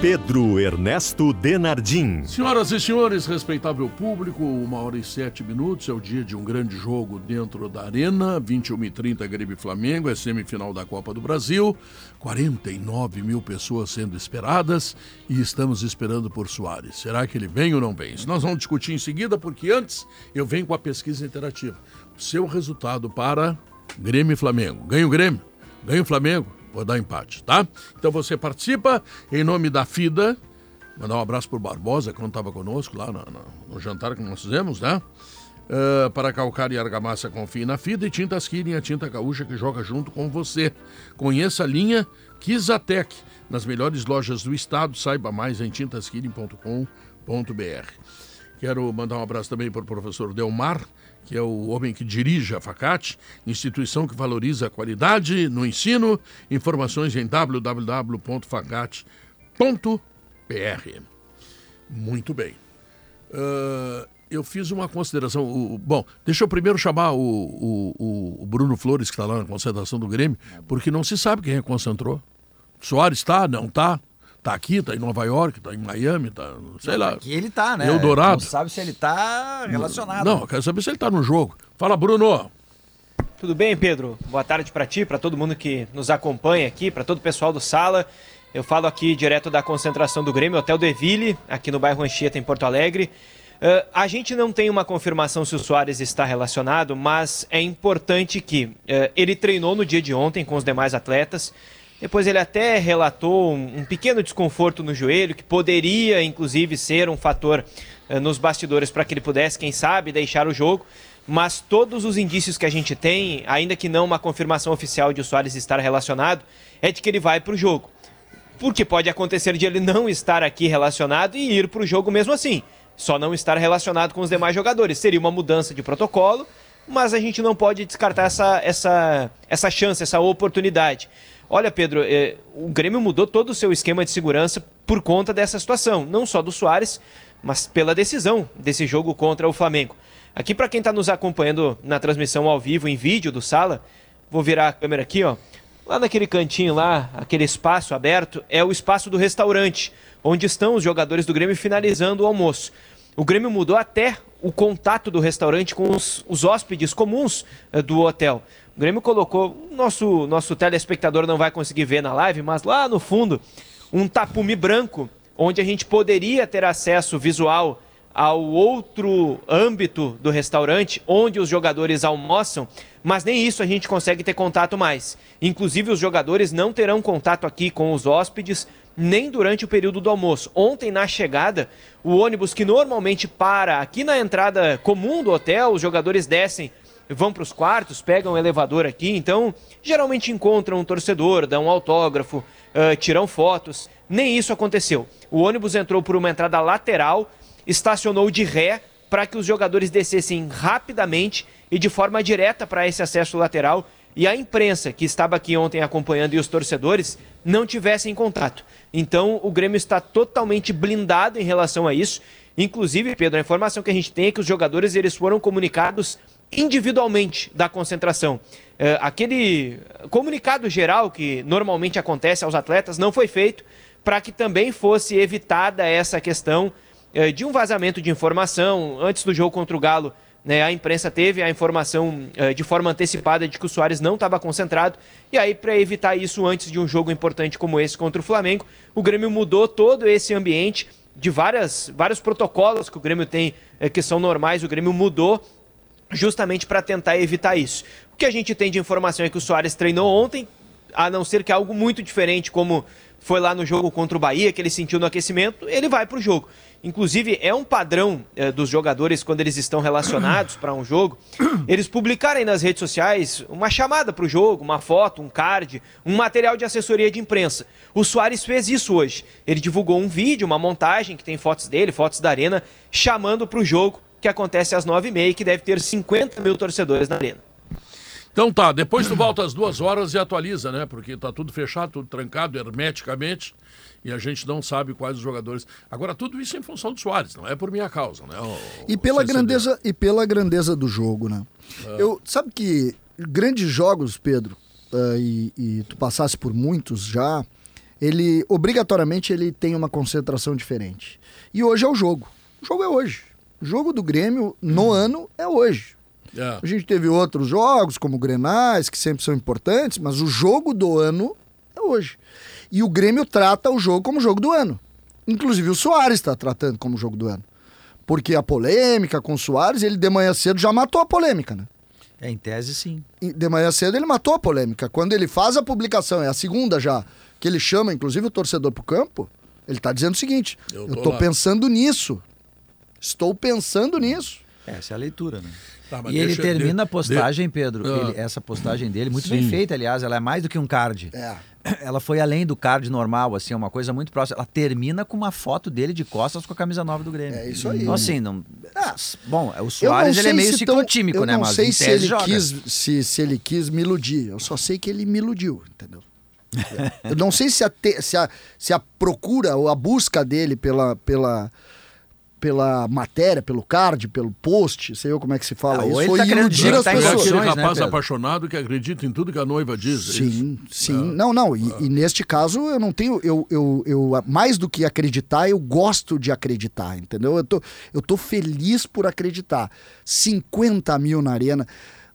Pedro Ernesto Denardim. Senhoras e senhores, respeitável público, uma hora e sete minutos é o dia de um grande jogo dentro da Arena, 21 e 30 Grêmio Flamengo, é semifinal da Copa do Brasil, 49 mil pessoas sendo esperadas e estamos esperando por Soares. Será que ele vem ou não vem? Isso nós vamos discutir em seguida, porque antes eu venho com a pesquisa interativa. Seu resultado para Grêmio e Flamengo. Ganha o Grêmio? Ganha o Flamengo? Vou dar empate, tá? Então você participa em nome da FIDA. Mandar um abraço pro Barbosa, que não estava conosco lá no, no, no, jantar que nós fizemos, né? Uh, para calcar e argamassa, confie na FIDA e Tintas Killing, a tinta gaúcha que joga junto com você. Conheça a linha Kizatec nas melhores lojas do estado. Saiba mais em tintaskilling.com.br. Quero mandar um abraço também para o professor Delmar, que é o homem que dirige a Facate, instituição que valoriza a qualidade no ensino. Informações em www.facate.br. Muito bem. Uh, eu fiz uma consideração. O, bom, deixa eu primeiro chamar o, o, o Bruno Flores, que está lá na concentração do Grêmio, porque não se sabe quem é concentrou. Soares está? Não está? Tá aqui, tá em Nova York, tá em Miami, tá, sei lá. Aqui ele tá, né? Eldorado. Não sabe se ele tá relacionado. Não, quero saber se ele tá no jogo. Fala, Bruno. Tudo bem, Pedro? Boa tarde para ti, para todo mundo que nos acompanha aqui, para todo o pessoal do Sala. Eu falo aqui direto da concentração do Grêmio, Hotel Deville, aqui no bairro Anchieta, em Porto Alegre. Uh, a gente não tem uma confirmação se o Soares está relacionado, mas é importante que uh, ele treinou no dia de ontem com os demais atletas. Depois ele até relatou um, pequeno desconforto no joelho, que poderia inclusive ser um fator uh, nos bastidores para que ele pudesse, quem sabe, deixar o jogo. Mas todos os indícios que a gente tem, ainda que não uma confirmação oficial de o Soares estar relacionado, é de que ele vai para o jogo. Porque pode acontecer de ele não estar aqui relacionado e ir para o jogo mesmo assim. Só não estar relacionado com os demais jogadores. Seria uma mudança de protocolo, mas a gente não pode descartar essa, essa, essa chance, essa oportunidade. Olha, Pedro, é, o Grêmio mudou todo o seu esquema de segurança por conta dessa situação, não só do Soares, mas pela decisão desse jogo contra o Flamengo. Aqui, para quem está nos acompanhando na transmissão ao vivo, em vídeo do Sala, vou virar a câmera aqui, ó. Lá naquele cantinho lá, aquele espaço aberto, é o espaço do restaurante, onde estão os jogadores do Grêmio finalizando o almoço. O Grêmio mudou até o contato do restaurante com os, os hóspedes comuns uh, do hotel. O Grêmio colocou, nosso, nosso telespectador não vai conseguir ver na live, mas lá no fundo, um tapume branco, onde a gente poderia ter acesso visual ao outro âmbito do restaurante, onde os jogadores almoçam, mas nem isso a gente consegue ter contato mais. Inclusive, os jogadores não terão contato aqui com os hóspedes, nem durante o período do almoço. Ontem, na chegada, o ônibus que normalmente para aqui na entrada comum do hotel, os jogadores descem vão para os quartos, pegam o elevador aqui, então geralmente encontram um torcedor, dão um autógrafo, uh, tiram fotos. Nem isso aconteceu. O ônibus entrou por uma entrada lateral, estacionou de ré para que os jogadores descessem rapidamente e de forma direta para esse acesso lateral e a imprensa que estava aqui ontem acompanhando e os torcedores não tivessem contato. Então o Grêmio está totalmente blindado em relação a isso. Inclusive, Pedro, a informação que a gente tem é que os jogadores eles foram comunicados individualmente da concentração. É, aquele comunicado geral que normalmente acontece aos atletas não foi feito para que também fosse evitada essa questão é, de um vazamento de informação. Antes do jogo contra o Galo, né, a imprensa teve a informação é, de forma antecipada de que o Soares não estava concentrado. E aí, para evitar isso antes de um jogo importante como esse contra o Flamengo, o Grêmio mudou todo esse ambiente de várias, vários protocolos que o Grêmio tem, que são normais, o Grêmio mudou justamente para tentar evitar isso. O que a gente tem de informação é que o Soares treinou ontem, a não ser que algo muito diferente, como foi lá no jogo contra o Bahia, que ele sentiu no aquecimento, ele vai para o jogo. Inclusive, é um padrão eh, dos jogadores quando eles estão relacionados para um jogo, eles publicarem nas redes sociais uma chamada para o jogo, uma foto, um card, um material de assessoria de imprensa. O Soares fez isso hoje. Ele divulgou um vídeo, uma montagem que tem fotos dele, fotos da Arena, chamando para o jogo que acontece às 9h30 e que deve ter 50 mil torcedores na Arena. Então tá, depois tu volta às duas horas e atualiza, né? Porque tá tudo fechado, tudo trancado hermeticamente e a gente não sabe quais os jogadores. Agora, tudo isso é em função do Soares, não é por minha causa, né? O, e pela grandeza e pela grandeza do jogo, né? É. Eu sabe que grandes jogos, Pedro, uh, e, e, tu passasse por muitos já, ele obrigatoriamente ele tem uma concentração diferente. E hoje é o jogo. O jogo é hoje. O jogo do Grêmio no uhum. ano é hoje. É. A gente teve outros jogos, como Grenais, que sempre são importantes, mas o jogo do ano é hoje. E o Grêmio trata o jogo como jogo do ano. Inclusive o Soares está tratando como jogo do ano. Porque a polêmica com o Soares, ele de manhã cedo já matou a polêmica, né? É, em tese, sim. De manhã cedo ele matou a polêmica. Quando ele faz a publicação, é a segunda já, que ele chama, inclusive, o torcedor pro campo, ele está dizendo o seguinte: eu tô, eu tô pensando nisso. Estou pensando nisso. Essa é a leitura, né? Tá, e ele termina de, a postagem, de, Pedro, uh, ele, essa postagem dele, muito sim. bem feita, aliás, ela é mais do que um card. É. Ela foi além do card normal, assim, é uma coisa muito próxima. Ela termina com uma foto dele de costas com a camisa nova do Grêmio. É isso aí. Então, assim, não. Ah, bom, o Soares ele é meio ciclotímico, tão, né? Mas sei se ele, quis, se, se ele quis me iludir. Eu só sei que ele me iludiu, entendeu? Eu não sei se a, te, se, a, se a procura ou a busca dele pela, pela, pela matéria, pelo card, pelo post, sei eu como é que se fala ah, isso, foi tá iludir as tá pessoas. É aquele rapaz né, apaixonado que acredita em tudo que a noiva diz. Sim, sim. Ah. Não, não, e, ah. e, neste caso eu não tenho, eu, eu, eu, mais do que acreditar, eu gosto de acreditar, entendeu? Eu tô, eu tô feliz por acreditar. 50 mil na arena.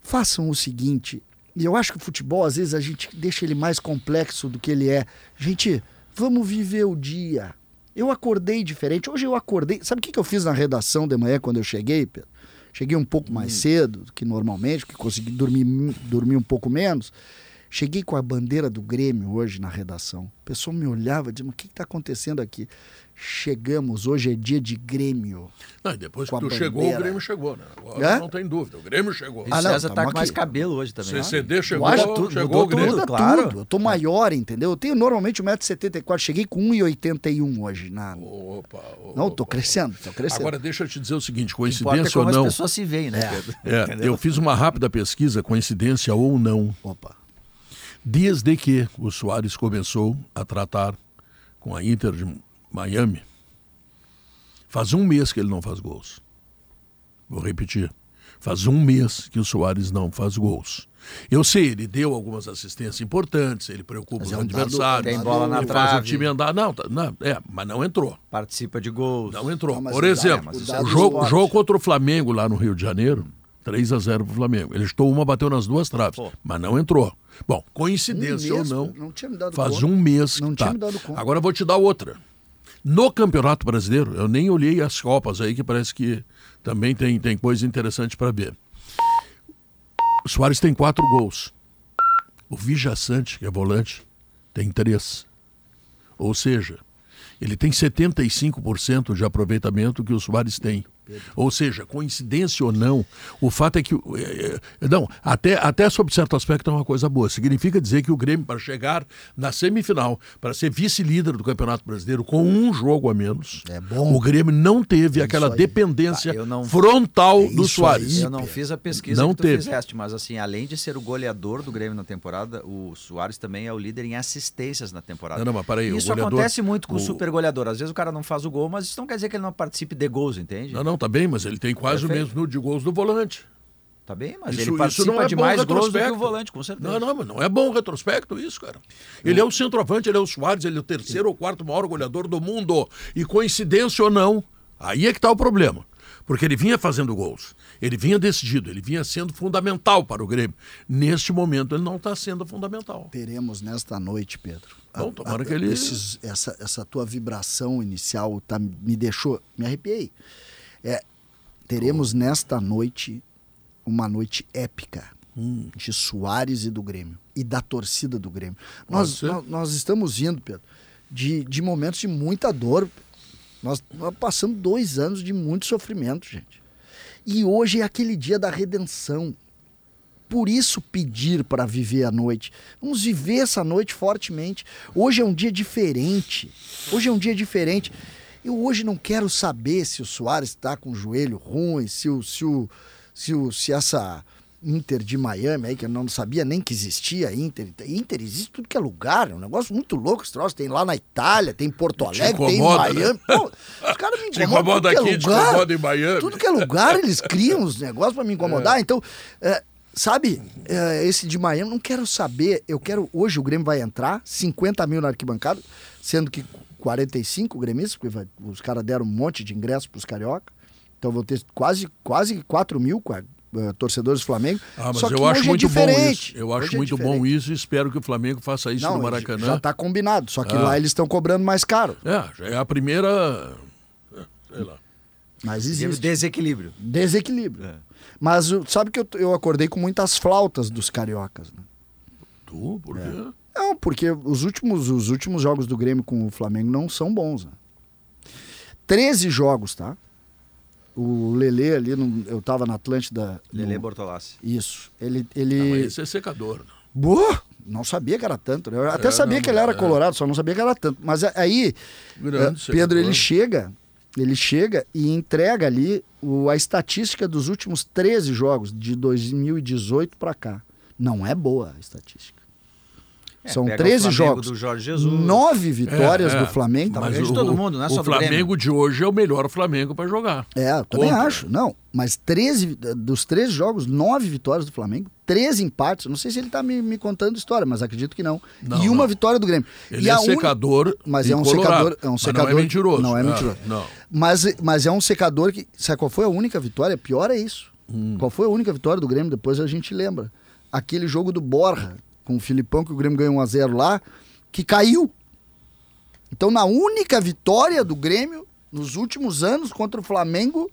Façam o seguinte, e eu acho que o futebol, às vezes, a gente deixa ele mais complexo do que ele é. Gente, vamos viver o dia eu acordei diferente. Hoje eu acordei. Sabe o que, que eu fiz na redação de manhã quando eu cheguei, Pedro? Cheguei um pouco mais hum. cedo do que normalmente, porque consegui dormir, dormir um pouco menos. Cheguei com a bandeira do Grêmio hoje na redação. O pessoal me olhava e dizia: Mas o que está acontecendo aqui? Chegamos, hoje é dia de Grêmio. Não, e depois que tu chegou, o Grêmio chegou, né? Agora é? não tem dúvida, o Grêmio chegou. Ah, não, César tá com mais cabelo hoje também. CCD chegou, acho, tudo, chegou o Grêmio. Tudo, claro. Tudo. Eu tô maior, entendeu? Eu tenho normalmente 1,74m, cheguei com 1,81m hoje. Na... Opa, opa, Não, tô crescendo, tô crescendo. Agora deixa eu te dizer o seguinte, coincidência ou não... as pessoas se veem, né? É, é eu fiz uma rápida pesquisa, coincidência ou não. Opa. Desde que o Soares começou a tratar com a Inter de Miami, Faz um mês que ele não faz gols. Vou repetir. Faz um mês que o Soares não faz gols. Eu sei, ele deu algumas assistências importantes, ele preocupa mas os é um adversários. Tem bola na ele trave. faz o time andar. Não, tá, não, é, mas não entrou. Participa de gols. Não entrou. Não, Por exemplo, dá, o, jogo, jogo contra o Flamengo lá no Rio de Janeiro, 3 a 0 pro Flamengo. Ele estou uma, bateu nas duas traves, Pô. mas não entrou. Bom, coincidência um mês, ou não, não faz conta. um mês não que tá. Conta. Agora eu vou te dar outra. No Campeonato Brasileiro, eu nem olhei as Copas aí, que parece que também tem, tem coisa interessante para ver. O Soares tem quatro gols. O Vijaçante, que é volante, tem três. Ou seja, ele tem 75% de aproveitamento que o Soares tem. Ou seja, coincidência ou não, o fato é que. É, é, não, até, até sob certo aspecto é uma coisa boa. Significa dizer que o Grêmio, para chegar na semifinal, para ser vice-líder do Campeonato Brasileiro com um jogo a menos, é bom. o Grêmio não teve é aquela dependência tá, não... frontal é do Soares. Aí, eu não fiz a pesquisa não que tu teve. fizeste, mas assim, além de ser o goleador do Grêmio na temporada, o Soares também é o líder em assistências na temporada. Não, não mas peraí, isso goleador, acontece muito com o, o super goleador. Às vezes o cara não faz o gol, mas isso não quer dizer que ele não participe de gols, entende? Não, não, tá bem, mas ele tem quase Perfeito. o mesmo número de gols do volante. Tá bem, mas isso, ele participa isso não é de mais gols do que o volante, com certeza. Não, não, mas não é bom retrospecto isso, cara. Ele é o centroavante, ele é o Soares, ele é o terceiro ou quarto maior goleador do mundo. E coincidência ou não, aí é que está o problema. Porque ele vinha fazendo gols, ele vinha decidido, ele vinha sendo fundamental para o Grêmio. Neste momento, ele não está sendo fundamental. Teremos nesta noite, Pedro. Bom, tomara a, que ele. Esses, essa, essa tua vibração inicial tá, me deixou. Me arrepiei. É, teremos nesta noite uma noite épica hum. de Soares e do Grêmio e da torcida do Grêmio. Nós, nós, nós, estamos indo, Pedro, de, de momentos de muita dor. Nós, nós passamos dois anos de muito sofrimento, gente. E hoje é aquele dia da redenção. Por isso pedir para viver a noite. Vamos viver essa noite fortemente. Hoje é um dia diferente. Hoje é um dia diferente. Eu hoje não quero saber se o Soares está com o joelho ruim, se o, se o, se, o, se essa Inter de Miami aí, que eu não sabia nem que existia Inter. Inter existe tudo que é lugar, é um negócio muito louco esse troço. Tem lá na Itália, tem em Porto Alegre, incomoda, tem em né? Miami. Né? Pô, os caras me incomodam. Te incomoda aqui, é te incomoda em Miami. Tudo que é lugar, eles criam os negócios para me incomodar. É. Então, é, sabe, é, esse de Miami, não quero saber. Eu quero. Hoje o Grêmio vai entrar, 50 mil na arquibancada, sendo que 45 gremistas, porque vai, os caras deram um monte de ingressos para os carioca. Então vou ter quase, quase 4 mil, uh, torcedores do Flamengo. Ah, mas Só eu acho é muito é bom isso. Eu acho hoje é muito é bom isso e espero que o Flamengo faça isso Não, no Maracanã. Já está combinado, só que ah. lá eles estão cobrando mais caro. É, já é a primeira. É, sei lá. Mas existe. Desequilíbrio. Desequilíbrio. É. Mas sabe que eu, eu acordei com muitas flautas dos cariocas. Né? Tu? Por quê? É. Não, porque os últimos, os últimos jogos do Grêmio com o Flamengo não são bons. Né? 13 jogos, tá? O Lele ali, no, eu tava na Atlântida. Lele Bortolassi. Isso. Ele. ele... Não, esse é secador. Né? Boa! Não sabia que era tanto. Né? Eu até é, sabia não, que ele era é. colorado, só não sabia que era tanto. Mas aí, Grande uh, Pedro, ele chega, ele chega e entrega ali o, a estatística dos últimos 13 jogos, de 2018 para cá. Não é boa a estatística. É, São 13 jogos. Do Jorge Jesus. Nove vitórias é, é. do Flamengo. Mas o, de todo mundo, não é só o Flamengo de hoje é o melhor Flamengo para jogar. É, eu também Contra. acho. Não, mas 13, dos 13 jogos, nove vitórias do Flamengo, 13 empates. Não sei se ele está me, me, contando história, mas acredito que não. não e uma não. vitória do Grêmio. Ele e é secador. Un... Mas é um secador. É um secador. não é mentiroso. Não é mentiroso. Não. Mas, mas é um secador que. Sabe qual foi a única vitória? Pior é isso. Hum. Qual foi a única vitória do Grêmio? Depois a gente lembra. Aquele jogo do Borja com o Filipão, que o Grêmio ganhou 1x0 lá, que caiu. Então, na única vitória do Grêmio, nos últimos anos contra o Flamengo,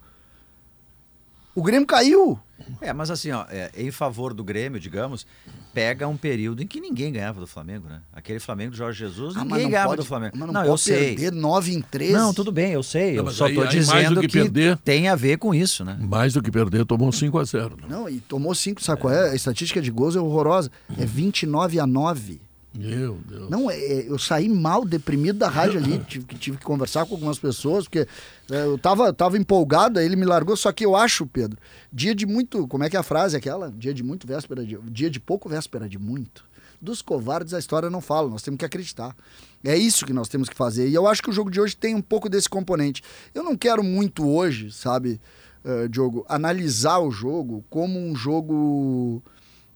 o Grêmio caiu. É, mas assim, ó, é, em favor do Grêmio, digamos, pega um período em que ninguém ganhava do Flamengo, né? Aquele Flamengo do Jorge Jesus, ah, ninguém ganhava pode, do Flamengo. Mas não, não eu sei. perder 9 em 13. Não, tudo bem, eu sei. Não, eu só aí, tô aí, dizendo que, que perder, tem a ver com isso, né? Mais do que perder, tomou 5 a 0 né? Não, e tomou 5, sabe é. qual é? A estatística de gols é horrorosa. É 29 a 9. Meu Deus. Não, é, é, eu saí mal, deprimido da rádio ali, tive, tive que conversar com algumas pessoas, porque é, eu tava, tava empolgado, aí ele me largou, só que eu acho, Pedro, dia de muito, como é que é a frase aquela? Dia de muito, véspera de, dia de pouco, véspera de muito. Dos covardes a história não fala, nós temos que acreditar. É isso que nós temos que fazer. E eu acho que o jogo de hoje tem um pouco desse componente. Eu não quero muito hoje, sabe, uh, Diogo, analisar o jogo como um jogo...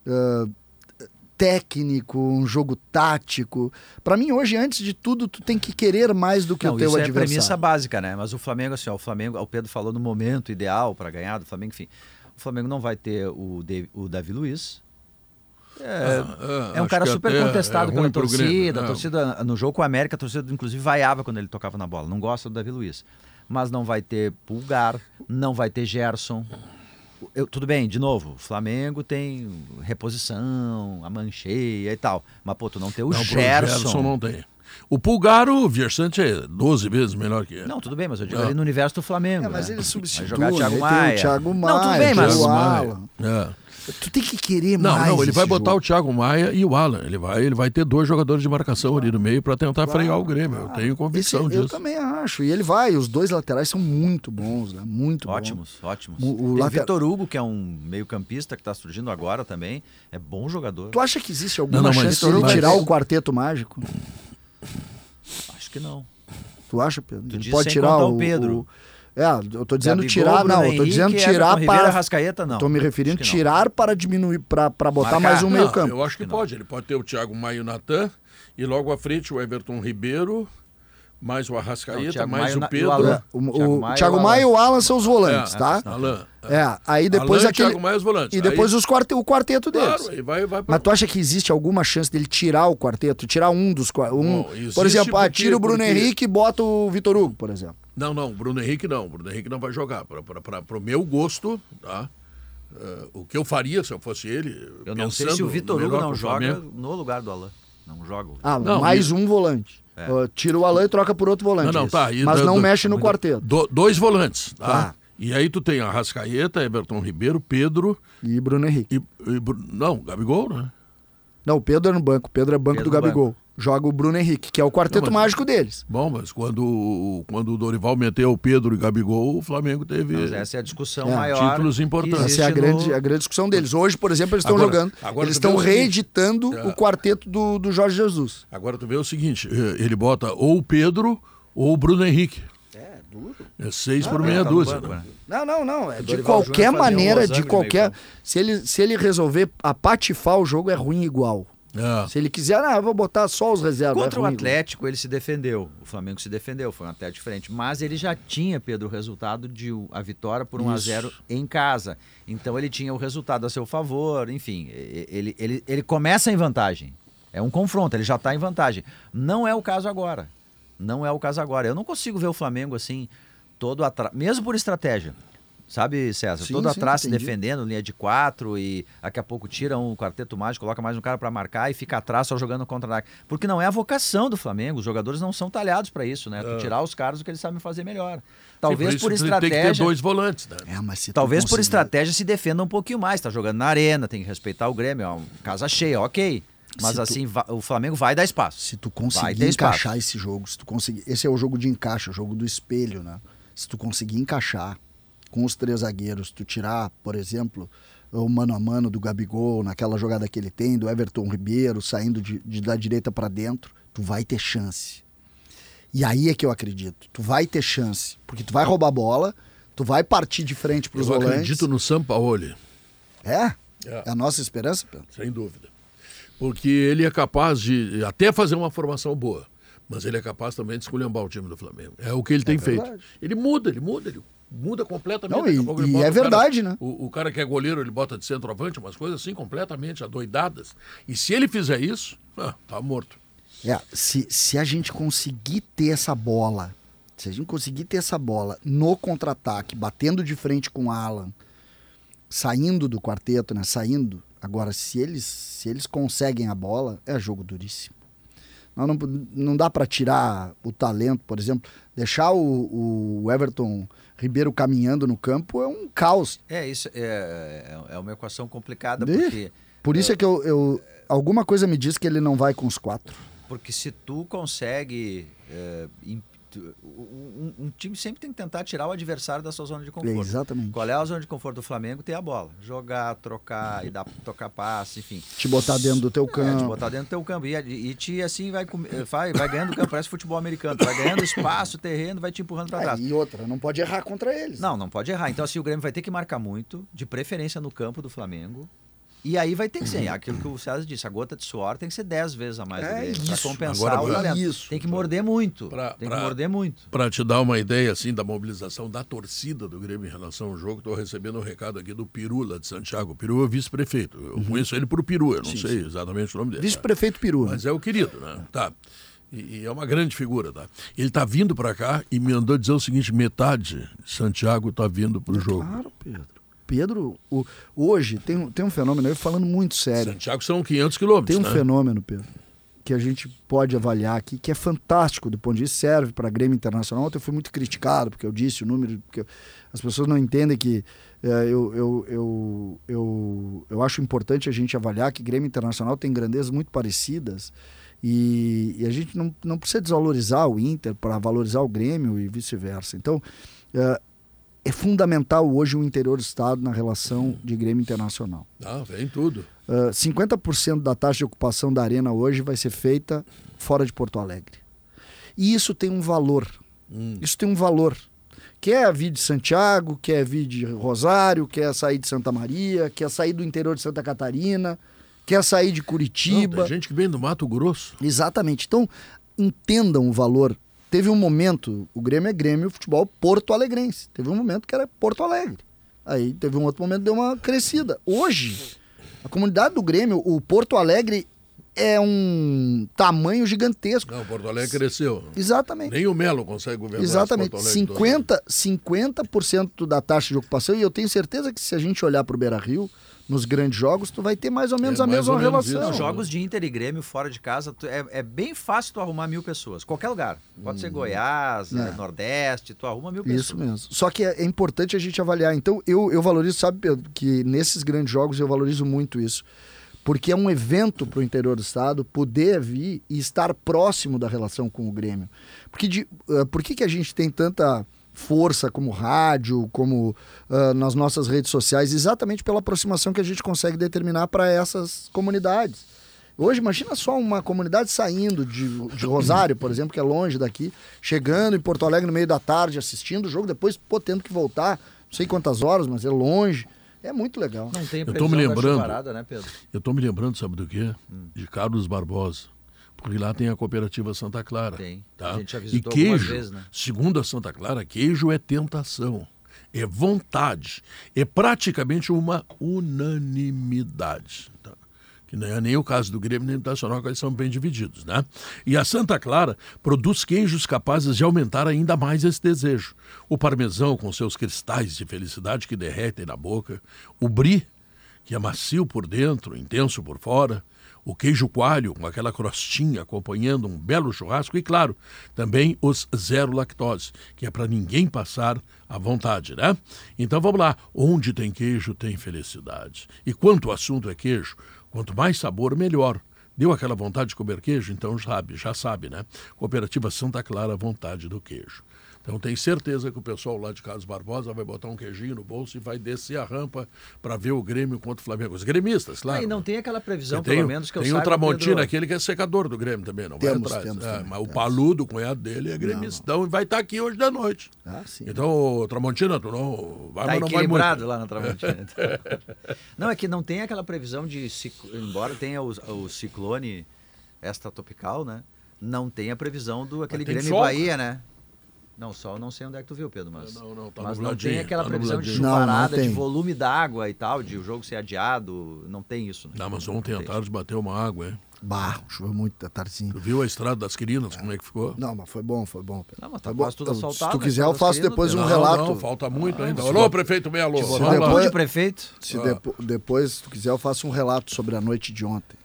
Uh, técnico, um jogo tático. Para mim hoje, antes de tudo, tu tem que querer mais do que Não, o teu isso adversário. é a premissa básica, né? Mas o Flamengo assim, ó, o Flamengo, o Pedro falou no momento ideal para ganhar do Flamengo, enfim. O Flamengo não vai ter o, o Davi Luiz. É, ah, é um cara super contestado é pela torcida. A é. torcida no jogo com o América, a torcida inclusive vaiava quando ele tocava na bola. Não gosta do Davi Luiz. Mas não vai ter Pulgar, não vai ter Gerson. Eu, tudo bem, de novo, o Flamengo tem reposição, a mancheia e tal. Mas, pô, tu não tem o não, Gerson. Gerson não tem. O Pulgar, o Versante é 12 vezes melhor que ele. Não, tudo bem, mas eu digo ali no universo do Flamengo. É, mas né? ele substitui. Vai jogar Thiago Maia. o Thiago Maia. Não, tudo bem, mas. Maia. É. Tu tem que querer não, mais. Não, ele vai jogo. botar o Thiago Maia e o Alan. Ele vai, ele vai ter dois jogadores de marcação ali no meio para tentar claro. frear o Grêmio. Eu tenho convicção Esse, disso. Eu também acho. E ele vai. Os dois laterais são muito bons, né? Muito ótimos, bons. Ótimos, ótimos. O, o later... Vitor Hugo, que é um meio-campista que está surgindo agora também. É bom jogador. Tu acha que existe alguma não, não, chance de ele tirar o quarteto mágico? Acho que não. Tu acha, Pedro? Tu ele pode tirar o, o Pedro. O é, eu tô dizendo Gabigol, tirar, não, eu tô dizendo tirar Everton para. Rascaeta, não. Tô me referindo tirar para diminuir, para botar Marcar. mais um meio-campo. Eu acho que, que pode. Ele pode ter o Thiago Maio Natan e logo à frente o Everton Ribeiro mais o Arrascaeta, não, mais Maio, o Pedro. O, o, o, Thiago Maia e o Alan são os volantes, é, tá? Alan. É, aí depois Alan aquele. Thiago Maia os volantes. E depois aí... os quarte... o quarteto deles. Claro, vai, vai pra... Mas tu acha que existe alguma chance dele tirar o quarteto? Tirar um dos. Um... Bom, por exemplo, ah, tira o Bruno porque... Henrique e bota o Vitor Hugo, por exemplo. Não, não, Bruno Henrique não. Bruno Henrique não vai jogar. Para o meu gosto, tá? Uh, o que eu faria se eu fosse ele. Eu não sei se o Vitor Hugo não joga no lugar do Alan. Não joga. Ah, não, mais um volante. É. Uh, tira o Alain e troca por outro volante. Não, não, tá. Mas do, não do, mexe no quarteto. Do, dois volantes, tá? tá? E aí tu tem a Rascaeta, Everton Ribeiro, Pedro... E Bruno Henrique. E, e, não, Gabigol, né? Não, o Pedro é no banco. O Pedro é banco Pedro do Gabigol. Banco joga o Bruno Henrique, que é o quarteto não, mas, mágico deles. Bom, mas quando, quando o Dorival meteu o Pedro e Gabigol, o Flamengo teve mas essa é a discussão é. maior. Títulos importantes. Essa é a grande, a grande discussão deles. Hoje, por exemplo, eles estão jogando. Agora eles estão reeditando o, é. o quarteto do, do Jorge Jesus. Agora tu vê o seguinte: eh, ele bota ou o Pedro ou o Bruno Henrique. É, duro. É seis ah, por meia tá dúzia. Né? Não, não, não. É de qualquer maneira, um de qualquer. Se ele, se ele resolver apatifar o jogo, é ruim igual. É. Se ele quiser, ah, vou botar só os reservas. Contra é o Atlético, ele se defendeu. O Flamengo se defendeu, foi um até diferente. Mas ele já tinha, Pedro, o resultado de a vitória por 1 a 0 em casa. Então ele tinha o resultado a seu favor, enfim, ele, ele, ele começa em vantagem. É um confronto, ele já está em vantagem. Não é o caso agora. Não é o caso agora. Eu não consigo ver o Flamengo assim, todo atrás, mesmo por estratégia. Sabe, César? Sim, Todo sim, atrás entendi. se defendendo, linha de quatro, e daqui a pouco tira um quarteto mágico, coloca mais um cara para marcar e fica atrás só jogando contra-ataque. Porque não é a vocação do Flamengo. Os jogadores não são talhados para isso, né? É. tirar os caras o que eles sabem fazer melhor. Talvez sim, por, por estratégia. Tem que ter dois volantes, né? É, mas Talvez conseguir... por estratégia se defenda um pouquinho mais. Tá jogando na arena, tem que respeitar o Grêmio, é uma casa cheia, ok. Mas se assim, tu... o Flamengo vai dar espaço. Se tu conseguir encaixar esse jogo, se tu conseguir. Esse é o jogo de encaixe, o jogo do espelho, né? Se tu conseguir encaixar com os três zagueiros, tu tirar, por exemplo, o mano a mano do Gabigol, naquela jogada que ele tem, do Everton Ribeiro, saindo de, de da direita para dentro, tu vai ter chance. E aí é que eu acredito. Tu vai ter chance. Porque tu vai roubar a bola, tu vai partir de frente para os volantes. Eu acredito no Sampaoli. É? É. é a nossa esperança, Pedro? Sem dúvida. Porque ele é capaz de até fazer uma formação boa. Mas ele é capaz também de escolhambar o time do Flamengo. É o que ele é tem verdade. feito. Ele muda, ele muda, ele muda completamente. Não, e, e é verdade, cara, né? O, o, cara que é goleiro, ele bota de centroavante, umas coisas assim completamente adoidadas. E se ele fizer isso, ah, tá morto. É, se, se a gente conseguir ter essa bola, se a gente conseguir ter essa bola no contra-ataque, batendo de frente com o Alan, saindo do quarteto, né? Saindo. Agora, se eles, se eles conseguem a bola, é jogo duríssimo. Não, não, não dá para tirar o talento, por exemplo, deixar o, o Everton Ribeiro caminhando no campo é um caos. É, isso é, é, é uma equação complicada, porque... Por isso é, é que eu, eu, Alguma coisa me diz que ele não vai com os quatro. Porque se tu consegue é, um, um, time sempre tem que tentar tirar o adversário da sua zona de conforto. exatamente. Qual é a zona de conforto do Flamengo? Ter a bola. Jogar, trocar e dar, tocar passe, enfim. Te botar dentro do teu campo. É, te botar dentro do teu campo. E, e te assim vai, vai, vai ganhando campo. Parece futebol americano. Vai ganhando espaço, terreno, vai te empurrando para trás. e outra, não pode errar contra eles. Não, não pode errar. Então, assim, o Grêmio vai ter que marcar muito, de preferência no campo do Flamengo. E aí vai ter que ser, aquilo que o César disse, a gota de suor tem que ser 10 vezes a mais é para compensar Agora, o talento. Isso. Tem que morder muito. Pra, tem pra, que morder muito. Para te dar uma ideia assim da mobilização da torcida do Grêmio em relação ao jogo, estou recebendo um recado aqui do Pirula de Santiago. Peru é vice-prefeito. Eu uhum. conheço ele por Peru, eu não sim, sei sim. exatamente o nome dele. Vice-prefeito Peru. Mas é o querido, né? Tá. E, e é uma grande figura, tá? Ele está vindo para cá e me andou dizer o seguinte: metade de Santiago está vindo para o é jogo. Claro, Pedro. Pedro, o, hoje tem, tem um fenômeno, eu falando muito sério. Santiago são 500 quilômetros. Tem um né? fenômeno, Pedro, que a gente pode avaliar aqui, que é fantástico do ponto de vista, serve para Grêmio Internacional. Ontem eu fui muito criticado, porque eu disse o número, porque as pessoas não entendem que é, eu, eu, eu, eu, eu acho importante a gente avaliar que Grêmio Internacional tem grandezas muito parecidas. E, e a gente não, não precisa desvalorizar o Inter para valorizar o Grêmio e vice-versa. Então, é, fundamental hoje o interior do estado na relação de Grêmio Internacional. Ah, vem tudo. Uh, ah, 50% da taxa de ocupação da arena hoje vai ser feita fora de Porto Alegre. E isso tem um valor. Hum. Isso tem um valor. Quer vir de Santiago, quer vir de Rosário, quer sair de Santa Maria, quer sair do interior de Santa Catarina, quer sair de Curitiba. Não, tem gente que vem do Mato Grosso. Exatamente. Então, entendam o valor Teve um momento, o Grêmio é Grêmio futebol Porto Alegrense. Teve um momento que era Porto Alegre. Aí teve um outro momento deu uma crescida. Hoje, a comunidade do Grêmio, o Porto Alegre é um tamanho gigantesco. Não, Porto Alegre cresceu. Exatamente. Nem o Melo consegue governar Exatamente. Porto Alegre 50, 50% da taxa de ocupação, e eu tenho certeza que se a gente olhar para o Beira Rio, nos grandes jogos, tu vai ter mais ou menos é, a mesma relação. Não, jogos de Inter e Grêmio fora de casa, tu, é, é, bem fácil tu arrumar mil pessoas. Qualquer lugar. Pode hum. ser Goiás, é. Nordeste, tu arruma mil pessoas. Isso mesmo. Só que é, é importante a gente avaliar. Então, eu, eu valorizo, sabe, Pedro, que nesses grandes jogos eu valorizo muito isso. Porque é um evento para o interior do estado poder vir e estar próximo da relação com o Grêmio. Porque de, uh, por que, que a gente tem tanta força como rádio, como uh, nas nossas redes sociais, exatamente pela aproximação que a gente consegue determinar para essas comunidades. Hoje, imagina só uma comunidade saindo de, de Rosário, por exemplo, que é longe daqui, chegando em Porto Alegre no meio da tarde, assistindo o jogo, depois pô, tendo que voltar, não sei quantas horas, mas é longe. É muito legal. Não tem eu tô me lembrando, chuvarada, né, Pedro? Eu estou me lembrando, sabe do quê? Hum. De Carlos Barbosa. Porque lá tem a cooperativa Santa Clara. Tem. Tá? A gente já visitou e queijo, vezes, né? segundo a Santa Clara, queijo é tentação, é vontade, é praticamente uma unanimidade. Tá? Que não é nem o caso do Grêmio nem do Nacional, que eles são bem divididos, né? E a Santa Clara produz queijos capazes de aumentar ainda mais esse desejo. O parmesão, com seus cristais de felicidade que derretem na boca, o brie, que é macio por dentro, intenso por fora, o queijo coalho com aquela crostinha acompanhando um belo churrasco e, claro, também os zero lactose, que é para ninguém passar à vontade, né? Então vamos lá, onde tem queijo tem felicidade. E quanto o assunto é queijo, quanto mais sabor, melhor. Deu aquela vontade de comer queijo? Então sabe, já sabe, né? Cooperativa Santa Clara, vontade do queijo. Então tenho certeza que o pessoal lá de Carlos Barbosa vai botar um queijinho no bolso e vai descer a rampa para ver o Grêmio contra o Flamengo. Os gremistas, claro. Ah, e não tem aquela previsão, tem, pelo menos que eu Tem o Tramontina, Pedro... aquele que é secador do Grêmio também, não temos, vai atrás. Temos, é, mas o Paludo, o cunhado dele, é gremistão e vai estar tá aqui hoje da noite. Ah, sim. Então, Tramontina, tu não vai, tá mas não vai muito. lá na Tramontina. não, é que não tem aquela previsão de, embora tenha o, o ciclone extratropical, né? Não tem a previsão do aquele Grêmio Bahia, né? Não, sol não sei onde é que tu viu, Pedro, mas, não, não, tá mas não tem aquela tá previsão de chuvarada, de volume d'água e tal, de o jogo ser adiado, não tem isso. Né? Não, mas ontem à tarde bateu uma água, hein? Bah, choveu muito à tardezinha. Tu viu a estrada das Quirinas, é. como é que ficou? Não, mas foi bom, foi bom. Não, mas tá quase tudo assaltado. Se tu quiser, eu faço depois um relato. Não, falta muito ainda. Ah, alô, prefeito bem, alô. Se depois, de prefeito? Se ah. depois, se tu quiser, eu faço um relato sobre a noite de ontem.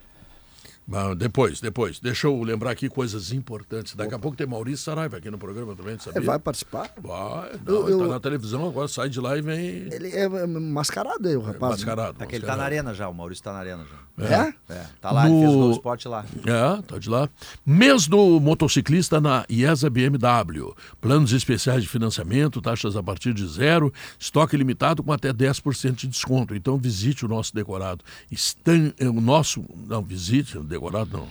Depois, depois. Deixa eu lembrar aqui coisas importantes. Daqui Opa. a pouco tem Maurício Saraiva aqui no programa também, sabia? Ele vai participar? Vai. Não, eu, ele tá na televisão agora, sai de lá e vem... Ele é mascarado aí, o rapaz. É mascarado. Tá que ele tá na arena já, o Maurício tá na arena já. É? É, tá lá, no... ele fez o esporte lá. É, tá de lá. Mês do motociclista na IESA BMW. Planos especiais de financiamento, taxas a partir de zero, estoque limitado com até 10% de desconto. Então visite o nosso decorado. Estan... O nosso... Não, visite o decorado não.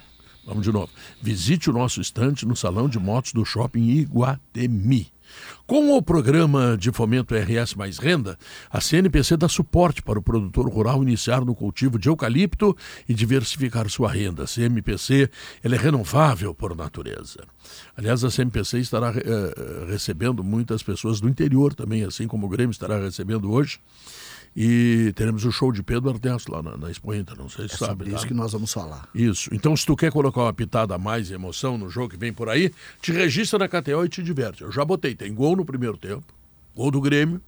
Vamos de novo. Visite o nosso estante no Salão de Motos do Shopping Iguatemi. Com o programa de fomento RS Mais Renda, a CNPC dá suporte para o produtor rural iniciar no cultivo de eucalipto e diversificar sua renda. A CNPC ela é renovável por natureza. Aliás, a CNPC estará uh, recebendo muitas pessoas do interior também, assim como o Grêmio estará recebendo hoje. E teremos o show de Pedro Ernesto lá na, na Expo Inter, não sei se é sabe. Sobre tá? isso que nós vamos falar. Isso. Então, se tu quer colocar uma pitada a mais emoção no jogo que vem por aí, te registra na KTO e te diverte. Eu já botei, tem gol no primeiro tempo, gol do Grêmio,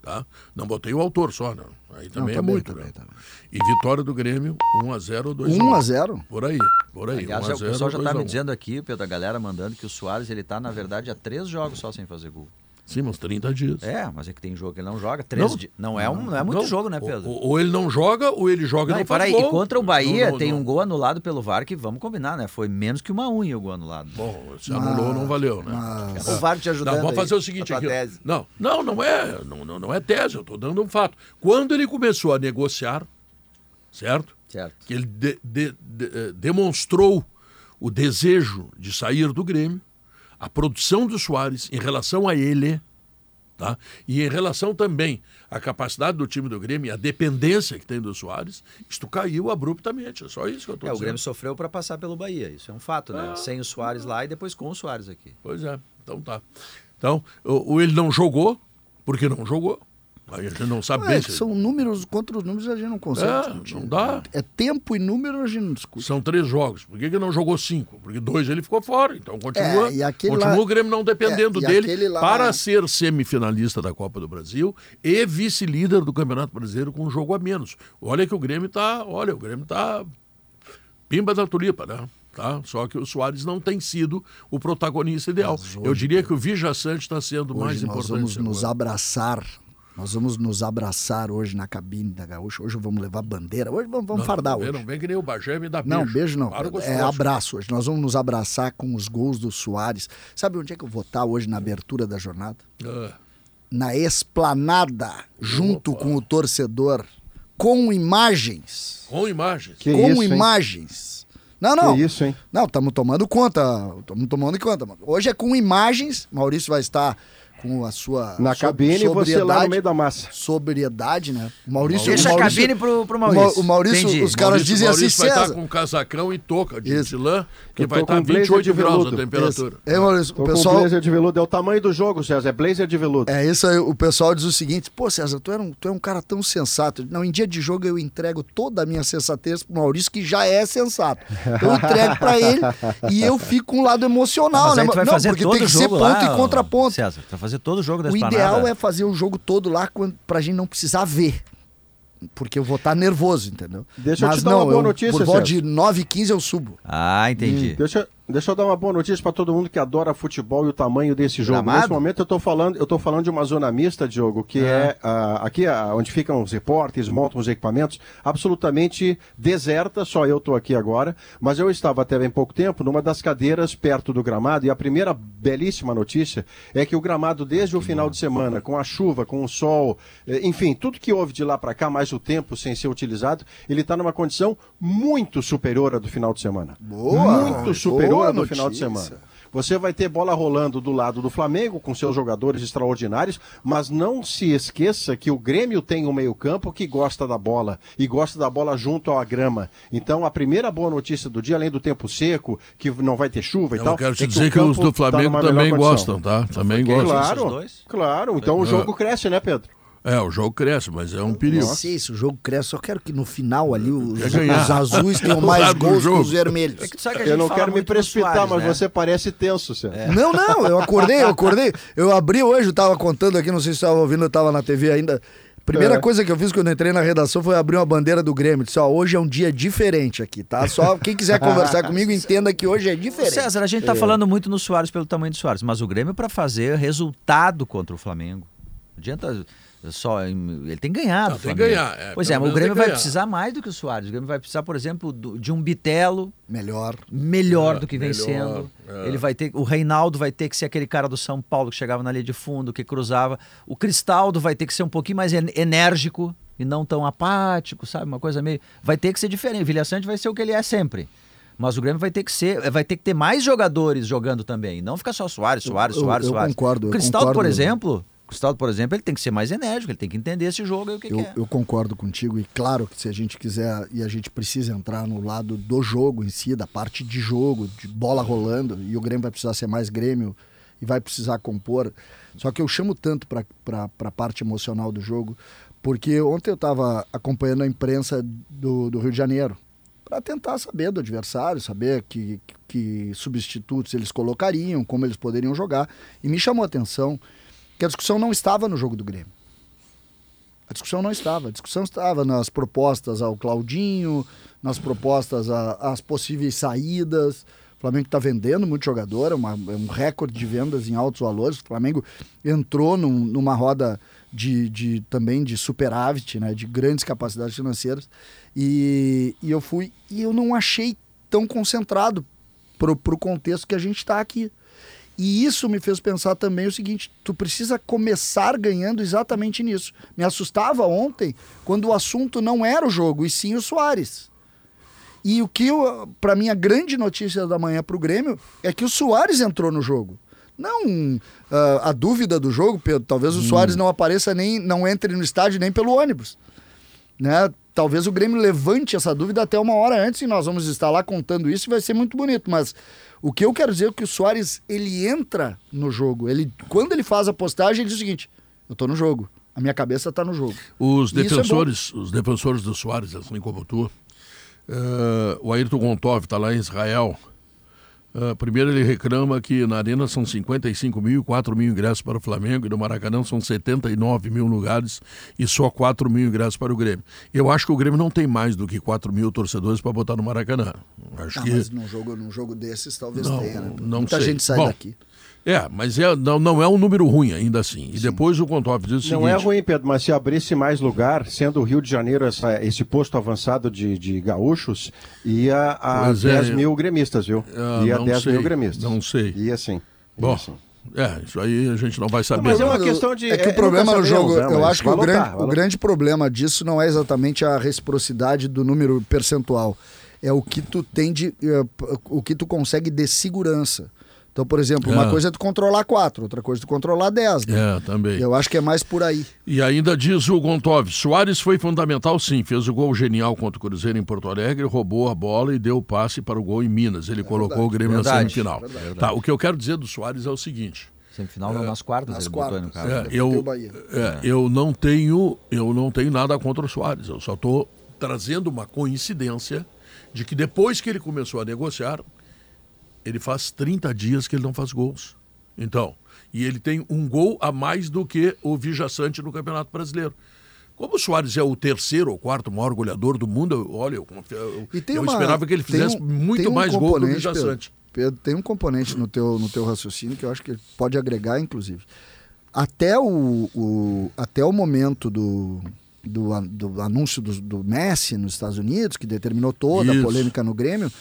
tá? Não botei o autor só, não. Aí também não, é muito, também, né? também. E vitória do Grêmio, 1x0 ou 2x1. 1x0? Por aí, por aí. Aliás, 1 o pessoal já está me dizendo aqui, Pedro, a galera mandando que o Soares, ele tá, na verdade, há três jogos só sem fazer gol. Sim, uns 30 dias. É, mas é que tem jogo que ele não joga. 13 não, dias. Não é, um, não é muito não. jogo, né, Pedro? Ou, ou, ele não joga, ou ele joga não, e não faz aí, gol. E contra o Bahia não, tem um gol anulado pelo VAR que, vamos combinar, né? Foi menos que uma unha o gol anulado. Bom, se anulou, não valeu, né? Mas... O VAR te ajudando Não, vamos fazer aí, o seguinte aqui. Tese. Não, não, não é, não, não, não é tese, eu estou dando um fato. Quando ele começou a negociar, certo? Certo. Que ele de, de, de, eh, demonstrou o desejo de sair do Grêmio, a produção do Soares em relação a ele Tá? E em relação também à capacidade do time do Grêmio e a dependência que tem do Soares, isto caiu abruptamente. É só isso que eu estou é, dizendo. O Grêmio sofreu para passar pelo Bahia, isso é um fato, né? É. Sem o Soares lá e depois com o Soares aqui. Pois é, então tá. Então, o, o ele não jogou, porque não jogou. A gente não sabe bem. Se... São números, contra os números a gente não consegue. É, não dá. É tempo e número a gente não discute. São três jogos. Por que, que não jogou cinco? Porque dois ele ficou fora. Então continua, é, continua lá... o Grêmio não dependendo é, dele lá... para ser semifinalista da Copa do Brasil e vice-líder do Campeonato Brasileiro com um jogo a menos. Olha que o Grêmio está. Olha, o Grêmio está. Pimba da tulipa, né? Tá? Só que o Soares não tem sido o protagonista ideal. Eu diria que o Vija Sante está sendo mais importante. Nós vamos nos abraçar nós vamos nos abraçar hoje na cabine da Gaúcha. Hoje vamos levar bandeira. Hoje vamos, vamos não, fardar não, hoje. Não vem que nem o Bagé me dá beijo. Não, beijo não. É abraço hoje. Nós vamos nos abraçar com os gols do Soares. Sabe onde é que eu vou estar hoje na abertura da jornada? Ah. Na esplanada, junto Opa. com o torcedor, com imagens. Com imagens. Que com isso, imagens. Hein? Não, não. Que isso, hein? Não, estamos tomando conta. Estamos tomando conta. Hoje é com imagens. Maurício vai estar com a sua na cabine e você lá no meio da massa. Sobriedade, né? O Maurício, Deixa o Maurício, a cabine pro, pro Maurício. O Maurício, Entendi. os caras Maurício, dizem Maurício assim, vai César. estar com casacão e touca de lã, que vai estar 28 graus a temperatura. É, Maurício, o pessoal... com blazer de veludo, é o tamanho do jogo, César, é blazer de veludo. É isso aí, o pessoal diz o seguinte, pô César, tu é um, tu é um cara tão sensato. Não, em dia de jogo eu entrego toda a minha sensatez pro Maurício, que já é sensato. Eu entrego pra ele e eu fico com um lado emocional, Mas né? Aí tu vai não, fazer porque todo tem que ser ponto lá, e contraponto. César, tu vai fazer todo o jogo da O ideal é fazer o jogo todo lá pra gente não precisar ver. Porque eu vou estar nervoso, entendeu? Deixa Mas eu te dar não, uma boa eu, notícia, Por volta de 9 h 15 eu subo. Ah, entendi. Hum, deixa, Deixa eu dar uma boa notícia para todo mundo que adora futebol e o tamanho desse jogo. Gramado? Nesse momento eu estou falando, eu tô falando de uma zona mista, Diogo, que é, é uh, aqui uh, onde ficam os repórteres, montam os equipamentos, absolutamente deserta, só eu estou aqui agora, mas eu estava até bem pouco tempo numa das cadeiras perto do gramado e a primeira belíssima notícia é que o gramado desde o final de semana, com a chuva, com o sol, eh, enfim, tudo que houve de lá para cá, mais o tempo sem ser utilizado, ele está numa condição muito superior à do final de semana. Boa, muito superior boa no final de semana. Você vai ter bola rolando do lado do Flamengo, com seus jogadores extraordinários, mas não se esqueça que o Grêmio tem um meio-campo que gosta da bola e gosta da bola junto à grama. Então, a primeira boa notícia do dia, além do tempo seco, que não vai ter chuva e Eu tal. quero te é dizer que, que os do tá Flamengo tá também gostam, tá? Também gostam. Claro, claro. Então é. o jogo cresce, né, Pedro? É, o jogo cresce, mas é um perigo. Não sei se o jogo cresce, só quero que no final ali os, os azuis tenham mais gols que os vermelhos. É que eu não quero me precipitar, Soares, mas né? você parece tenso, Sérgio. É. Não, não, eu acordei, eu acordei. Eu abri hoje, eu tava contando aqui, não sei se estava ouvindo, eu tava na TV ainda. Primeira é. coisa que eu fiz quando eu entrei na redação foi abrir uma bandeira do Grêmio. Disse, ó, hoje é um dia diferente aqui, tá? Só quem quiser conversar comigo entenda que hoje é diferente. César, a gente tá é. falando muito no Soares pelo tamanho do Soares, mas o Grêmio para fazer resultado contra o Flamengo. Não adianta só ele tem ganhado. Não, tem que ganhar. É, pois é, mas o Grêmio vai precisar mais do que o Soares. O Grêmio vai precisar, por exemplo, do, de um Bitelo melhor, melhor é, do que vem melhor, sendo. É. Ele vai ter, o Reinaldo vai ter que ser aquele cara do São Paulo que chegava na linha de fundo, que cruzava. O Cristaldo vai ter que ser um pouquinho mais enérgico e não tão apático, sabe? Uma coisa meio, vai ter que ser diferente. O Vilha Sante vai ser o que ele é sempre. Mas o Grêmio vai ter que ser, vai ter que ter mais jogadores jogando também, não ficar só Soares, Soares, eu, Soares, eu, Soares. Eu concordo. O Cristaldo, por exemplo, Cristaldo, por exemplo, ele tem que ser mais enérgico, ele tem que entender esse jogo e o que, eu, que é. Eu concordo contigo, e claro que se a gente quiser, e a gente precisa entrar no lado do jogo em si, da parte de jogo, de bola rolando, e o Grêmio vai precisar ser mais Grêmio e vai precisar compor. Só que eu chamo tanto para a parte emocional do jogo, porque ontem eu estava acompanhando a imprensa do, do Rio de Janeiro, para tentar saber do adversário, saber que, que substitutos eles colocariam, como eles poderiam jogar, e me chamou a atenção que a discussão não estava no jogo do Grêmio. A discussão não estava. A discussão estava nas propostas ao Claudinho, nas propostas às possíveis saídas. O Flamengo está vendendo muito jogador, é, uma, é, um recorde de vendas em altos valores. O Flamengo entrou num, numa roda de, de, também de superávit, né, de grandes capacidades financeiras. E, e eu fui e eu não achei tão concentrado para o contexto que a gente está aqui. E isso me fez pensar também o seguinte: tu precisa começar ganhando exatamente nisso. Me assustava ontem quando o assunto não era o jogo, e sim o Soares. E o que, para mim, a grande notícia da manhã para o Grêmio é que o Soares entrou no jogo. Não uh, a dúvida do jogo, Pedro, talvez o hum. Soares não apareça nem, não entre no estádio nem pelo ônibus. Né? Talvez o Grêmio levante essa dúvida até uma hora antes e nós vamos estar lá contando isso e vai ser muito bonito. Mas o que eu quero dizer é que o Soares, ele entra no jogo. Ele, quando ele faz a postagem, ele diz o seguinte: eu tô no jogo. A minha cabeça está no jogo. Os é defensores, é os defensores do Soares, assim como tu, uh, o Ayrton Gontov está lá em Israel. Uh, primeiro ele reclama que na Arena são 55 mil e 4 mil ingressos para o Flamengo e no Maracanã são 79 mil lugares e só 4 mil ingressos para o Grêmio. Eu acho que o Grêmio não tem mais do que 4 mil torcedores para botar no Maracanã. Acho ah, que... Mas num jogo, num jogo desses talvez não, tenha. Né? Não Muita sei. gente sai Bom, daqui. É, mas é, não, não é um número ruim ainda assim. E Sim. depois o Contov diz o seguinte... Não é ruim, Pedro, mas se abrisse mais lugar, sendo o Rio de Janeiro essa, esse posto avançado de, de gaúchos, ia a pois 10 é, mil gremistas, viu? Ah, ia a 10 sei, mil gremistas. Não sei. Ia sim. Ia Bom, sim. É, isso aí a gente não vai saber. Não, mas é uma questão de. É que é, o problema no jogo, né, eu acho que o, grande, o grande problema disso não é exatamente a reciprocidade do número percentual. É o que tu tem de. Uh, o que tu consegue de segurança. Então, por exemplo, uma é. coisa é tu controlar quatro, outra coisa é tu controlar dez. Né? É, também. Eu acho que é mais por aí. E ainda diz o Gontov, Soares foi fundamental sim, fez o gol genial contra o Cruzeiro em Porto Alegre, roubou a bola e deu o passe para o gol em Minas. Ele é colocou verdade. o Grêmio verdade. na semifinal. Verdade. Tá, o que eu quero dizer do Soares é o seguinte... Semifinal não, nas quartas, nas quartas. no caso. É, eu, é, eu, não tenho, eu não tenho nada contra o Soares, eu só estou trazendo uma coincidência de que depois que ele começou a negociar, ele faz 30 dias que ele não faz gols. Então, e ele tem um gol a mais do que o Vijaçante no Campeonato Brasileiro. Como o Soares é o terceiro ou quarto maior goleador do mundo, eu, olha, eu, eu, eu uma, esperava que ele fizesse um, muito um mais gol que o Vijaçante. Pedro, Pedro, tem um componente no teu, no teu raciocínio que eu acho que pode agregar, inclusive. Até o, o até o momento do, do, do anúncio do, do, Messi nos Estados Unidos, que determinou toda Isso. a polêmica no Grêmio,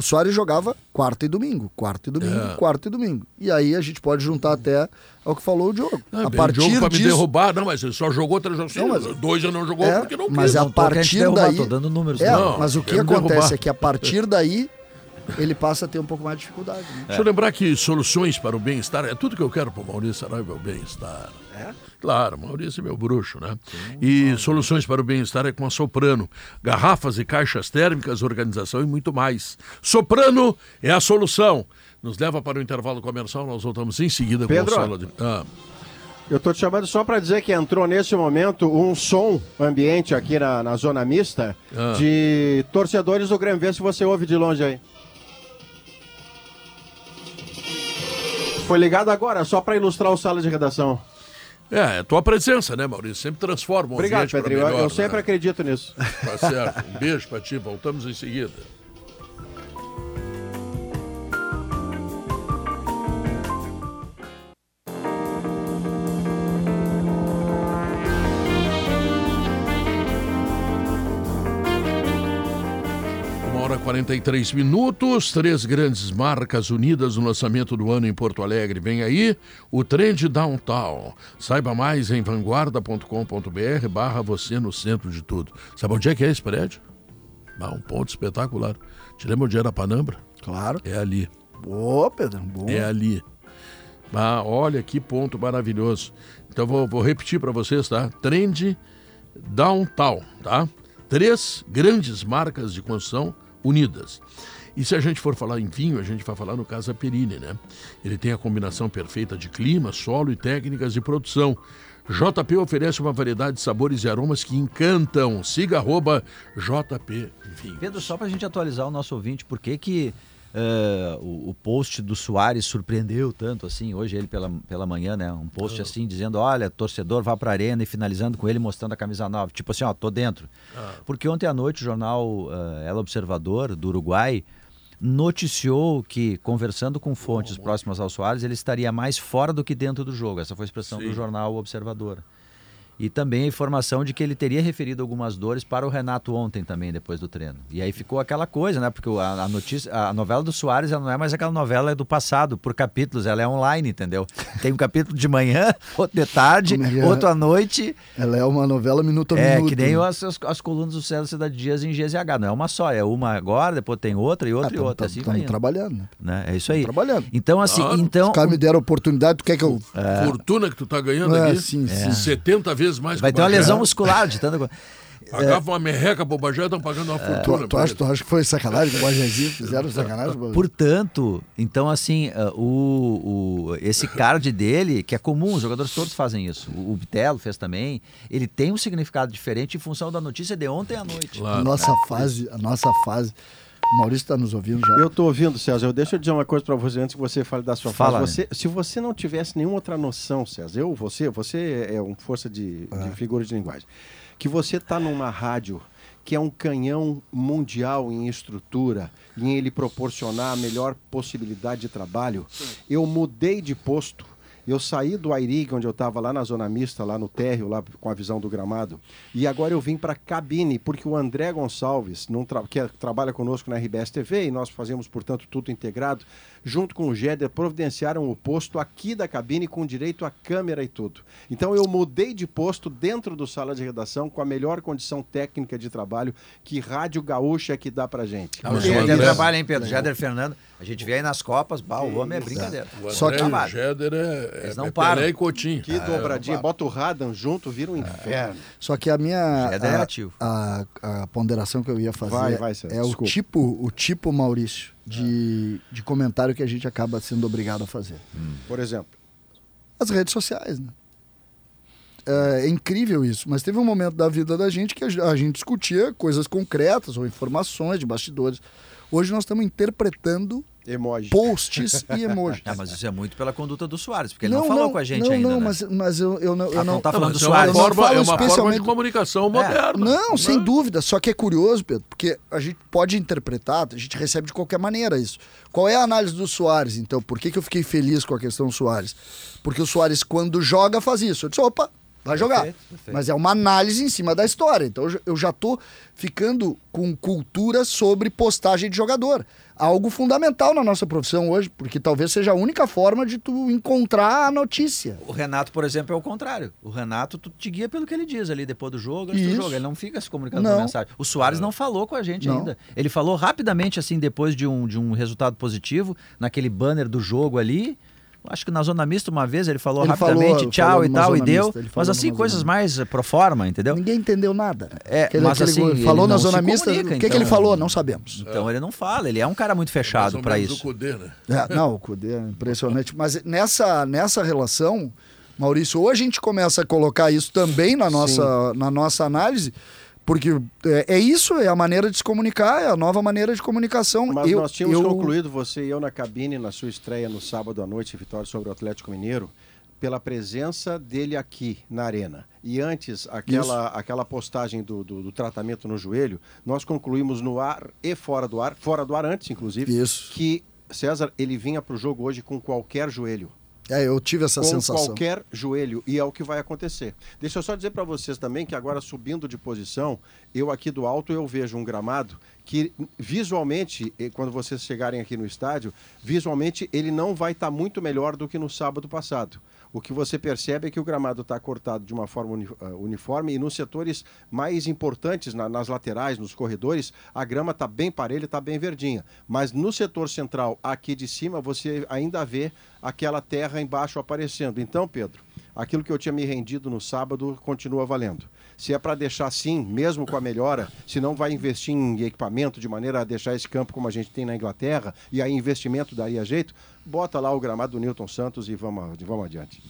o Soares jogava quarta e domingo, quarta e domingo, é. quarta e domingo. E aí a gente pode juntar até ao que falou o Diogo. Não, a partir jogo disso... me derrubar, não, mas ele só jogou três jogos. Não, mas... Dois já não jogou é, porque não quis. Mas a não partir a daí... Tô dando números. É, não, mas o que acontece derrubar. é que a partir daí ele passa a ter um pouco mais de dificuldade. Né? Deixa eu lembrar que soluções para o bem-estar é tudo que eu quero para o Maurício Saraiva é o bem-estar. É? Claro, Maurício é meu bruxo, né? Sim, e soluções para o bem-estar é com a Soprano. Garrafas e caixas térmicas, organização e muito mais. Soprano é a solução. Nos leva para o intervalo comercial, nós voltamos em seguida Pedro, com o sala de. Ah. Eu estou te chamando só para dizer que entrou nesse momento um som ambiente aqui na, na zona mista ah. de torcedores do Grêmio. Vê se você ouve de longe aí. Foi ligado agora, só para ilustrar o sala de redação. É, é tua presença, né, Maurício? Sempre transforma o Obrigado, Pedrinho. Eu, eu sempre né? acredito nisso. Tá certo. Um beijo para ti. Voltamos em seguida. 43 minutos, três grandes marcas unidas no lançamento do ano em Porto Alegre. Vem aí o Trend Downtown. Saiba mais em vanguarda.com.br barra você no centro de tudo. Sabe onde é que é esse prédio? Ah, um ponto espetacular. Te lembra onde era Panambra? Claro. É ali. Boa, Pedro. Boa. É ali. Ah, olha que ponto maravilhoso. Então vou, vou repetir para vocês, tá? Trend Downtown, tá? Três grandes marcas de construção unidas. E se a gente for falar em vinho, a gente vai falar no Casa Perini, né? Ele tem a combinação perfeita de clima, solo e técnicas de produção. JP oferece uma variedade de sabores e aromas que encantam. Siga arroba JP Vinhos. Pedro, só para a gente atualizar o nosso ouvinte, por que que Uh, o, o, post do Soares surpreendeu tanto assim, hoje ele pela, pela manhã, né? Um post ah. assim dizendo: olha, torcedor vá pra arena e finalizando com ele mostrando a camisa nova. Tipo assim, ó, tô dentro. Ah. Porque ontem à noite o jornal uh, Ela Observador do Uruguai noticiou que, conversando com fontes próximas ao Soares, ele estaria mais fora do que dentro do jogo. Essa foi a expressão Sim. do jornal Observador. E também a informação de que ele teria referido algumas dores para o Renato ontem também, depois do treino. E aí ficou aquela coisa, né? Porque a, a notícia, a novela do Soares ela não é mais aquela novela do passado, por capítulos, ela é online, entendeu? Tem um capítulo de manhã, outro de tarde, é outro à noite. Ela é uma novela minuto a é, minuto. É, que nem né? as, as, as, colunas do Céu Cidade Dias em GZH. Não é uma só, é uma agora, depois tem outra e outra ah, e outra. Assim Estamos trabalhando. Né? É isso aí. trabalhando. Então, assim, ah, então... Os caras me deram oportunidade, tu quer que eu... É... Fortuna que tu tá ganhando é, aqui. Sim, sim. 70 vezes mais Vai ter uma lesão muscular de tanto. Pagava é... uma merreca pro Bagé, estão pagando uma é... fortuna. Tu, tu, acha, tu acha que foi sacanagem com o Bagézinho? Fizeram sacanagem? Portanto, então assim, uh, o, o, esse card dele, que é comum, os jogadores todos fazem isso. O, o Bitelo fez também. Ele tem um significado diferente em função da notícia de ontem à noite. Claro. Nossa fase, a nossa fase o Maurício está nos ouvindo já. Eu estou ouvindo, César. Deixa eu dizer uma coisa para você antes que você fale da sua Fala, Você, se você não tivesse nenhuma outra noção, César, eu, você, você é um força de, de é. figura de linguagem, que você está numa rádio que é um canhão mundial em estrutura, em ele proporcionar a melhor possibilidade de trabalho, eu mudei de posto eu saí do Airig, onde eu estava lá na zona mista, lá no térreo, lá com a visão do gramado, e agora eu vim para a cabine, porque o André Gonçalves, tra que é, trabalha conosco na RBS TV, e nós fazemos, portanto, tudo integrado, junto com o Géder, providenciaram o posto aqui da cabine com direito à câmera e tudo. Então eu mudei de posto dentro do sala de redação com a melhor condição técnica de trabalho que Rádio Gaúcha é que dá pra gente. Ah, o Géder trabalha, hein, Pedro? Géder Fernando. A gente vê aí nas Copas, bah, o homem é brincadeira. O Só que o Géder é, Eles não é param. e Coutinho. Que dobradinha. Bota o Radan junto, vira um inferno. Só que a minha a, a, a, ponderação que eu ia fazer vai, vai, é o tipo, o tipo Maurício de, de comentário que a gente acaba sendo obrigado a fazer. Hum. Por exemplo? As redes sociais, né? É, é, incrível isso, mas teve um momento da vida da gente que a, a gente discutia coisas concretas ou informações de bastidores. Hoje nós estamos interpretando Emoji. posts e emojis. Ah, mas isso é muito pela conduta do Soares, porque ele não, não falou não, com a gente não, ainda. Não, né? mas, mas eu, eu não. Eu ah, não, tá falando do Soares. É uma, forma, é uma forma de comunicação é. moderna. Não, sem dúvida. Só que é curioso, Pedro, porque a gente pode interpretar, a gente recebe de qualquer maneira isso. Qual é a análise do Soares, então? Por que, que eu fiquei feliz com a questão do Soares? Porque o Soares, quando joga, faz isso. Eu disse, opa, Vai jogar. Perfeito, perfeito. Mas é uma análise em cima da história. Então eu já tô ficando com cultura sobre postagem de jogador. Algo fundamental na nossa profissão hoje, porque talvez seja a única forma de tu encontrar a notícia. O Renato, por exemplo, é o contrário. O Renato, tu te guia pelo que ele diz ali depois do jogo, antes do jogo. Ele não fica se comunicando não. mensagem. O Soares não falou com a gente não. ainda. Ele falou rapidamente, assim, depois de um, de um resultado positivo, naquele banner do jogo ali acho que na zona mista uma vez ele falou ele rapidamente falou, tchau falou e tal e deu, mas assim coisas mais eh, pro forma, entendeu? Ninguém entendeu nada. É, aquele, mas aquele, assim, falou na zona mista, o que, então, que ele então. falou? Não sabemos. Então é. ele não fala, ele é um cara muito fechado para isso. O Cudê, né? É, não, o Cudê é impressionante, mas nessa nessa relação, Maurício, ou a gente começa a colocar isso também na nossa na nossa análise, porque é, é, isso, é a maneira de se comunicar, é a nova maneira de comunicação. Mas eu, nós tínhamos eu... concluído, você e eu, na cabine, na sua estreia no sábado à noite, Vitória sobre o Atlético Mineiro, pela presença dele aqui na arena. E antes, aquela, aquela postagem do, do, do, tratamento no joelho, nós concluímos no ar e fora do ar, fora do ar antes, inclusive, isso. que César ele vinha para o jogo hoje com qualquer joelho. É, eu tive essa com sensação. qualquer joelho, e é o que vai acontecer. Deixa eu só dizer para vocês também que agora subindo de posição, eu aqui do alto eu vejo um gramado que visualmente, quando vocês chegarem aqui no estádio, visualmente ele não vai estar tá muito melhor do que no sábado passado o que você percebe é que o gramado está cortado de uma forma eh, uniforme e nos setores mais importantes, na, nas laterais, nos corredores, a grama está bem parelha, está bem verdinha. Mas no setor central, aqui de cima, você ainda vê aquela terra embaixo aparecendo. Então, Pedro, aquilo que eu tinha me rendido no sábado continua valendo. Se é para deixar assim, mesmo com a melhora, se não vai investir em equipamento de maneira a deixar esse campo como a gente tem na Inglaterra, e aí investimento daria jeito, bota lá o gramado do Newton Santos e vamos, vamos adiante.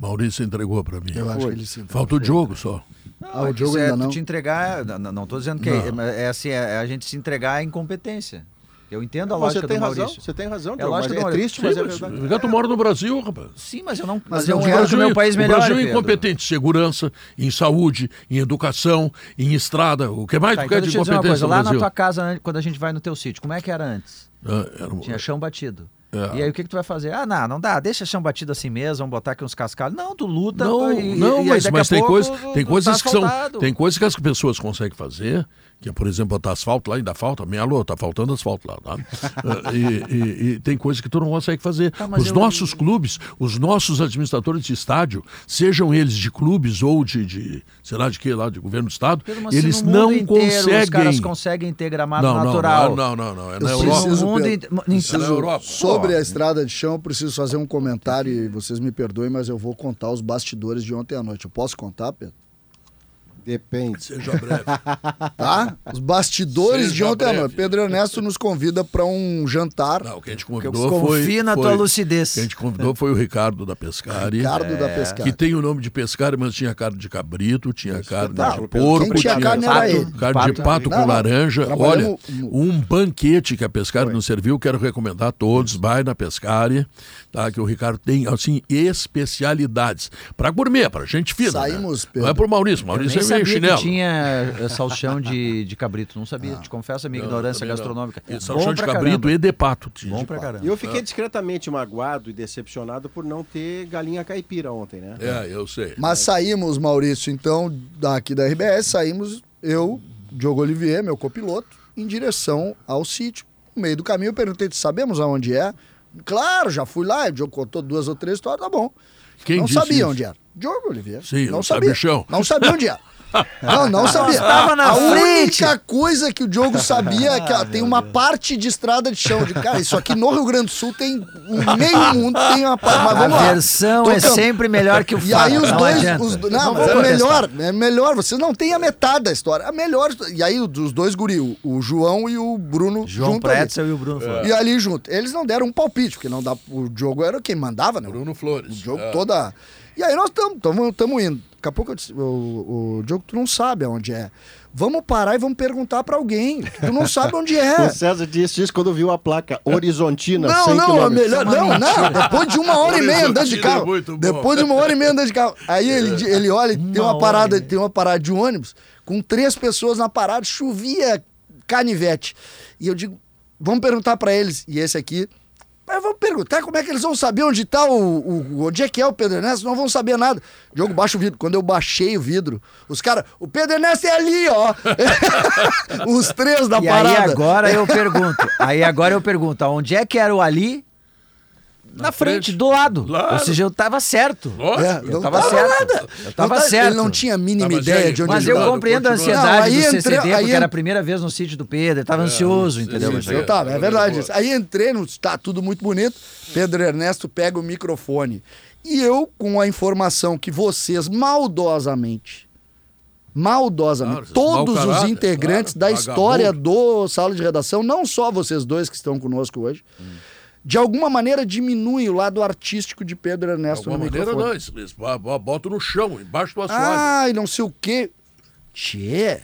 Maurício entregou para mim. Eu acho que ele. Falta o Diogo só. Não, ah, o Diogo é ainda não. te entregar, não estou dizendo que é, é, assim, é a gente se entregar à incompetência. Eu entendo a lógica você tem do Razão, você tem razão, é, lógica é triste, Sim, mas é verdade. tu mora no Brasil, rapaz. Sim, mas eu não, mas, mas eu quero que o meu país melhore, O Brasil é incompetente em segurança, em saúde, em educação, em estrada. O que mais tá, tu quer então de incompetência coisa, Lá na tua casa, quando a gente vai no teu sítio, como é que era antes? Ah, era... Tinha chão batido. É. E aí o que, que tu vai fazer? Ah, não, não dá, deixa chão batido assim mesmo, vamos botar aqui uns cascalhos. Não, tu luta. Não, e, não e mas, mas tem, pouco, coisa, tem coisas tá que são. Tem coisas que as pessoas conseguem fazer que é, por exemplo, botar asfalto lá, ainda falta, meia lua, tá faltando asfalto lá, tá? e, e, e, tem coisa que tu não consegue fazer. Tá, os eu... nossos clubes, os nossos administradores de estádio, sejam eles de clubes ou de, de sei lá de que lá, de governo do estado, Pedro, eles não inteiro, conseguem. Os caras conseguem ter gramado não, natural. Não, não, não, não, é na Europa. Preciso, mundo preciso, é na Europa. Sobre a estrada de chão, preciso fazer um comentário e vocês me perdoem, mas eu vou contar os bastidores de ontem à noite. Eu posso contar, Pedro? Depende. Seja breve. Tá? Os bastidores Seja de ontem à breve. noite. Pedro Ernesto nos convida para um jantar. Não, quem te Eu convidou confio foi... na foi, tua lucidez. Quem te convidou foi o Ricardo da Pescari. Ricardo da Que Pescari. tem o nome de pescário, mas tinha carne de cabrito, tinha carne de espetáculo, porco, Quem tinha carne ele. carne de pato Não, com não. laranja. Olha, no- um banquete que a Pescari nos serviu, quero recomendar a todos, vai na Pescari, tá? Que o Ricardo tem, assim, especialidades. Pra gourmet, pra gente fina. Saímos, né? Pedro. Não é pro Maurício, Maurício é sabia chinelo. que tinha eh, salchão de, de cabrito. Não sabia. Te confesso a minha ignorância não. gastronômica. E Bom salchão de cabrito caramba. e de pato. tinha Bom de pra pato. caramba. E eu fiquei discretamente magoado e decepcionado por não ter galinha caipira ontem, né? É, eu sei. Mas saímos, Maurício, então, daqui da RBS, saímos eu, Diogo Olivier, meu copiloto, em direção ao sítio. No meio do caminho eu perguntei, sabemos aonde é? Claro, já fui lá, o Diogo contou duas ou três histórias, tá bom. Quem não disse sabia isso? onde era. Diogo Olivier. Sim, não não sabia. sabichão. Não sabia onde era. Não, não sabia. estava na a frente. única coisa que o Diogo sabia é que ó, tem uma parte de estrada de chão. De cara, isso aqui no Rio Grande do Sul tem um meio mundo, tem uma parte. Mas A vamos lá. versão é Tocamos. sempre melhor que o E fato. aí os não dois. adianta. os não, mas é melhor, é melhor. Você não tem a metade da história. A melhor. E aí os dois guri, o, o João e o Bruno João junto ali. Pretzel e o Bruno Flores. E ali junto. Eles não deram um palpite, porque não dá. O Diogo era quem mandava, né? Bruno Flores. O jogo É. toda. E aí nós estamos indo. Daqui a pouco eu disse, o, o Diogo, tu não sabe aonde é. Vamos parar e vamos perguntar pra alguém. Tu não sabe onde é. O César disse isso quando viu a placa Horizontina, Não, 100 não, é melhor. Não, não. Depois de uma hora e meia andando de é carro. muito bom. Depois de uma hora e meia andando de carro. Aí ele, ele olha, e tem Uma uma parada, tem uma parada de ônibus com três pessoas na parada, chovia canivete. E eu digo, vamos perguntar pra eles. E esse aqui. Mas vamos perguntar como é que eles vão saber onde tá o, o- onde é que é o Pedro Ernesto, não vão saber nada. Diogo, baixa o vidro. Quando eu baixei o vidro, os caras, o Pedro Ernesto é ali, ó. os três da E parada. aí agora eu pergunto. Aí agora eu pergunto, onde é que era o Ali? Na, frente, frente. do lado. Claro. Ou seja, eu tava certo. Lógico. É, Eu não tava tava certo. nada. Eu tava Não tá- certo. Ele não tinha a mínima mas ideia aí- de onde Mas ele eu compreendo a ansiedade Não, aí do entrei- CCD, aí porque en- era a primeira vez no sítio do Pedro, ele tava ansioso, entendeu? sim. Eu tava, é É, verdade. é. Aí entrei, no, tá tudo muito bonito. Pedro Ernesto pega o microfone. E eu, com a informação que vocês maldosamente, maldosamente, Claro, todos os integrantes claro, da história vagabundo. do Sala de Redação, não só vocês dois que estão conosco hoje, Hum. De alguma maneira diminuem o lado artístico de Pedro De Ernesto alguma no maneira, microfone. não. Eles, eles bo- bo- botam no chão, embaixo do assoalho. Ah, e não sei o quê. Tchê.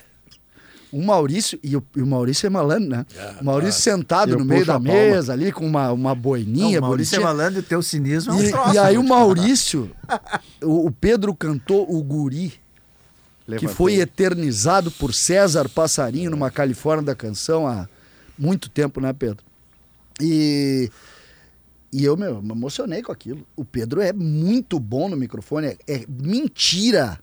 O Maurício, e o, e o Maurício é malandro, né? É, o Maurício sentado Eu no meio da palma. mesa ali com uma, uma boininha. Não, o Maurício é bonitinha. malandro e o teu cinismo é um E, troço. e aí né? o Maurício, o, o Pedro cantou o Guri, que Levantei. foi eternizado por César Passarinho numa Califórnia da canção há muito tempo, né, Pedro? E, e eu, meu, me emocionei com aquilo. O Pedro é muito bom no microfone. É, é mentira.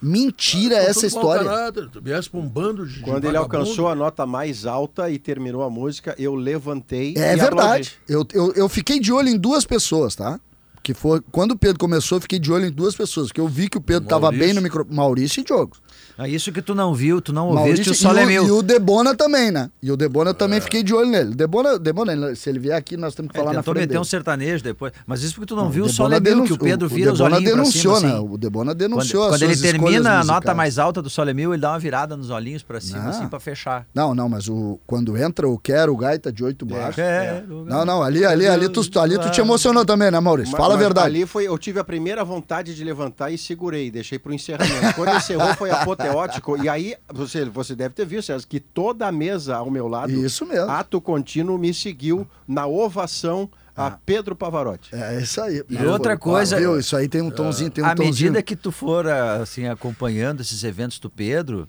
Mentira São essa história. viesse pra um bando de. de Quando ele vagabundo. alcançou a nota mais alta e terminou a música, eu levantei É e verdade. Eu, eu, eu fiquei de olho em duas pessoas, tá? Que foi. Quando o Pedro começou, eu fiquei de olho em duas pessoas. Porque eu vi que o Pedro estava bem no micro. Maurício e Diogo. É isso que tu não viu, tu não ouviste, Maurício o sol e, é o, meu. e o Debona também, né? E o Debona eu também fiquei de olho nele. Debona, Debona, se ele vier aqui, nós temos que Ele falar na frente meter dele. um sertanejo depois. Mas isso porque tu não, Não, viu o sol é meu, que o Pedro o- vira o os olhinhos pra denunciou, cima, né? assim. O Debona Quando, denunciou as quando ele termina a nota mais alta do Sol é Mil, ele dá uma virada nos olhinhos pra cima, Ah. assim, pra fechar. Não, não, mas o, quando entra o Quero, o Gaita de oito baixos. É, Não, não, ali, ali, ali, tu, ali tu te emocionou também, né, Maurício? Mas- Fala a verdade. Ali foi, eu tive a primeira vontade de levantar e segurei, deixei pro encerramento. Quando encerrou foi apoteótico. E aí, você, você deve ter visto, César, que toda a mesa ao meu lado, Isso mesmo. ato contínuo, me seguiu na ovação a Pedro Pavarotti. É isso aí. E outra coisa- Ah, viu? Isso aí tem um tonzinho, tem um à tonzinho. medida que tu for assim acompanhando esses eventos do Pedro,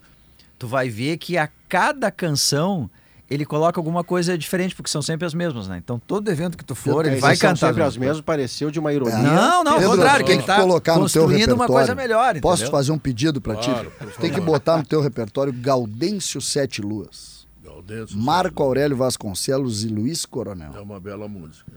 tu vai ver que a cada canção ele coloca alguma coisa diferente, porque são sempre as mesmas, né? Então todo evento que tu for, ele vai são cantar. sempre as as mesmas, pareceu de uma ironia. Não, não, ao contrário, que tá colocar no teu repertório. uma coisa melhor, Posso entendeu? fazer um pedido pra Claro, ti? por Tem que botar no teu repertório Gaudêncio Sete Luas, Gaudêncio, Marco Aurélio Vasconcelos e Luiz É Coronel. uma bela música.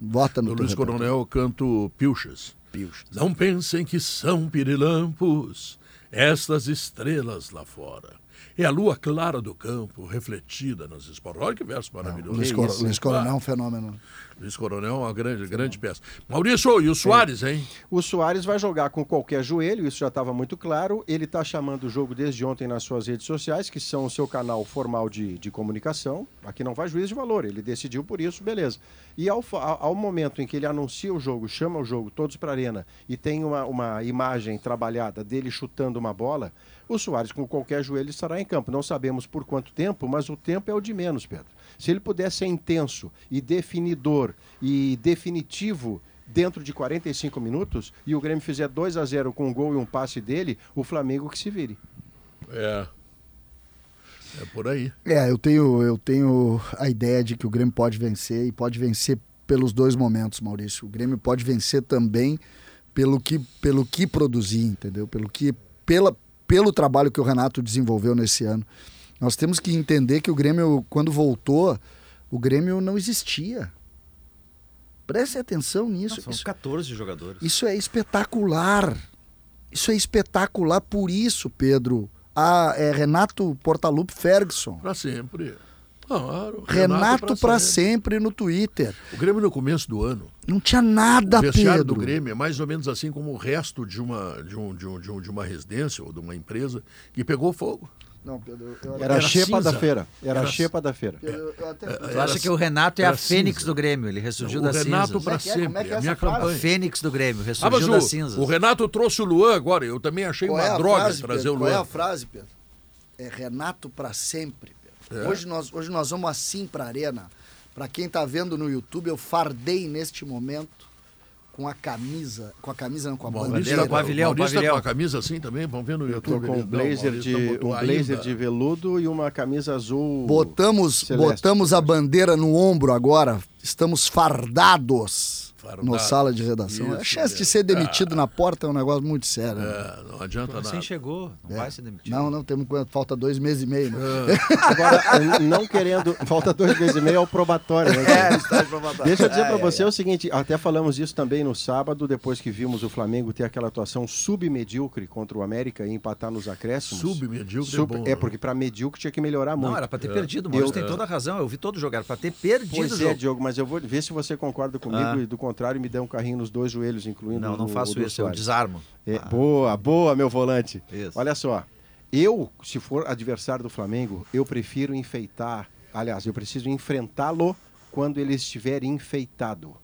Bota no Do teu Luiz repertório. Coronel eu canto Pilchas. Pilchas. Não pensem que são pirilampos estas estrelas lá fora. É a lua clara do campo, refletida nas esporas. Olha que verso maravilhoso. Luiz, Cor Luiz Coronel é um fenômeno. Luiz Coronel é uma grande, grande peça. Maurício, e o Soares, hein? O Soares vai jogar com qualquer joelho, isso já estava muito claro. Ele está chamando o jogo desde ontem nas suas redes sociais, que são o seu canal formal de, de comunicação. Aqui não faz juízo de valor, ele decidiu por isso, beleza. E ao, ao momento em que ele anuncia o jogo, chama o jogo todos para a arena e tem uma, uma imagem trabalhada dele chutando uma bola, o Soares, com qualquer joelho, estará em campo. Não sabemos por quanto tempo, mas o tempo é o de menos, Pedro. Se ele puder ser intenso e definidor e definitivo dentro de 45 minutos e o Grêmio fizer 2 a 0 com um gol e um passe dele, o Flamengo que se vire. É. É por aí. É, eu tenho, eu tenho a ideia de que o Grêmio pode vencer e pode vencer pelos dois momentos, Maurício. O Grêmio pode vencer também pelo que, pelo que produzir, entendeu? Pelo que pela, pelo trabalho que o Renato desenvolveu nesse ano. Nós temos que entender que o Grêmio, quando voltou, o Grêmio não existia. Preste atenção nisso. Não, são isso, 14 jogadores. Isso é espetacular. Isso é espetacular por isso, Pedro. Ah, é Renato Portaluppi Ferguson. Para sempre. Claro, Renato, Renato para sempre. sempre. no Twitter. O Grêmio no começo do ano. Não tinha nada, o vestiário Pedro. do Grêmio é mais ou menos assim como o resto de uma, de, um, de, um, de, um, de uma residência ou de uma empresa que pegou fogo. Não, Pedro, eu... Era, era xepa da feira. Era, era xepa da feira. Eu, eu até... Tu acha que o Renato é a fênix do Grêmio? Ele ressurgiu da cinza. O Renato para é, é, sempre. É, é a minha campanha. A fênix do Grêmio, ressurgiu ah, das cinzas. O Renato trouxe o Luan agora. Eu também achei Qual uma é droga frase, trazer Pedro? o Luan. Qual é a frase, Pedro? É Renato para sempre. É. Hoje, nós, hoje nós vamos assim para a arena. Para quem está vendo no YouTube, eu fardei neste momento com a camisa, com a camisa não, com a bandeira. Com o pavilhão, pavilhão. com a camisa assim também, vamos ver no YouTube. com um blazer, de, um blazer de veludo e uma camisa azul Botamos, botamos a bandeira no ombro agora, estamos fardados no sala de redação. Isso, a chance é. de ser demitido ah. na porta é um negócio muito sério. Né? É, não adianta nada. Você chegou, não é. vai ser demitido. Não, não, temos falta dois meses e meio. Né? É. Agora, não querendo, falta dois meses e meio ao probatório. Né? É, probatório. Deixa eu dizer para você o seguinte, até falamos isso também no sábado, depois que vimos o Flamengo ter aquela atuação submedíocre contra o América e empatar nos acréscimos. Submedíocre Sub, é, bom, é porque para medíocre tinha que melhorar muito. Não, era para ter perdido, mas tem toda a razão. Eu vi todo jogar para ter perdido pois o é, jogo. Diogo, mas eu vou ver se você concorda comigo ah. e do contrário me dê um carrinho nos dois joelhos, incluindo Não, não o, faço o isso, eu desarmo. É, ah. Boa, boa, meu volante. Isso. Olha só, eu, se for adversário do Flamengo, eu prefiro enfeitar, aliás, eu preciso enfrentá-lo quando ele estiver enfeitado.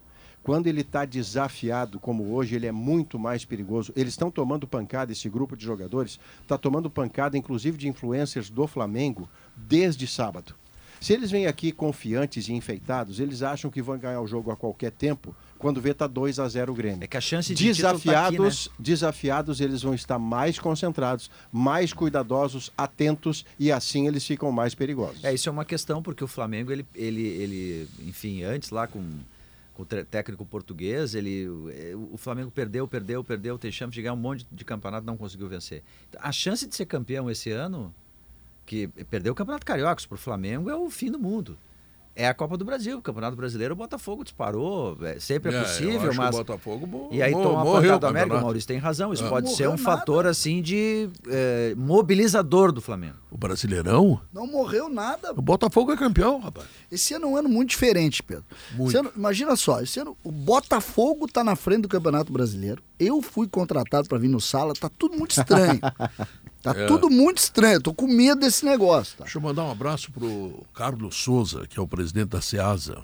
Quando ele está desafiado, como hoje, ele é muito mais perigoso. Eles estão tomando pancada, esse grupo de jogadores está tomando pancada, inclusive de influencers do Flamengo, desde sábado. Se eles vêm aqui confiantes e enfeitados, eles acham que vão ganhar o jogo a qualquer tempo quando vê tá 2 a 0 o Grêmio. É que a chance de desafiados, tá aqui, né? desafiados eles vão estar mais concentrados, mais cuidadosos, atentos e assim eles ficam mais perigosos. É, isso é uma questão porque o Flamengo ele ele, ele enfim, antes lá com com o técnico português, ele, o Flamengo perdeu, perdeu, perdeu, tem chance de ganhar um monte de campeonato, não conseguiu vencer. A chance de ser campeão esse ano, que perdeu o Campeonato Carioca para o Flamengo, é o fim do mundo é a Copa do Brasil. O Campeonato Brasileiro, o Botafogo disparou. É, sempre é, é possível, mas. o Botafogo bo... E aí toma a pancada do América. O Maurício tem razão. Isso é. pode ser um nada. fator assim de é, mobilizador do Flamengo. O Brasileirão? Não morreu nada. O Botafogo é campeão, rapaz. Esse ano é um ano muito diferente, Pedro. Muito. Ano, imagina só, esse ano o Botafogo está na frente do Campeonato Brasileiro. Eu fui contratado para vir no sala, tá tudo muito estranho. Tá é. tudo muito estranho, tô com medo desse negócio. Tá? Deixa eu mandar um abraço pro Carlos Souza, que é o presidente da SEASA.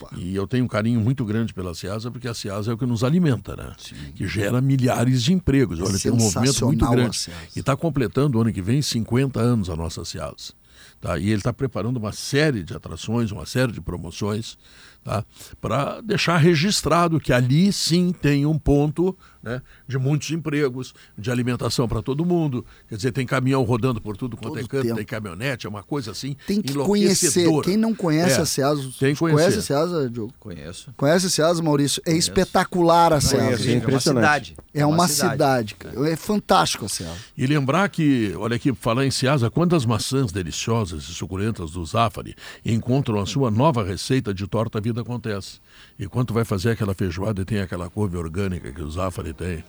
Opa. E eu tenho um carinho muito grande pela SEASA, porque a SEASA é o que nos alimenta, né? Sim. Que gera milhares de empregos. Olha, tem um movimento muito grande. E está completando ano que vem 50 anos a nossa SEASA. Tá? E ele está preparando uma série de atrações, uma série de promoções tá? para deixar registrado que ali sim tem um ponto né, de muitos empregos, de alimentação para todo mundo. Quer dizer, tem caminhão rodando por tudo quanto todo é canto, tempo. tem caminhonete, é uma coisa assim. Tem que conhecer. Quem não conhece é, a Ceasa, tem que conhecer. conhece a Ceasa, Diogo? Conheço. Conhece a Ceasa, Maurício? É Conheço. espetacular a Ceasa. É impressionante. É uma, cidade. cara. É fantástico a Ceasa. E lembrar que, olha aqui, falar em Ceasa, quantas maçãs deliciosas e suculentas do Zafari encontram a sua nova receita de torta vida acontece. E quando vai fazer aquela feijoada e tem aquela couve orgânica que o Zafari tem,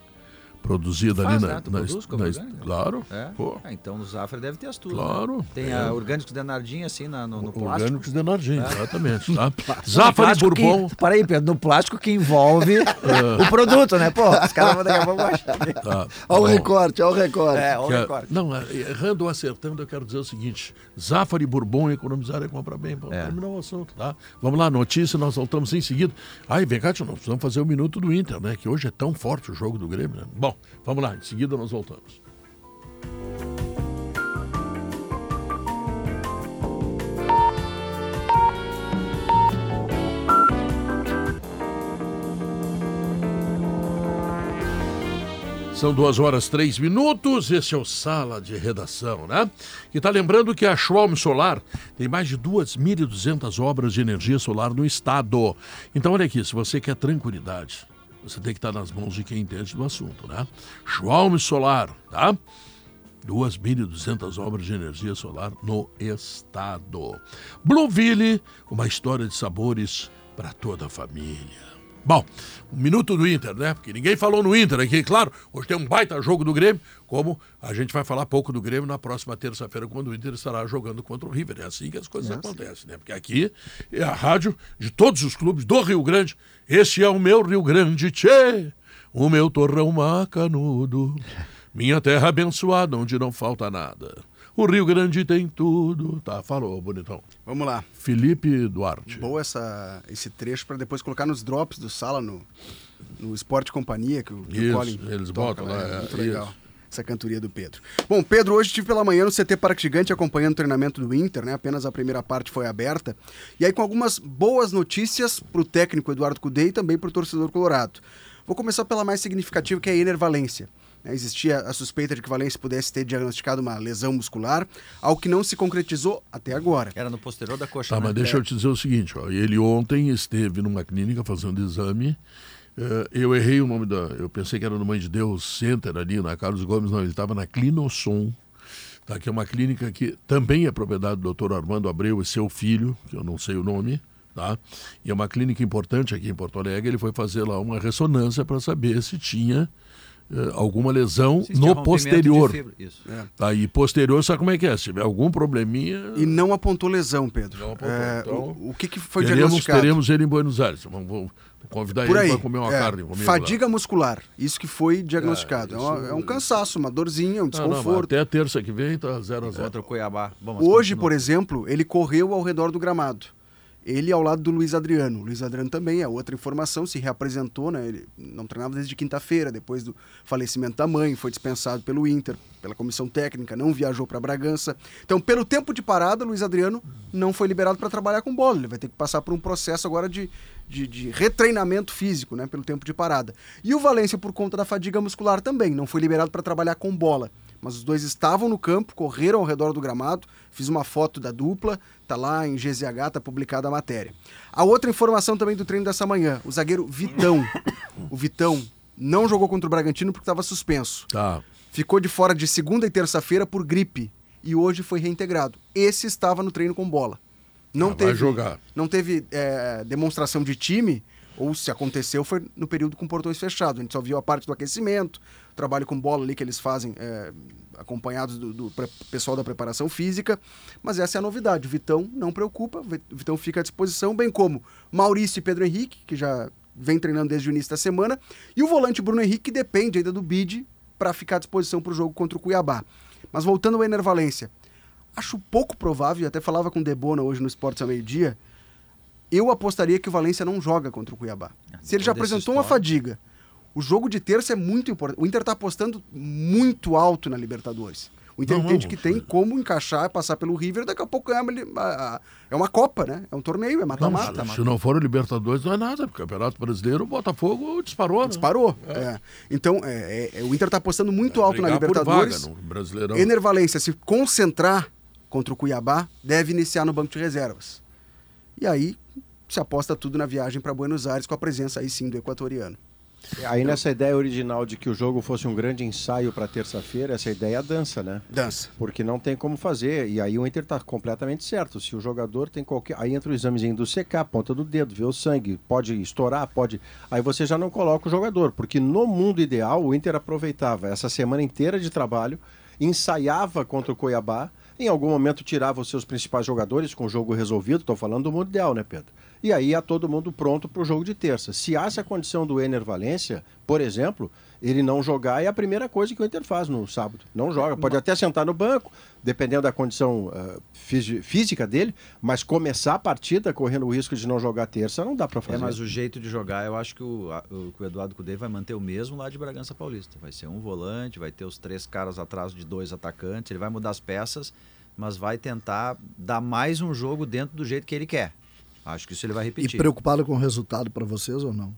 produzida ali na, né? Tu na, produz na, orgânico? claro. É? Ah, então no Zafra deve ter as tuas. Claro. né? Tem É. a orgânicos de Nardinha assim na- no, no plástico. orgânicos de Nardim, exatamente. Tá? Zafari plástico Bourbon. Que, para aí, Pedro, no plástico que envolve o produto, né? Pô, os caras vão daqui a pouco achar. Tá, Olha o recorte, olha o recorte. É, olha o é- recorte. não, é, errando ou acertando, eu quero dizer o seguinte: Zafari Bourbon economizar é comprar bem. Vamos É. terminar o assunto, tá? Vamos lá, notícia, nós voltamos em seguida. Ai, vem cá, tio, nós precisamos fazer o minuto do Inter, né? Que hoje é tão forte o jogo do Grêmio, né? Bom, vamos lá, em seguida nós voltamos. São duas horas três minutos, esse é o Sala de Redação, né? E tá lembrando que a Schwalm Solar tem mais de 2.200 obras de energia solar no estado. Então, olha aqui, se você quer tranquilidade, você tem que estar nas mãos de quem entende do assunto, né? Schwalm Solar, tá? 2.200 obras de energia solar no estado. Blueville, uma história de sabores para toda a família. Bom, um minuto do Inter, né? Porque ninguém falou no Inter aqui, claro. Hoje tem um baita jogo do Grêmio, como a gente vai falar pouco do Grêmio na próxima terça-feira, quando o Inter estará jogando contra o River. É assim que as coisas acontecem, né? Porque aqui é a rádio de todos os clubes do Rio Grande. Este é o meu Rio Grande, tchê! O meu torrão macanudo. Minha terra abençoada, onde não falta nada. O Rio Grande tem tudo. Tá, falou, bonitão. Vamos lá. Felipe Duarte. Boa essa, esse trecho para depois colocar nos drops do sala no, no Esporte Companhia, que o, que o Isso, Colin eles toca, botam né? lá, é, Muito legal. isso. Essa cantoria do Pedro. Bom, Pedro, hoje estive pela manhã no CT Parque Gigante acompanhando o treinamento do Inter, né? Apenas a primeira parte foi aberta. E aí com algumas boas notícias para o técnico Eduardo Cudê e também para o torcedor colorado. Vou começar pela mais significativa, que é a Ener Valência. Né? Existia a suspeita de que Valência pudesse ter diagnosticado uma lesão muscular, algo que não se concretizou até agora. Era no posterior da coxa. Tá, né? mas deixa eu te dizer o seguinte, ó. Ele ontem esteve numa clínica fazendo exame. eh, eu errei o nome da. Eu pensei que era no Mãe de Deus Center ali, na Carlos Gomes, não, ele estava na Clinossom. Tá, que é uma clínica que também é propriedade do Dr. Armando Abreu e seu filho, que eu não sei o nome, tá? E é uma clínica importante aqui em Porto Alegre. Ele foi fazer lá uma ressonância para saber se tinha alguma lesão no posterior. Isso. Tá, e posterior, sabe como é que é? Se tiver algum probleminha. E não apontou lesão, Pedro. Não apontou, É, então- o, o que, que foi teremos, diagnosticado? teremos ele em Buenos Aires. Vamos, vamos convidar Por ele para comer uma é, carne comigo. fadiga muscular. Isso que foi diagnosticado. É, isso- uma- é um cansaço, uma dorzinha, um lá. Não, não, desconforto. até terça que vem tá 0 a 0 Contra o Cuiabá. Hoje, continua. por exemplo, ele correu ao redor do gramado. Ele ao lado do Luiz Adriano. O Luiz Adriano também é outra informação, se reapresentou, né? Ele não treinava desde quinta-feira, depois do falecimento da mãe, foi dispensado pelo Inter, pela comissão técnica, não viajou para Bragança. Então, pelo tempo de parada, Luiz Adriano não foi liberado para trabalhar com bola. Ele vai ter que passar por um processo agora de, de, de retreinamento físico, né? Pelo tempo de parada. E o Valência, por conta da fadiga muscular, também não foi liberado para trabalhar com bola. Mas os dois estavam no campo, correram ao redor do gramado. Fiz uma foto da dupla, tá lá em GZH, tá publicada a matéria. A outra informação também do treino dessa manhã: o zagueiro Vitão. O Vitão não jogou contra o Bragantino porque estava suspenso. Tá. Ficou de fora de segunda e terça-feira por gripe e hoje foi reintegrado. Esse estava no treino com bola. Não Ah, teve, jogar. Não teve é, demonstração de time, ou se aconteceu, foi no período com portões fechados. A gente só viu a parte do aquecimento, trabalho com bola ali que eles fazem, é, acompanhados do, do pessoal da preparação física. Mas essa é a novidade. O Vitão não preocupa, Vitão fica à disposição, bem como Maurício e Pedro Henrique, que já vem treinando desde o início da semana, e o volante Bruno Henrique, que depende ainda do bid para ficar à disposição para o jogo contra o Cuiabá. Mas voltando ao Ener Valência, acho pouco provável, e até falava com o Debona hoje no Esportes ao meio-dia, eu apostaria que o Valência não joga contra o Cuiabá. Se ele já apresentou uma fadiga, o jogo de terça é muito importante. O Inter está apostando muito alto na Libertadores. O Inter Não, entende não, que tem como encaixar, passar pelo River, daqui a pouco é uma, é uma Copa, né? É um torneio, é mata-mata. se não for o Libertadores, não é nada. porque O Campeonato Brasileiro, o Botafogo disparou. né? Disparou. é. Então, é, é, é, o Inter está apostando muito alto na Libertadores. vaga Brasileirão. Ener Valência se concentrar contra o Cuiabá, deve iniciar no banco de reservas. E aí se aposta tudo na viagem para Buenos Aires com a presença aí sim do equatoriano. Aí nessa ideia original de que o jogo fosse um grande ensaio para terça-feira, essa ideia é dança, né? Dança. Porque não tem como fazer. E aí o Inter está completamente certo. Se o jogador tem qualquer. Aí entra o examezinho do CK, ponta do dedo, vê o sangue, pode estourar, pode. Aí você já não coloca o jogador. Porque no mundo ideal, o Inter aproveitava essa semana inteira de trabalho, ensaiava contra o Cuiabá em algum momento tirava os seus principais jogadores com o jogo resolvido, estou falando do mundo ideal, né, Pedro? E aí ia todo mundo pronto para o jogo de terça. Se há essa condição do Ener Valência, por exemplo, ele não jogar é a primeira coisa que o Inter faz no sábado. Não joga. Pode até sentar no banco, dependendo da condição uh, física dele, mas começar a partida correndo o risco de não jogar terça não dá para fazer. É, mas o jeito de jogar, eu acho que o, o, o Eduardo Cudê vai manter o mesmo lá de Bragança Paulista. Vai ser um volante, vai ter os três caras atrás de dois atacantes, ele vai mudar as peças, mas vai tentar dar mais um jogo dentro do jeito que ele quer. Acho que isso ele vai repetir. E preocupado com o resultado para vocês ou não?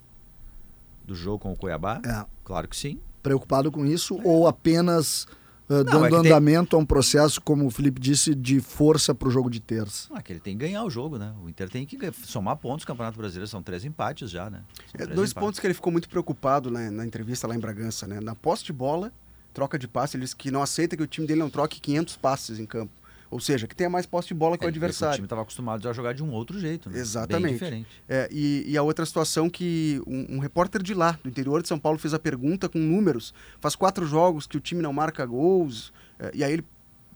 Do jogo com o Cuiabá? É. Claro que sim. Preocupado com isso é. ou apenas uh, não, dando é andamento tem... a um processo, como o Felipe disse, de força para o jogo de terça? Não, é que ele tem que ganhar o jogo, né? O Inter tem que somar pontos no Campeonato Brasileiro, são três empates já, né? É, dois empates. pontos que ele ficou muito preocupado né, na entrevista lá em Bragança, né? Na posse de bola, troca de passe, ele disse que não aceita que o time dele não troque 500 passes em campo. Ou seja, que tenha mais posse de bola que é, o adversário. O time estava acostumado a jogar de um outro jeito, né? Exatamente. Bem diferente. É, e, e, a outra situação que um, um, repórter de lá, do interior de São Paulo, fez a pergunta com números. Faz quatro jogos que o time não marca gols. É, e aí ele,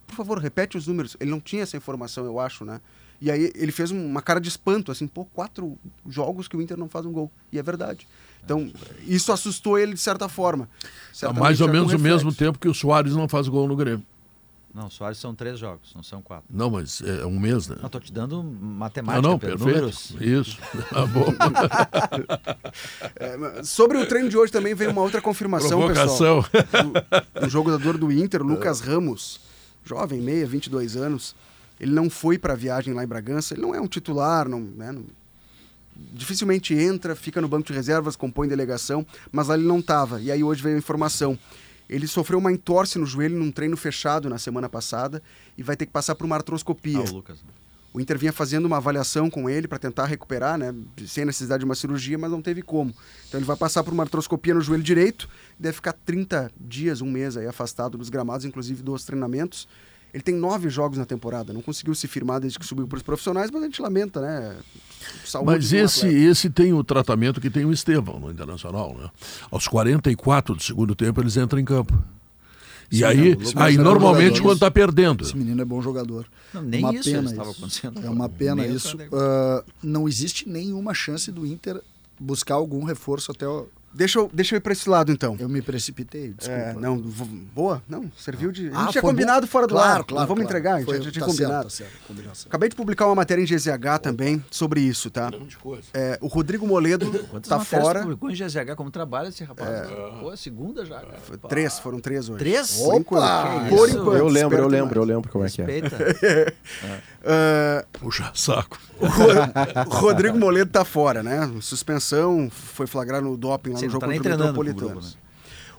por favor, repete os números. Ele não tinha essa informação, eu acho, né? E aí ele fez uma cara de espanto, assim, pô, quatro jogos que o Inter não faz um gol. E é verdade. Então, isso assustou ele de certa forma. Há mais ou menos o mesmo tempo que o Soares não faz gol no Grêmio. Não, Soares são três jogos, não são quatro. Não, mas é um mês, né? Não, estou te dando matemática, não, não, perfeito. Números. Isso, tá bom. é, sobre o treino de hoje também veio uma outra confirmação, Provocação. pessoal. O, jogador do Inter, Lucas Ramos, jovem, meia, 22 anos, ele não foi para a viagem lá em Bragança, ele não é um titular, não, né, não, dificilmente entra, fica no banco de reservas, compõe delegação, mas lá ele não estava. E aí hoje veio a informação ele sofreu uma entorse no joelho num treino fechado na semana passada e vai ter que passar por uma artroscopia. Ah, o Lucas. O Inter vinha fazendo uma avaliação com ele para tentar recuperar, né, sem necessidade de uma cirurgia, mas não teve como. Então ele vai passar por uma artroscopia no joelho direito, deve ficar 30 dias, um mês aí afastado dos gramados, inclusive dos treinamentos. Ele tem nove jogos na temporada, não conseguiu se firmar desde que subiu para os profissionais, mas a gente lamenta, né? Saúde mas esse, esse tem o tratamento que tem o Estevão no Internacional, né? Aos 44 do segundo tempo eles entram em campo. E Sim, aí, aí é normalmente quando está perdendo. Esse menino é bom jogador. Não, nem uma isso pena estava acontecendo. É uma pena isso. Uh, não existe nenhuma chance do Inter buscar algum reforço até o, Deixa eu, deixa eu ir para esse lado, então. Eu me precipitei, desculpa. É, não, boa, não, serviu de... A gente ah, tinha combinado bom. fora do claro, ar, claro, vamos claro. entregar, a gente já tinha tá combinado. Certo, tá certo, Acabei de publicar uma matéria em GZH também sobre isso, tá? É, o Rodrigo Moledo Quantas tá fora. publicou em GZH, como trabalha esse rapaz? É. Pô, segunda já, cara. Três, foram três hoje. Três? Por enquanto. Por enquanto. Eu lembro, eu lembro, eu lembro como é que é. Uh, Puxa saco. O Rodrigo Moledo tá fora, né? Suspensão, foi flagrado no doping lá Sim, no jogo tá contra o Metropolitano. Né?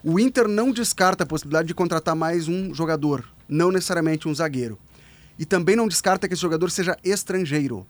O Inter não descarta a possibilidade de contratar mais um jogador, não necessariamente um zagueiro. E também não descarta que esse jogador seja estrangeiro.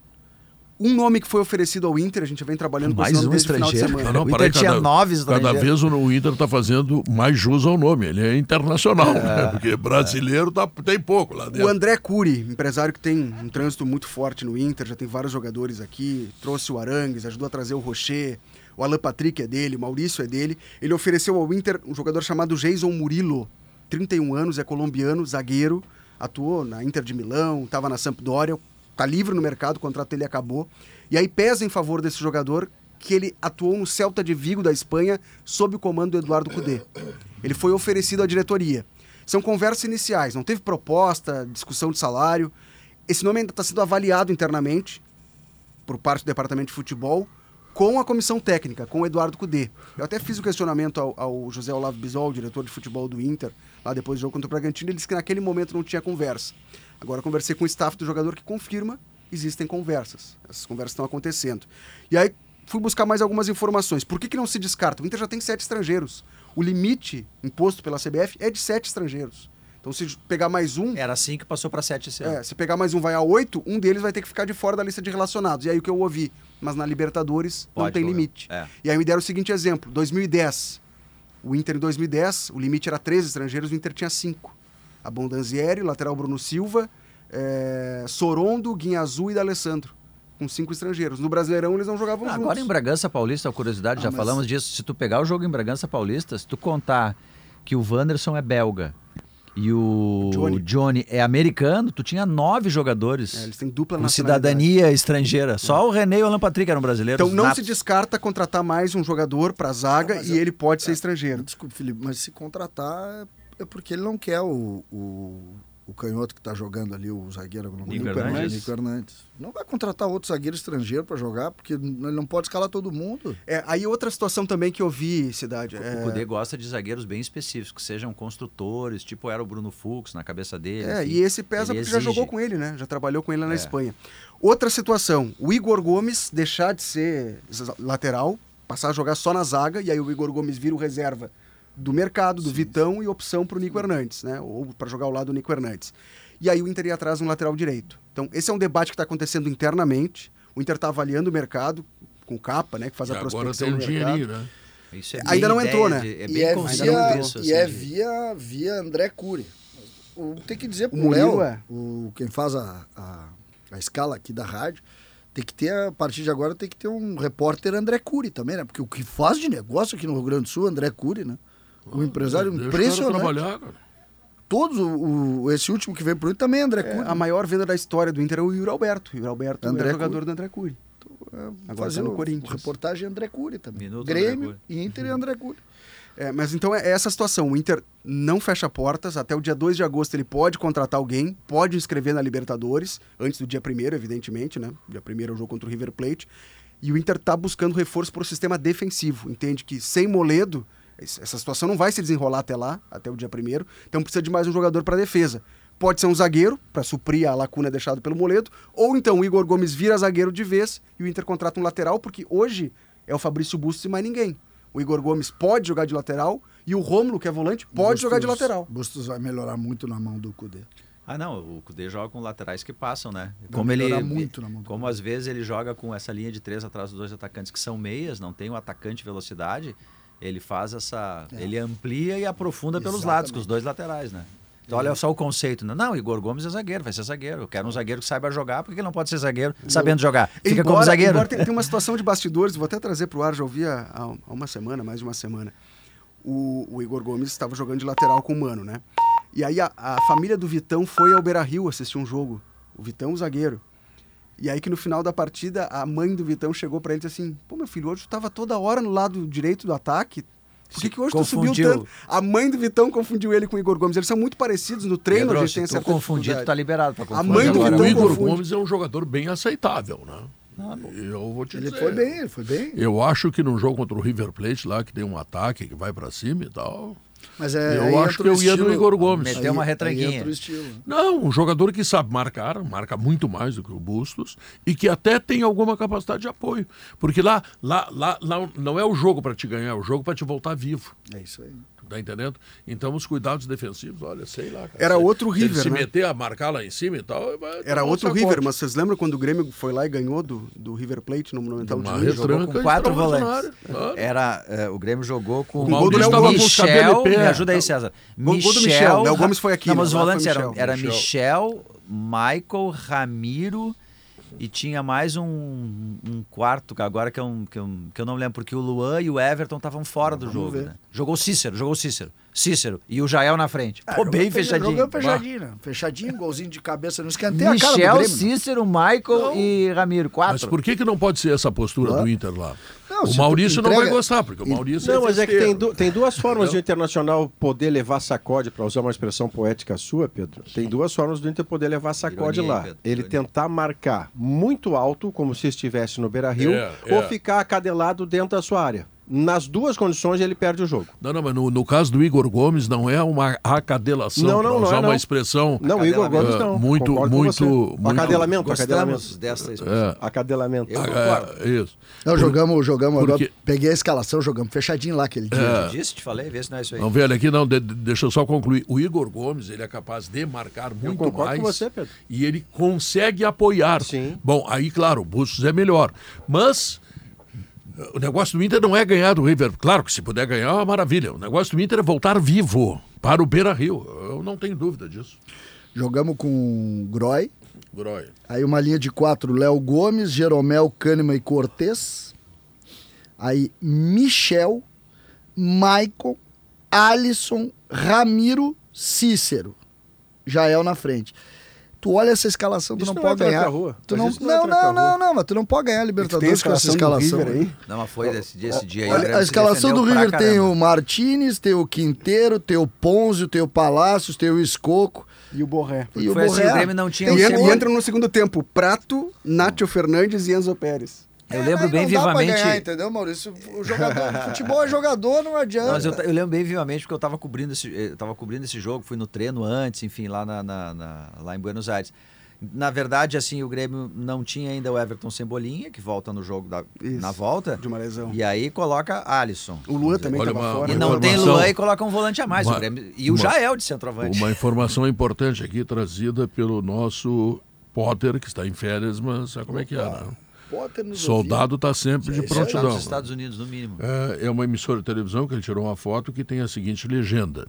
Um nome que foi oferecido ao Inter, a gente vem trabalhando mais com esse nome um desde o final de semana. Não, não, o Inter aí, tinha cada, nove estrangeiros. Cada vez o Inter está fazendo mais jus ao nome. Ele é internacional, é, né? porque brasileiro tá, tem pouco lá dentro. O André Cury, empresário que tem um trânsito muito forte no Inter, já tem vários jogadores aqui, trouxe o Arangues, ajudou a trazer o Rocher, o Alan Patrick é dele, o Maurício é dele. Ele ofereceu ao Inter um jogador chamado Jason Murilo, 31 anos, é colombiano, zagueiro, atuou na Inter de Milão, estava na Sampdoria, está livre no mercado, o contrato dele acabou. E aí pesa em favor desse jogador que ele atuou no Celta de Vigo da Espanha sob o comando do Eduardo Cudê. Ele foi oferecido à diretoria. São conversas iniciais, não teve proposta, discussão de salário. Esse nome ainda está sendo avaliado internamente por parte do departamento de futebol com a comissão técnica, com o Eduardo Cudê. Eu até fiz o questionamento ao, ao José Olavo Bisol, diretor de futebol do Inter, lá depois do jogo contra o Bragantino, ele disse que naquele momento não tinha conversa. Agora conversei com o staff do jogador que confirma existem conversas. Essas conversas estão acontecendo. E aí fui buscar mais algumas informações. Por que, que não se descarta? O Inter já tem sete estrangeiros. O limite imposto pela CBF é de sete estrangeiros. Então, se pegar mais um. Era assim que passou para sete esse ano. É, se pegar mais um vai a oito, um deles vai ter que ficar de fora da lista de relacionados. E aí o que eu ouvi? Mas na Libertadores Pode não tem jogar. limite. É. E aí me deram o seguinte exemplo: 2010. O Inter em 2010, o limite era 13 estrangeiros, o Inter tinha 5. Abondanzieri, lateral Bruno Silva, é, Sorondo, Guinhazu e D'Alessandro com cinco estrangeiros. No Brasileirão eles não jogavam ah, juntos. Agora em Bragança Paulista, a curiosidade, ah, já mas... falamos disso. Se tu pegar o jogo em Bragança Paulista, se tu contar que o Wanderson é belga e o Johnny, Johnny é americano, tu tinha nove jogadores. É, eles têm dupla com cidadania estrangeira. Só o René e o Alan Patrick eram brasileiros. Então não natos. se descarta contratar mais um jogador para zaga ah, e eu... ele pode ser é, estrangeiro. Desculpe, Felipe, mas se contratar é porque ele não quer o, o o canhoto que está jogando ali, o zagueiro Nico, Hernandes. Nico Hernandes. Não vai contratar outro zagueiro estrangeiro para jogar, porque ele não pode escalar todo mundo. É, aí outra situação também que eu vi, Cidade. É... O Cudê gosta de zagueiros bem específicos, que sejam construtores, tipo era o Bruno Fux na cabeça dele. É, enfim. e esse pesa ele porque exige. já jogou com ele, né? Já trabalhou com ele lá na é. Espanha. Outra situação, o Igor Gomes deixar de ser lateral, passar a jogar só na zaga, e aí o Igor Gomes vira o reserva do mercado, do sim, Vitão sim. e opção para o Nico Hernandes, né? Ou para jogar ao lado do Nico Hernandes. E aí o Inter ia atrás no lateral direito. Então, esse é um debate que está acontecendo internamente. O Inter está avaliando o mercado com o Capa, né? Que faz e a prospecção agora tem um dinheirinho, né? Isso é ainda não entrou, né? De, é e é via, isso, assim, e é via, via André Cury. Tem que dizer pro Léo, é. o, quem faz a, a, a escala aqui da rádio, tem que ter, a partir de agora, tem que ter um repórter André Cury também, né? Porque o que faz de negócio aqui no Rio Grande do Sul, André Cury, né? O empresário Deixa impressionante. trabalhar, cara. Todos, o, o, esse último que veio pro Inter também é André é, Cury. A maior venda da história do Inter é o Yuri Alberto. O Yuri Alberto André é jogador Cury. do André Cury. Então, é, Agora tá no Corinthians. Reportagem André Cury também. Minuto Grêmio, Cury. Inter e André Cury. É, mas então é essa situação. O Inter não fecha portas. Até o dia 2 de agosto ele pode contratar alguém, pode inscrever na Libertadores, antes do dia 1 evidentemente, né? Dia 1 é o jogo contra o River Plate. E o Inter está buscando reforço para o sistema defensivo. Entende que sem Moledo essa situação não vai se desenrolar até lá, até o dia primeiro. Então precisa de mais um jogador para defesa. Pode ser um zagueiro, para suprir a lacuna deixada pelo Moledo, ou então o Igor Gomes vira zagueiro de vez e o Inter contrata um lateral, porque hoje é o Fabrício Bustos e mais ninguém. O Igor Gomes pode jogar de lateral e o Rômulo, que é volante, pode Bustos, jogar de lateral. Bustos vai melhorar muito na mão do Cudê. Ah, não, o Cudê joga com laterais que passam, né? Como ele muito na mão como às vezes ele joga com essa linha de três atrás dos dois atacantes que são meias, não tem o um atacante velocidade, ele faz essa. É. Ele amplia e aprofunda Exatamente. pelos lados, com os dois laterais, né? Então, olha só o conceito. Né? Não, Igor Gomes é zagueiro, vai ser zagueiro. Eu quero um zagueiro que saiba jogar, porque ele não pode ser zagueiro sabendo jogar. Fica embora, como zagueiro. Embora tem, tem, uma situação de bastidores, vou até trazer para o ar, já ouvi há, há, uma semana, mais de uma semana. O, o, Igor Gomes estava jogando de lateral com o Mano, né? E aí a, a família do Vitão foi ao Beira Rio assistir um jogo. O Vitão, o zagueiro. E aí que no final da partida, a mãe do Vitão chegou para ele e disse assim: Pô, meu filho, hoje tu estava toda hora no lado direito do ataque, por que, que hoje confundiu. tu subiu tanto? A mãe do Vitão confundiu ele com o Igor Gomes. Eles são muito parecidos no treino, Pedro, a gente tem essa confundido, tá liberado pra confundir. A mãe do Vitão O Igor confunde. Gomes é um jogador bem aceitável, né? Ah, eu vou te ele dizer. foi bem, ele foi bem. Eu acho que num jogo contra o River Plate lá, que tem um ataque que vai para cima e tal, mas é, eu acho que eu ia no Igor Gomes. Meter uma retranquinha. Não, um jogador que sabe marcar, marca muito mais do que o Bustos e que até tem alguma capacidade de apoio. Porque lá, lá, lá, lá não é o jogo para te ganhar, é o jogo para te voltar vivo. É isso aí. Tá entendendo? Então os cuidados defensivos, olha, sei lá. Cara, Era outro River, se né? meter a marcar lá em cima e tal. Era outro River, mas vocês lembram quando o Grêmio foi lá e ganhou do, do River Plate no Monumental de? Jogou com quatro volantes. Claro. Era, é, o Grêmio jogou com o gol do Léo Michel, me ajuda aí, César. Gol Michel, do Michel, Léo Gomes foi aqui. Não, mas os volantes eram era Michel, Michael, Ramiro e tinha mais um, um quarto, agora que eu, que, eu, que eu não lembro, porque o Luan e o Everton estavam fora do jogo. Né? Jogou Cícero, jogou Cícero. Cícero e o Jael na frente. Ah, Pô, bem fechadinho. Jogou fechadinho, né? Fechadinho, golzinho de cabeça. Não esquentei Michel, a cara do Grêmio, Cícero, Michael não. e Ramiro. Quatro. Mas por que, que não pode ser essa postura do Inter lá? Não, o Maurício entrega... não vai gostar, porque o Maurício Não, é mas é que tem, du tem duas formas do Internacional poder levar sacode, para usar uma expressão poética sua, Pedro. Tem duas formas do Inter poder levar sacode Ironia, lá. Pedro, Ele Ironia. tentar marcar muito alto, como se estivesse no Beira-Rio, é, ou é. ficar acadelado dentro da sua área. Nas duas condições ele perde o jogo. Não, não, mas no, no caso do Igor Gomes não é uma acadelação, não, não, não é, uma expressão. Não, Igor Gomes não. Muito, muito, muito. Acadelamento, Gostamos acadelamento. dessa expressão. É. Acadelamento. Eu É, isso. Não, jogamos, jogamos Porque- agora. Peguei a escalação, jogamos fechadinho lá aquele dia. Eu disse, te falei, vê se não é isso aí. Não, velho, aqui não, de- de- deixa eu só concluir. O Igor Gomes, ele é capaz de marcar muito concordo mais. com você, Pedro. E ele consegue apoiar. Sim. Bom, aí, claro, o Bustos é melhor. Mas o negócio do Inter não é ganhar do River. Claro que se puder ganhar, é uma maravilha. O negócio do Inter é voltar vivo para o Beira Rio. Eu não tenho dúvida disso. Jogamos com Groy. Groy. Aí uma linha de quatro, Léo Gomes, Jeromel, Kahneman e Cortez. Aí Michel, Maicon, Alisson, Ramiro, Cícero. Jael na frente. Tu olha essa escalação, tu Isso não, não é pode ganhar. Tu não, não é não, não, não, não, mas tu não pode ganhar a Libertadores com essa escalação aí? Não, mas foi desse, dia aí. o Olha, Grêmio a escalação do River tem o Martinez, tem o Quinteiro, tem o Ponzio, tem o Palácios, tem o Escoco E o Borré. e o assim, Borré. o Grêmio não tinha E, e entra no segundo tempo Prato, Nátio Fernandes e Enzo Pérez. Eu É, lembro mas bem não dá pra vivamente. ganhar, entendeu, Maurício? O jogador, futebol é jogador, não adianta. Mas eu, eu lembro bem vivamente porque eu estava cobrindo esse, eu tava cobrindo esse jogo, fui no treino antes, enfim, lá, na, na- na- lá em Buenos Aires. Na verdade, assim, o Grêmio não tinha ainda o Everton Cebolinha, que volta no jogo da, Isso, na volta. de uma lesão. E aí coloca Alisson. O Luan também Olha uma- fora. E não tem Luan e coloca um volante a mais. Uma- o Grêmio, e o uma- Jael de centroavante. Uma informação importante aqui trazida pelo nosso Potter, que está em férias, mas sabe como é que é, né? Potter nos Soldado está sempre de está prontidão. nos Estados Unidos, no mínimo. É, é uma emissora de televisão que ele tirou uma foto que tem a seguinte legenda.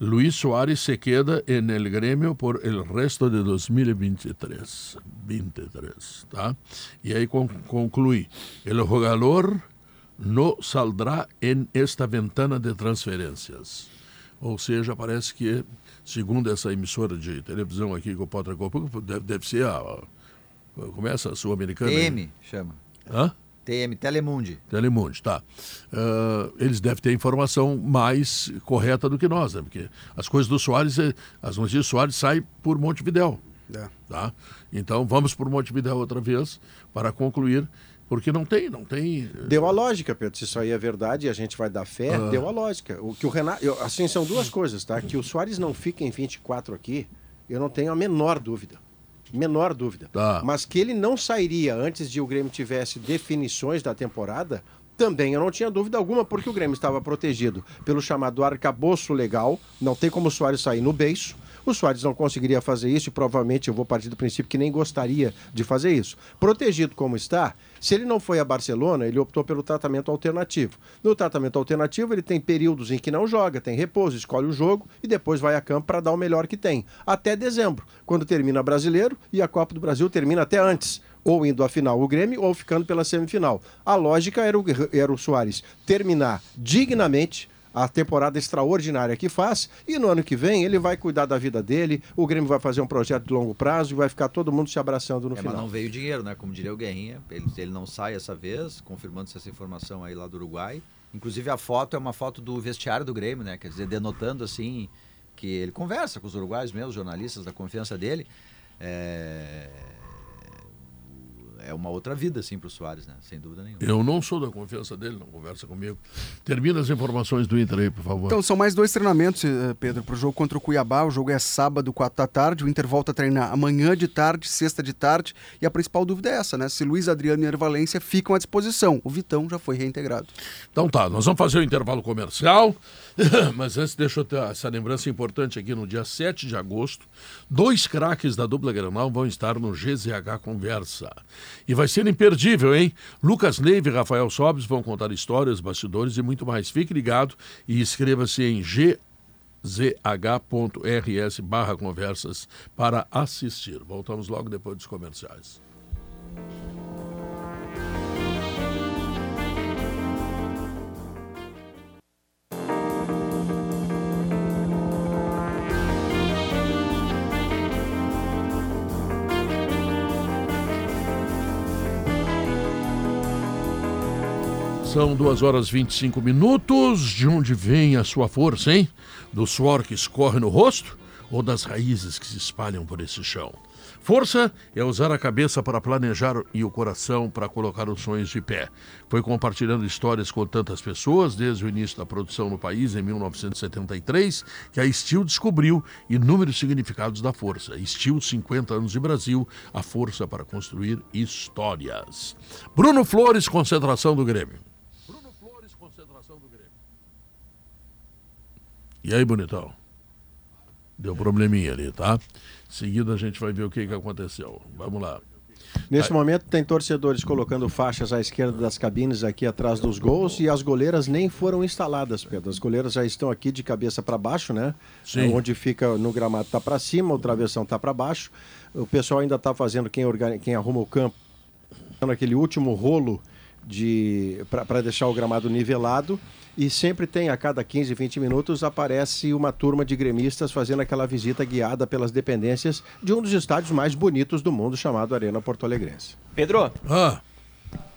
Luiz Soares se queda en el Grêmio por el resto de 2023. 23, tá? E aí con- conclui. El jogador no saldrá en esta ventana de transferências. Ou seja, parece que, segundo essa emissora de televisão aqui que o Potter deve, deve ser a... começa a Sul-Americana. aí? TM, chama. Hã? TM, Telemundi. Telemundo, tá. Ah, eles devem ter informação mais correta do que nós, né? Porque as coisas do Soares, eh, as notícias do Soares saem por Montevidéu, É. tá? Então vamos por Montevidéu outra vez para concluir, porque não tem, não tem... eh, Deu a lógica, Pedro. Se isso aí é verdade e a gente vai dar fé, Ah. deu a lógica. O que o Renato. eu- assim, são duas coisas, tá? Que o Soares não fica em 24 aqui, eu não tenho a menor dúvida. Menor dúvida. Tá. Mas que ele não sairia antes de o Grêmio tivesse definições da temporada, também eu não tinha dúvida alguma, porque o Grêmio estava protegido pelo chamado arcabouço legal. Não tem como o Soares sair no beiço. O Soares não conseguiria fazer isso e provavelmente eu vou partir do princípio que nem gostaria de fazer isso. Protegido como está, se ele não foi a Barcelona, ele optou pelo tratamento alternativo. No tratamento alternativo, ele tem períodos em que não joga, tem repouso, escolhe o jogo e depois vai a campo para dar o melhor que tem. Até dezembro, quando termina brasileiro e a Copa do Brasil termina até antes. Ou indo à final o Grêmio ou ficando pela semifinal. A lógica era o, era o Soares terminar dignamente a temporada extraordinária que faz e no ano que vem ele vai cuidar da vida dele, o Grêmio vai fazer um projeto de longo prazo e vai ficar todo mundo se abraçando no É, mas final. não veio dinheiro, né? Como diria o Guerrinha. Ele, ele não sai essa vez, confirmando essa informação aí lá do Uruguai. Inclusive a foto é uma foto do vestiário do Grêmio, né? Quer dizer, denotando assim que ele conversa com os uruguaios mesmo, os jornalistas da confiança dele. É, é uma outra vida, assim, pro Soares, né? Sem dúvida nenhuma. Eu não sou da confiança dele, não conversa comigo. Termina as informações do Inter aí, por favor. Então, são mais dois treinamentos, eh, Pedro, para o jogo contra o Cuiabá. O jogo é sábado, 4 da tarde. O Inter volta a treinar amanhã de tarde, sexta de tarde. E a principal dúvida é essa, né? Se Luiz Adriano e Ervalência ficam à disposição. O Vitão já foi reintegrado. Então tá, nós vamos fazer o intervalo comercial, mas antes deixa eu ter essa lembrança importante aqui no dia 7 de agosto. Dois craques da dupla Granal vão estar no GZH Conversa. E vai ser imperdível, hein? Lucas Neiva e Rafael Sobes vão contar histórias, bastidores e muito mais. Fique ligado e inscreva-se em gzh.rs barra conversas para assistir. Voltamos logo depois dos comerciais. São 2 horas e 25 minutos. De onde vem a sua força, hein? Do suor que escorre no rosto? ou das raízes que se espalham por esse chão. Força é usar a cabeça para planejar e o coração para colocar os sonhos de pé. Foi compartilhando histórias com tantas pessoas desde o início da produção no país em 1973 que a Steel descobriu inúmeros significados da força. Steel, 50 anos de Brasil, a força para construir histórias. Bruno Flores, concentração do Grêmio. Bruno Flores, concentração do Grêmio. E aí, bonitão? Deu probleminha ali, tá? Seguida a gente vai ver o que, que aconteceu. Vamos lá. Nesse momento tem torcedores colocando faixas à esquerda das cabines aqui atrás dos gols e as goleiras nem foram instaladas, Pedro. As goleiras já estão aqui de cabeça para baixo, né? Sim. Onde fica no gramado está para cima, o travessão está para baixo. O pessoal ainda está fazendo quem, organi... quem arruma o campo, aquele último rolo de para deixar o gramado nivelado e sempre tem, a cada 15, 20 minutos, aparece uma turma de gremistas fazendo aquela visita guiada pelas dependências de um dos estádios mais bonitos do mundo, chamado Arena Porto Alegrense. Pedro. Ah.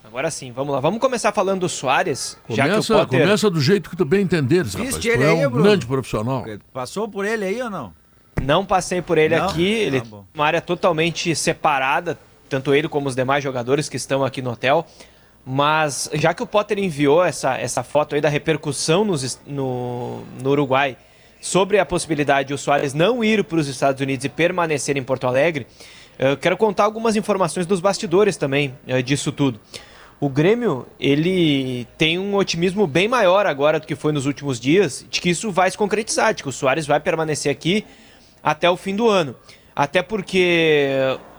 Agora sim, vamos lá. Vamos começar falando do Soares. Começa, já que o Potter... começa do jeito que tu bem entenderes, rapaz. Tu é um Bruno. grande profissional. Passou por ele aí ou não? Não passei por ele não? aqui. Ele ah, uma área totalmente separada, tanto ele como os demais jogadores que estão aqui no hotel. Mas já que o Potter enviou essa, essa foto aí da repercussão nos, no, no Uruguai sobre a possibilidade de o Soares não ir para os Estados Unidos e permanecer em Porto Alegre, eu quero contar algumas informações dos bastidores também eh, disso tudo. O Grêmio, ele tem um otimismo bem maior agora do que foi nos últimos dias, de que isso vai se concretizar, de que o Soares vai permanecer aqui até o fim do ano. Até porque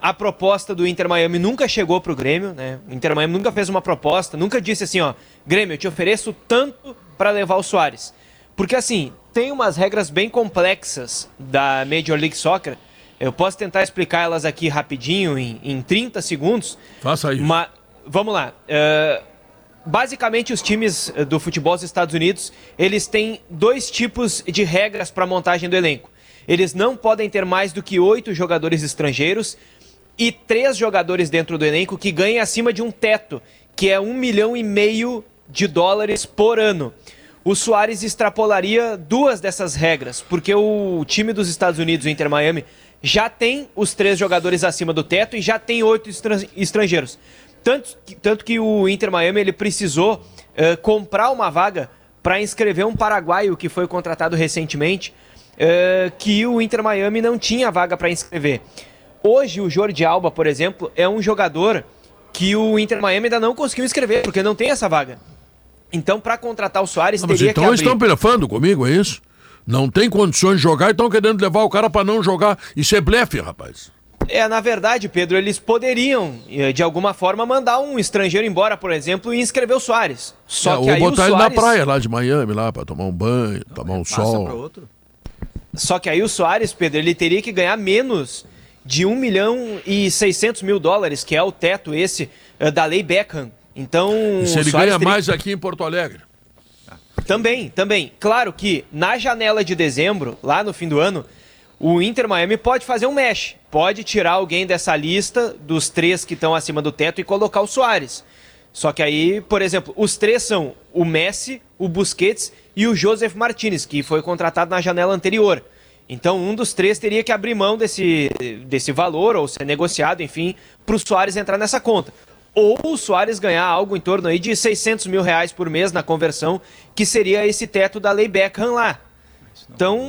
a proposta do Inter Miami nunca chegou para o Grêmio, né? O Inter Miami nunca fez uma proposta, nunca disse assim, ó, Grêmio, eu te ofereço tanto para levar o Soares. Porque assim, tem umas regras bem complexas da Major League Soccer. Eu posso tentar explicar elas aqui rapidinho, em, em 30 segundos. Faça isso. Mas, vamos lá. Uh, basicamente, os times do futebol dos Estados Unidos, eles têm dois tipos de regras para montagem do elenco. Eles não podem ter mais do que oito jogadores estrangeiros e três jogadores dentro do elenco que ganhem acima de um teto, que é um milhão e meio de dólares por ano. O Soares extrapolaria duas dessas regras, porque o time dos Estados Unidos, o Inter Miami, já tem os três jogadores acima do teto e já tem oito estrangeiros. Tanto que, tanto que o Inter Miami ele precisou uh, comprar uma vaga para inscrever um paraguaio que foi contratado recentemente uh, que o Inter Miami não tinha vaga para inscrever. Hoje, o Jordi Alba, por exemplo, é um jogador que o Inter Miami ainda não conseguiu inscrever, porque não tem essa vaga. Então, para contratar o Soares, não, teria então que abrir... estão pelefando comigo, é isso? Não tem condições de jogar e estão querendo levar o cara para não jogar. Isso é blefe, rapaz. É, na verdade, Pedro, eles poderiam, eh, de alguma forma, mandar um estrangeiro embora, por exemplo, e inscrever o Soares. Só é, que ou aí botar o Soares... ele na praia lá de Miami, lá, para tomar um banho, tomar um sol. outro. Só que aí o Soares, Pedro, ele teria que ganhar menos de 1 milhão e 600 mil dólares, que é o teto esse uh, da lei Beckham. Então. E se ele ganha teria... mais aqui em Porto Alegre? Também, também. Claro que na janela de dezembro, lá no fim do ano, o Inter Miami pode fazer um mesh. Pode tirar alguém dessa lista dos três que estão acima do teto e colocar o Soares. Só que aí, por exemplo, os três são o Messi, o Busquets e o Joseph Martinez, que foi contratado na janela anterior. Então, um dos três teria que abrir mão desse, desse valor, ou ser negociado, enfim, para o Soares entrar nessa conta. Ou o Soares ganhar algo em torno aí de 600 mil reais por mês na conversão, que seria esse teto da lei Beckham lá. Então,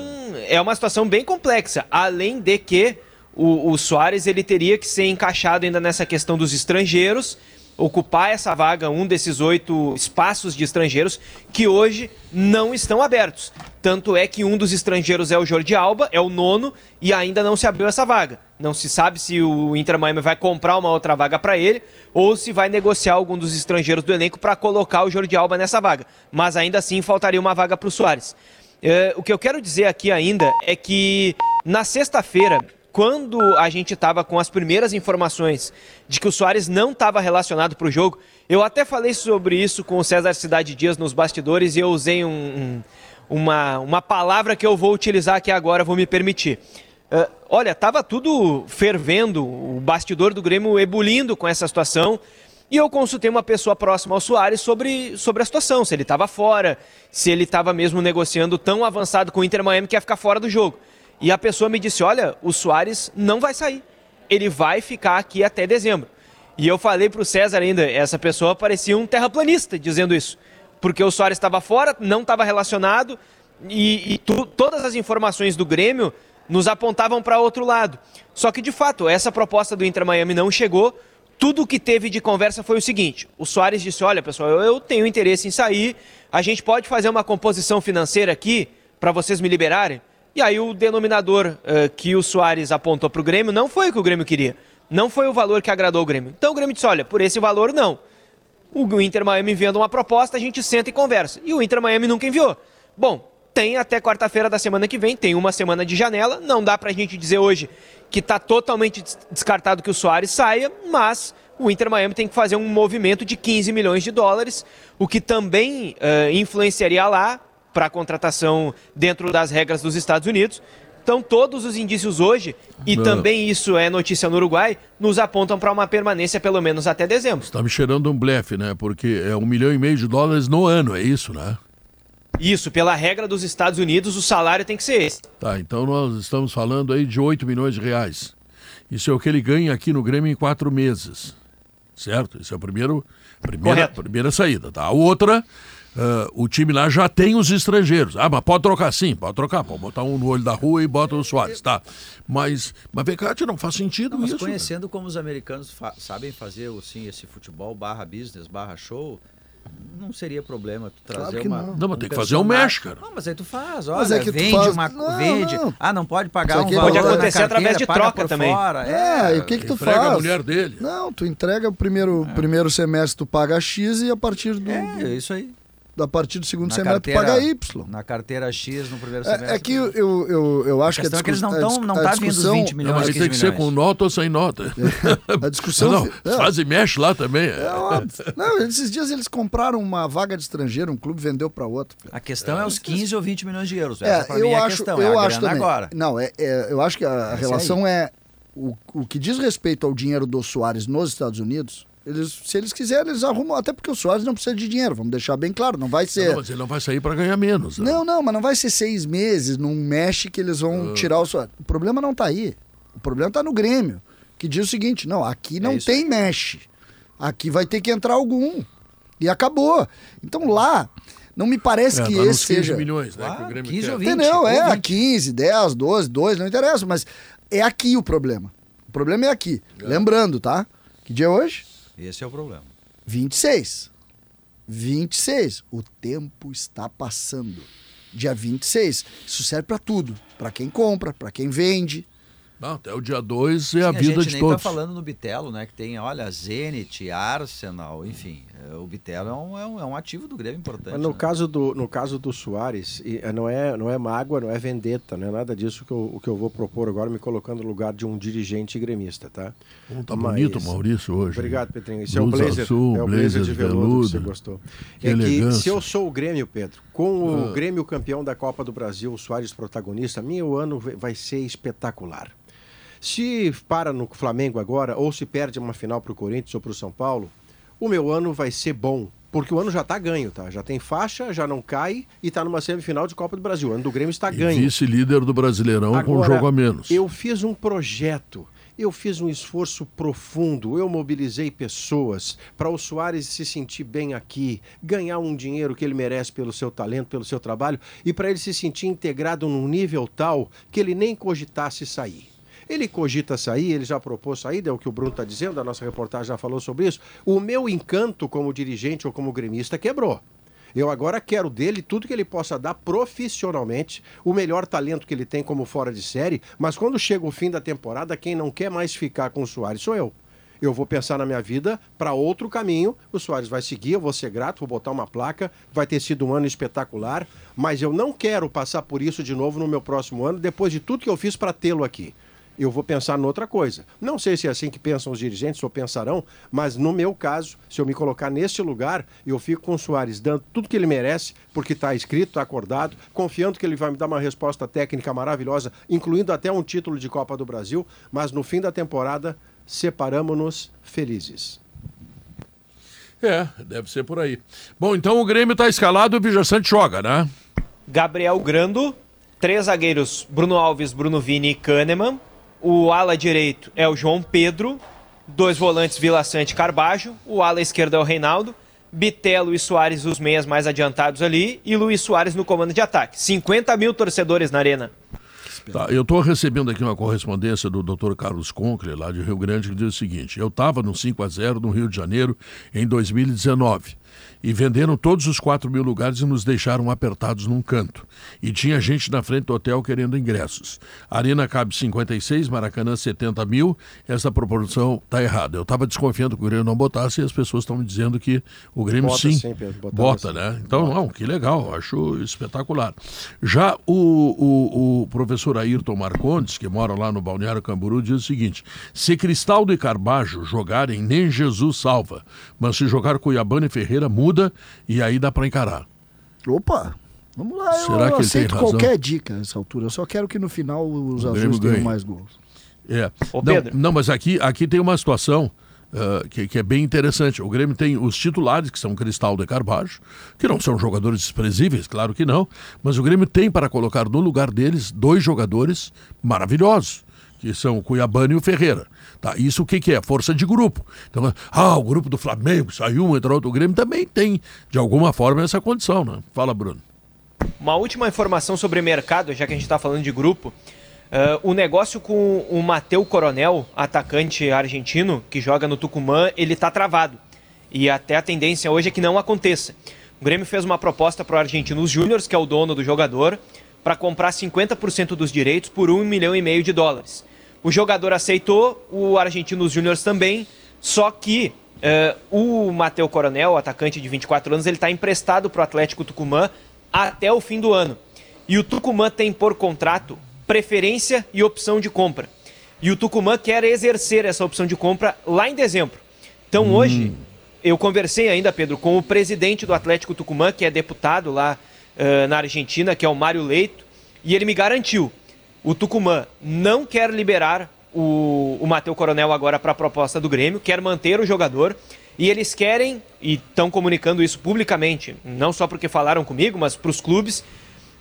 é uma situação bem complexa. Além de que o, o Soares ele teria que ser encaixado ainda nessa questão dos estrangeiros ocupar essa vaga, um desses oito espaços de estrangeiros que hoje não estão abertos. Tanto é que um dos estrangeiros é o Jordi Alba, é o nono, e ainda não se abriu essa vaga. Não se sabe se o Inter Miami vai comprar uma outra vaga para ele ou se vai negociar algum dos estrangeiros do elenco para colocar o Jordi Alba nessa vaga. Mas ainda assim faltaria uma vaga para o Soares. É, o que eu quero dizer aqui ainda é que na sexta-feira quando a gente estava com as primeiras informações de que o Soares não estava relacionado para o jogo, eu até falei sobre isso com o César Cidade Dias nos bastidores e eu usei um, um, uma, uma palavra que eu vou utilizar aqui agora, vou me permitir. Uh, olha, estava tudo fervendo, o bastidor do Grêmio ebulindo com essa situação. E eu consultei uma pessoa próxima ao Soares sobre, sobre a situação, se ele estava fora, se ele estava mesmo negociando tão avançado com o Inter Miami que ia ficar fora do jogo. E a pessoa me disse: Olha, o Soares não vai sair. Ele vai ficar aqui até dezembro. E eu falei para o César ainda: essa pessoa parecia um terraplanista dizendo isso. Porque o Soares estava fora, não estava relacionado, e, e tu, todas as informações do Grêmio nos apontavam para outro lado. Só que, de fato, essa proposta do Inter Miami não chegou. Tudo o que teve de conversa foi o seguinte: o Soares disse: Olha, pessoal, eu tenho interesse em sair, a gente pode fazer uma composição financeira aqui para vocês me liberarem? E aí o denominador uh, que o Soares apontou para o Grêmio não foi o que o Grêmio queria. Não foi o valor que agradou o Grêmio. Então o Grêmio disse: olha, por esse valor não. O Inter Miami enviando uma proposta, a gente senta e conversa. E o Inter Miami nunca enviou. Bom, tem até quarta-feira da semana que vem, tem uma semana de janela. Não dá para a gente dizer hoje que está totalmente descartado que o Soares saia, mas o Inter Miami tem que fazer um movimento de 15 milhões de dólares, o que também uh, influenciaria lá para a contratação dentro das regras dos Estados Unidos. Então, todos os indícios hoje, e Não. também isso é notícia no Uruguai, nos apontam para uma permanência pelo menos até dezembro. Está me cheirando um blefe, né? Porque é um milhão e meio de dólares no ano, é isso, né? Isso, pela regra dos Estados Unidos, o salário tem que ser esse. Tá, então nós estamos falando aí de 8 milhões de reais. Isso é o que ele ganha aqui no Grêmio em quatro meses. Certo? Esse é o primeiro, primeira, primeira saída. Tá? A outra Uh, o time lá já tem os estrangeiros. Ah, mas pode trocar sim, pode trocar. Pode botar um no olho da rua e bota o Soares, tá? Mas, mas vem cá, não faz sentido não, mas isso. conhecendo como os americanos fa sabem fazer assim, esse futebol barra business, barra show, não seria problema tu trazer claro uma. Não, não mas um tem que fazer um mesh, cara. Não, mas aí tu faz, olha, mas é que vende faz... uma. Não, vende. Não. Ah, não pode pagar um valor Pode acontecer através de troca também. Fora. É, é, e o que, que tu entrega faz? a mulher dele. Não, tu entrega o primeiro, é. primeiro semestre, tu paga X e a partir do. É, é isso aí a partir do segundo na semestre carteira, paga Y. Na carteira X no primeiro semestre. É, é que eu, eu, eu, eu acho que a, discuss... é que eles não estão tá discussão... vindo 20 milhões. Não, mas tem que ser com nota ou sem nota. a discussão. Não, não, faz e mexe lá também. É não, esses dias eles compraram uma vaga de estrangeiro, um clube vendeu para outro. A questão é, é os 15 ou 20 milhões de euros. Essa é, eu é acho, questão, eu é acho também. agora. Não, é, é, eu acho que a, a relação é o, o que diz respeito ao dinheiro do Soares nos Estados Unidos eles, se eles quiserem, eles arrumam. Até porque o Soares não precisa de dinheiro, vamos deixar bem claro. Não vai ser. Não, mas ele não vai sair para ganhar menos. Né? Não, não, mas não vai ser seis meses num mexe que eles vão uh... tirar o Soares. O problema não está aí. O problema está no Grêmio, que diz o seguinte: não, aqui não é tem mexe. Aqui vai ter que entrar algum. E acabou. Então lá. Não me parece é, que tá esse 15 seja. milhões, né? Ah, que o Grêmio 15 quer. ou 20. Entendeu? É, 20. 15, 10, 12, 2, não interessa, mas é aqui o problema. O problema é aqui. É. Lembrando, tá? Que dia é hoje? Esse é o problema. 26. 26. O tempo está passando. Dia 26. Isso serve para tudo. Para quem compra, para quem vende, não, até o dia 2 é a vida a de todos. A gente tá falando no Bitelo, né? Que tem, olha, Zenit, Arsenal, enfim. É, o Bitelo é um, é um, é um ativo do Grêmio importante. Mas no, né? caso do, no caso do Soares, é, não é, não é mágoa, não é vendetta, não é nada disso que eu, o que eu vou propor agora, me colocando no lugar de um dirigente gremista, tá? Como tá Mas... bonito o Maurício hoje. Obrigado, Petrinho. Esse é o blazer, azul, é o blazer, blazer de veludo, veludo, que você gostou. Que é elegância. que se eu sou o Grêmio, Pedro, com o ah. Grêmio campeão da Copa do Brasil, o Soares protagonista, meu ano vai ser espetacular. Se para no Flamengo agora, ou se perde uma final para o Corinthians ou para o São Paulo, o meu ano vai ser bom. Porque o ano já está ganho, tá? Já tem faixa, já não cai e está numa semifinal de Copa do Brasil. O ano do Grêmio está ganho. Vice-líder do Brasileirão agora, com um jogo a menos. Eu fiz um projeto eu fiz um esforço profundo, eu mobilizei pessoas para o Soares se sentir bem aqui, ganhar um dinheiro que ele merece pelo seu talento, pelo seu trabalho e para ele se sentir integrado num nível tal que ele nem cogitasse sair. Ele cogita sair, ele já propôs saída, é o que o Bruno está dizendo, a nossa reportagem já falou sobre isso. O meu encanto como dirigente ou como gremista quebrou. Eu agora quero dele tudo que ele possa dar profissionalmente, o melhor talento que ele tem como fora de série, mas quando chega o fim da temporada, quem não quer mais ficar com o Soares sou eu. Eu vou pensar na minha vida para outro caminho. O Soares vai seguir, eu vou ser grato, vou botar uma placa. Vai ter sido um ano espetacular, mas eu não quero passar por isso de novo no meu próximo ano, depois de tudo que eu fiz para tê-lo aqui eu vou pensar noutra coisa. Não sei se é assim que pensam os dirigentes ou pensarão, mas no meu caso, se eu me colocar neste lugar, eu fico com o Soares dando tudo que ele merece, porque está escrito, está acordado, confiando que ele vai me dar uma resposta técnica maravilhosa, incluindo até um título de Copa do Brasil, mas no fim da temporada, separamos-nos felizes. É, deve ser por aí. Bom, então o Grêmio está escalado e o Vijaçante joga, né? Gabriel Grando, três zagueiros, Bruno Alves, Bruno Vini e Kahneman. O ala direito é o João Pedro. Dois volantes, Vila Sante e Carbajo. O ala esquerdo é o Reinaldo. Bitelo e Soares, os meias mais adiantados ali. E Luiz Soares no comando de ataque. 50 mil torcedores na arena. Tá, eu estou recebendo aqui uma correspondência do Dr. Carlos Conkle, lá de Rio Grande, que diz o seguinte: eu estava no 5 a 0 no Rio de Janeiro em 2019 e venderam todos os 4 mil lugares e nos deixaram apertados num canto. E tinha gente na frente do hotel querendo ingressos. A arena cabe 56, Maracanã 70 mil, essa proporção está errada. Eu estava desconfiando que o Grêmio não botasse e as pessoas estão me dizendo que o Grêmio bota sim, sim Pedro, bota, né? Então, bota. não, que legal, acho espetacular. Já o, o, o professor Ayrton Marcondes, que mora lá no Balneário Camburu, diz o seguinte, se Cristaldo e Carbajo jogarem, nem Jesus salva, mas se jogar Cuiabana e Ferreira, muda muda e aí dá para encarar. Opa! Vamos lá, Será eu, que aceito qualquer dica nessa altura. Eu só quero que no final os azuis tenham mais gols. É. Ô, não, não, mas aqui, aqui tem uma situação uh, que, que, é bem interessante. O Grêmio tem os titulares, que são Cristal de Carvalho, que não são jogadores desprezíveis, claro que não, mas o Grêmio tem para colocar no lugar deles dois jogadores maravilhosos, que são o Cuiabano e o Ferreira. Tá? Isso o que, que é? Força de grupo. Então, ah, o grupo do Flamengo saiu entrou outro. Grêmio também tem, de alguma forma, essa condição. Né? Fala, Bruno. Uma última informação sobre mercado, já que a gente está falando de grupo. Uh, o negócio com o Mateu Coronel, atacante argentino, que joga no Tucumã, ele está travado. E até a tendência hoje é que não aconteça. O Grêmio fez uma proposta para o Argentinos Júnior, que é o dono do jogador, para comprar 50% dos direitos por um milhão e meio de dólares. O jogador aceitou, o Argentinos Júnior também, só que uh, o Matheus Coronel, atacante de 24 anos, ele está emprestado para o Atlético Tucumã até o fim do ano. E o Tucumã tem por contrato preferência e opção de compra. E o Tucumã quer exercer essa opção de compra lá em dezembro. Então hum. hoje, eu conversei ainda, Pedro, com o presidente do Atlético Tucumã, que é deputado lá uh, na Argentina, que é o Mário Leito, e ele me garantiu o Tucumã não quer liberar o, o Matheus Coronel agora para a proposta do Grêmio, quer manter o jogador. E eles querem, e estão comunicando isso publicamente, não só porque falaram comigo, mas para os clubes,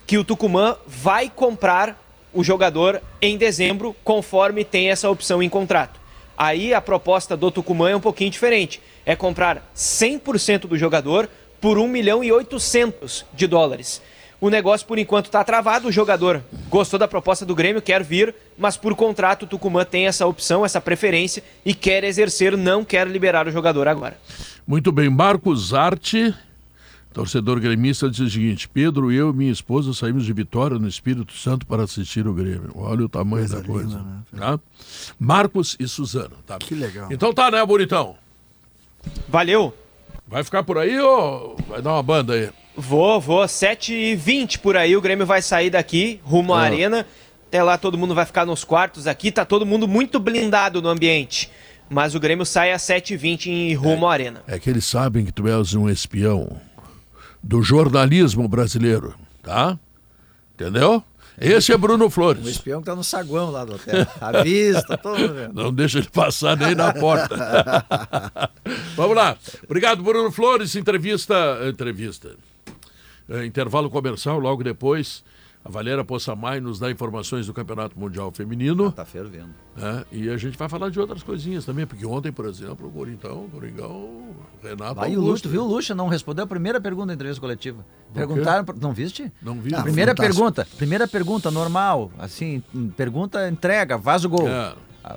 que o Tucumã vai comprar o jogador em dezembro, conforme tem essa opção em contrato. Aí a proposta do Tucumã é um pouquinho diferente. É comprar 100% do jogador por 1 milhão e 800 de dólares. O negócio, por enquanto, está travado. O jogador gostou da proposta do Grêmio, quer vir, mas por contrato o Tucumã tem essa opção, essa preferência e quer exercer, não quer liberar o jogador agora. Muito bem. Marcos Arte, torcedor gremista, diz o seguinte: Pedro, eu e minha esposa saímos de Vitória no Espírito Santo para assistir o Grêmio. Olha o tamanho coisa da coisa. Linda, né? tá? Marcos e Suzano. Tá? Que legal. Então tá, né, bonitão? Valeu. Vai ficar por aí ou vai dar uma banda aí? Vou, vou. 7h20 por aí, o Grêmio vai sair daqui, rumo à ah. arena. Até lá todo mundo vai ficar nos quartos aqui, tá todo mundo muito blindado no ambiente. Mas o Grêmio sai às 7h20 em rumo é, à arena. É que eles sabem que tu és um espião do jornalismo brasileiro, tá? Entendeu? Esse é Bruno Flores. O espião que tá no saguão lá do hotel. A vista, todo vendo. Não deixa ele passar nem na porta. Vamos lá. Obrigado, Bruno Flores. Entrevista. Entrevista. É, intervalo comercial, logo depois. A Valéria Poçamai nos dá informações do Campeonato Mundial Feminino. Ah, tá fervendo. É, e a gente vai falar de outras coisinhas também, porque ontem, por exemplo, o Corintão, o Coringão, Renato Vai Augusto. o Luxo, viu o Luxo não respondeu a primeira pergunta da entrevista coletiva. Perguntaram, não viste? Não vi. Ah, primeira fantástico. pergunta, primeira pergunta, normal, assim, pergunta, entrega, vaza o gol. É.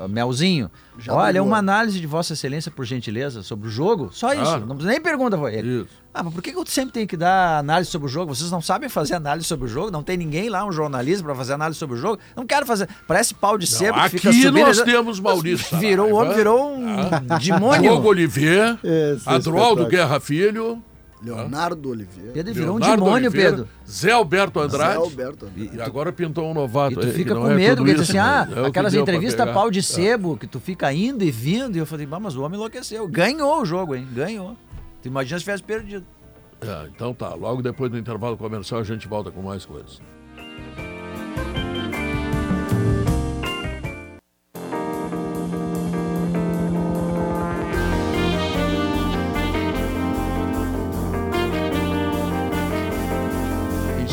Melzinho. Já Olha, uma análise de Vossa Excelência, por gentileza, sobre o jogo. Só isso. Ah, não nem pergunta foi ele. Isso. Ah, mas por que eu sempre tenho que dar análise sobre o jogo? Vocês não sabem fazer análise sobre o jogo? Não tem ninguém lá, um jornalista, para fazer análise sobre o jogo? Não quero fazer. Parece pau de sebo que fica subindo. Aqui nós temos Maurício. Virou, o homem virou um ah. demônio. Diogo Olivier, Adroaldo Guerra Filho. Leonardo Oliveira. Pedro virou Leonardo um demônio, Oliveira, Pedro. Zé Alberto Andrade. Zé Alberto Andrade. E agora pintou um novato. E tu fica com é medo, porque tu assim, ah, é aquelas entrevistas pau de sebo, é. que tu fica indo e vindo. E eu falei, mas o homem enlouqueceu. Ganhou o jogo, hein? Ganhou. Tu imagina se tivesse perdido. É, então tá. Logo depois do intervalo comercial a gente volta com mais coisas.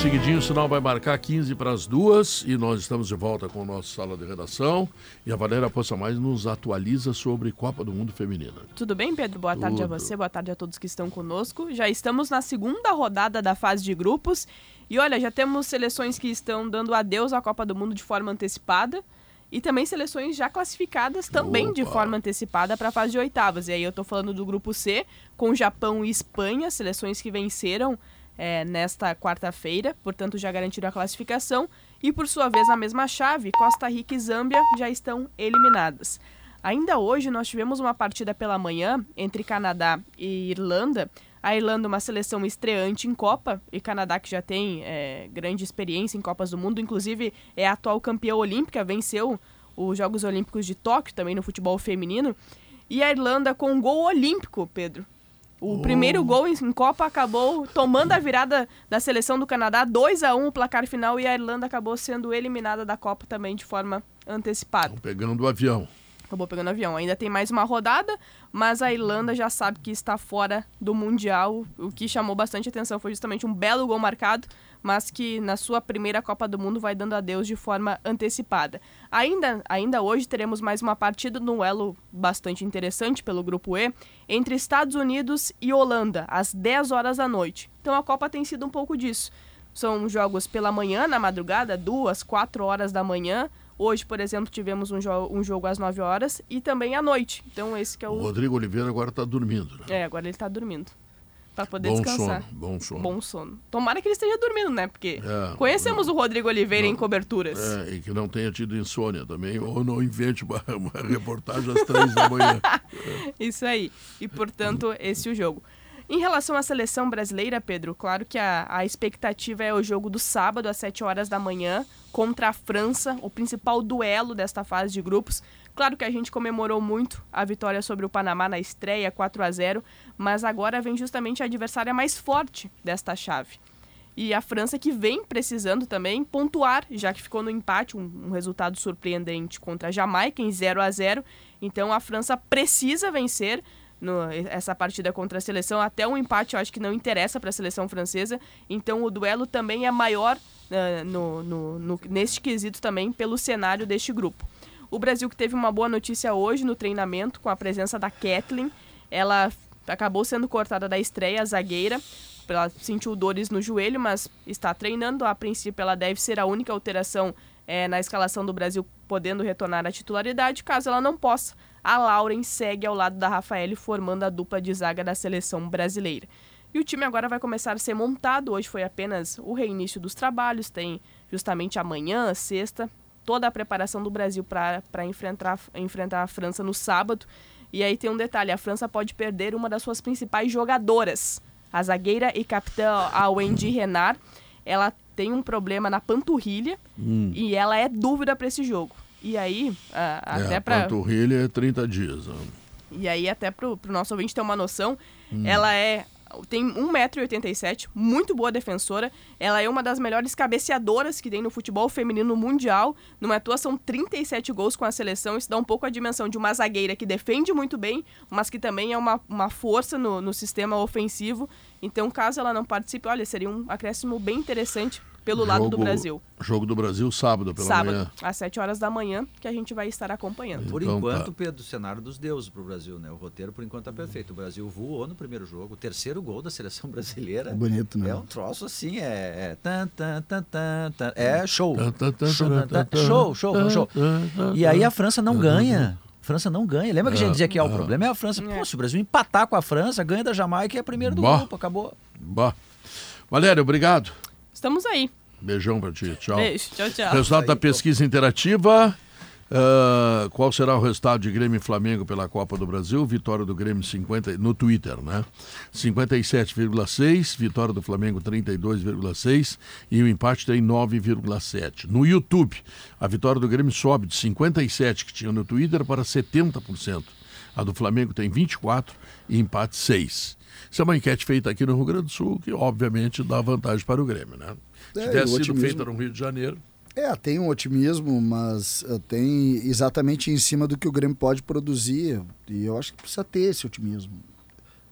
Seguidinho o sinal vai marcar 15 para as duas e nós estamos de volta com o nosso sala de redação. E a Valéria Poça Mais nos atualiza sobre Copa do Mundo Feminina. Tudo bem, Pedro? Boa Tudo. tarde a você, boa tarde a todos que estão conosco. Já estamos na segunda rodada da fase de grupos. E olha, já temos seleções que estão dando adeus à Copa do Mundo de forma antecipada. E também seleções já classificadas também Opa. de forma antecipada para a fase de oitavas. E aí eu estou falando do grupo C, com Japão e Espanha, seleções que venceram é, nesta quarta-feira, portanto já garantiram a classificação. E por sua vez, na mesma chave, Costa Rica e Zâmbia já estão eliminadas. Ainda hoje nós tivemos uma partida pela manhã entre Canadá e Irlanda. A Irlanda, uma seleção estreante em Copa, e Canadá, que já tem é, grande experiência em Copas do Mundo, inclusive é a atual campeã olímpica, venceu os Jogos Olímpicos de Tóquio também no futebol feminino. E a Irlanda com um gol olímpico, Pedro. O oh. primeiro gol em, Copa acabou tomando a virada da seleção do Canadá, 2 a 1 o placar final, e a Irlanda acabou sendo eliminada da Copa também de forma antecipada. Pegando o avião acabou pegando avião. Ainda tem mais uma rodada, mas a Irlanda já sabe que está fora do Mundial. O que chamou bastante atenção foi justamente um belo gol marcado, mas que na sua primeira Copa do Mundo vai dando adeus de forma antecipada. Ainda, ainda hoje teremos mais uma partida no elo bastante interessante pelo grupo E, entre Estados Unidos e Holanda, às 10 horas da noite. Então a Copa tem sido um pouco disso. São jogos pela manhã, na madrugada, duas, quatro horas da manhã, Hoje, por exemplo, tivemos um, jo um jogo às 9 horas e também à noite. Então, esse que é o. O Rodrigo Oliveira agora está dormindo. Né? É, agora ele está dormindo. Para poder bom descansar. Sono, bom sono. Bom sono. Tomara que ele esteja dormindo, né? Porque é, conhecemos o Rodrigo Oliveira não, em coberturas. É, e que não tenha tido insônia também, ou não invente uma, uma reportagem às três da manhã. Isso aí. E, portanto, esse é o jogo. Em relação à seleção brasileira, Pedro, claro que a, a expectativa é o jogo do sábado às 7 horas da manhã contra a França, o principal duelo desta fase de grupos. Claro que a gente comemorou muito a vitória sobre o Panamá na estreia 4 a 0, mas agora vem justamente a adversária mais forte desta chave. E a França que vem precisando também pontuar, já que ficou no empate, um, um resultado surpreendente contra a Jamaica em 0 a 0. Então a França precisa vencer no, essa partida contra a seleção. Até um empate eu acho que não interessa para a seleção francesa. Então o duelo também é maior uh, no, no, no, neste quesito também pelo cenário deste grupo. O Brasil que teve uma boa notícia hoje no treinamento com a presença da Kathleen. Ela acabou sendo cortada da estreia, a zagueira. Ela sentiu dores no joelho, mas está treinando. A princípio, ela deve ser a única alteração é, na escalação do Brasil, podendo retornar à titularidade, caso ela não possa a Lauren segue ao lado da Rafaele, formando a dupla de zaga da seleção brasileira. E o time agora vai começar a ser montado. Hoje foi apenas o reinício dos trabalhos, tem justamente amanhã, sexta, toda a preparação do Brasil para enfrentar, enfrentar a França no sábado. E aí tem um detalhe: a França pode perder uma das suas principais jogadoras, a zagueira e capitã a Wendy Renard. Ela tem um problema na panturrilha hum. e ela é dúvida para esse jogo. E aí, a, é, até para. Panturrilha é 30 dias. E aí, até para o nosso ouvinte ter uma noção, hum. ela é tem 1,87m, muito boa defensora. Ela é uma das melhores cabeceadoras que tem no futebol feminino mundial. Numa atuação 37 gols com a seleção, isso dá um pouco a dimensão de uma zagueira que defende muito bem, mas que também é uma, uma força no, no sistema ofensivo. Então, caso ela não participe, olha, seria um acréscimo bem interessante pelo jogo, lado do Brasil. Jogo do Brasil sábado pela sábado, manhã. às 7 horas da manhã, que a gente vai estar acompanhando. Por então, enquanto, tá. Pedro, o cenário dos deuses para o Brasil, né? O roteiro por enquanto está perfeito. O Brasil voou no primeiro jogo, o terceiro gol da seleção brasileira. É bonito, né? É um troço assim, é, é tan, tan, tan, tan, tan, é show. Show, show, show. E aí a França não ganha. França não ganha. Lembra que a gente dizia que é, o problema é a França. Pô, se o Brasil empatar com a França, ganha da Jamaica e é primeiro do bah. grupo, acabou. Bah. Valério, obrigado. Estamos aí. Beijão pra ti. Tchau. Beijo. Tchau, tchau. Resultado da pesquisa interativa. Uh, qual será o resultado de Grêmio e Flamengo pela Copa do Brasil? Vitória do Grêmio 50 no Twitter, né? 57,6, vitória do Flamengo 32,6 e o empate tem 9,7. No YouTube, a vitória do Grêmio sobe de 57 que tinha no Twitter para 70%. A do Flamengo tem 24 e empate 6. Isso é uma enquete feita aqui no Rio Grande do Sul que obviamente dá vantagem para o Grêmio, né? Se é, tivesse sido otimismo... feita no Rio de Janeiro. É, tem um otimismo, mas uh, tem exatamente em cima do que o Grêmio pode produzir. E eu acho que precisa ter esse otimismo.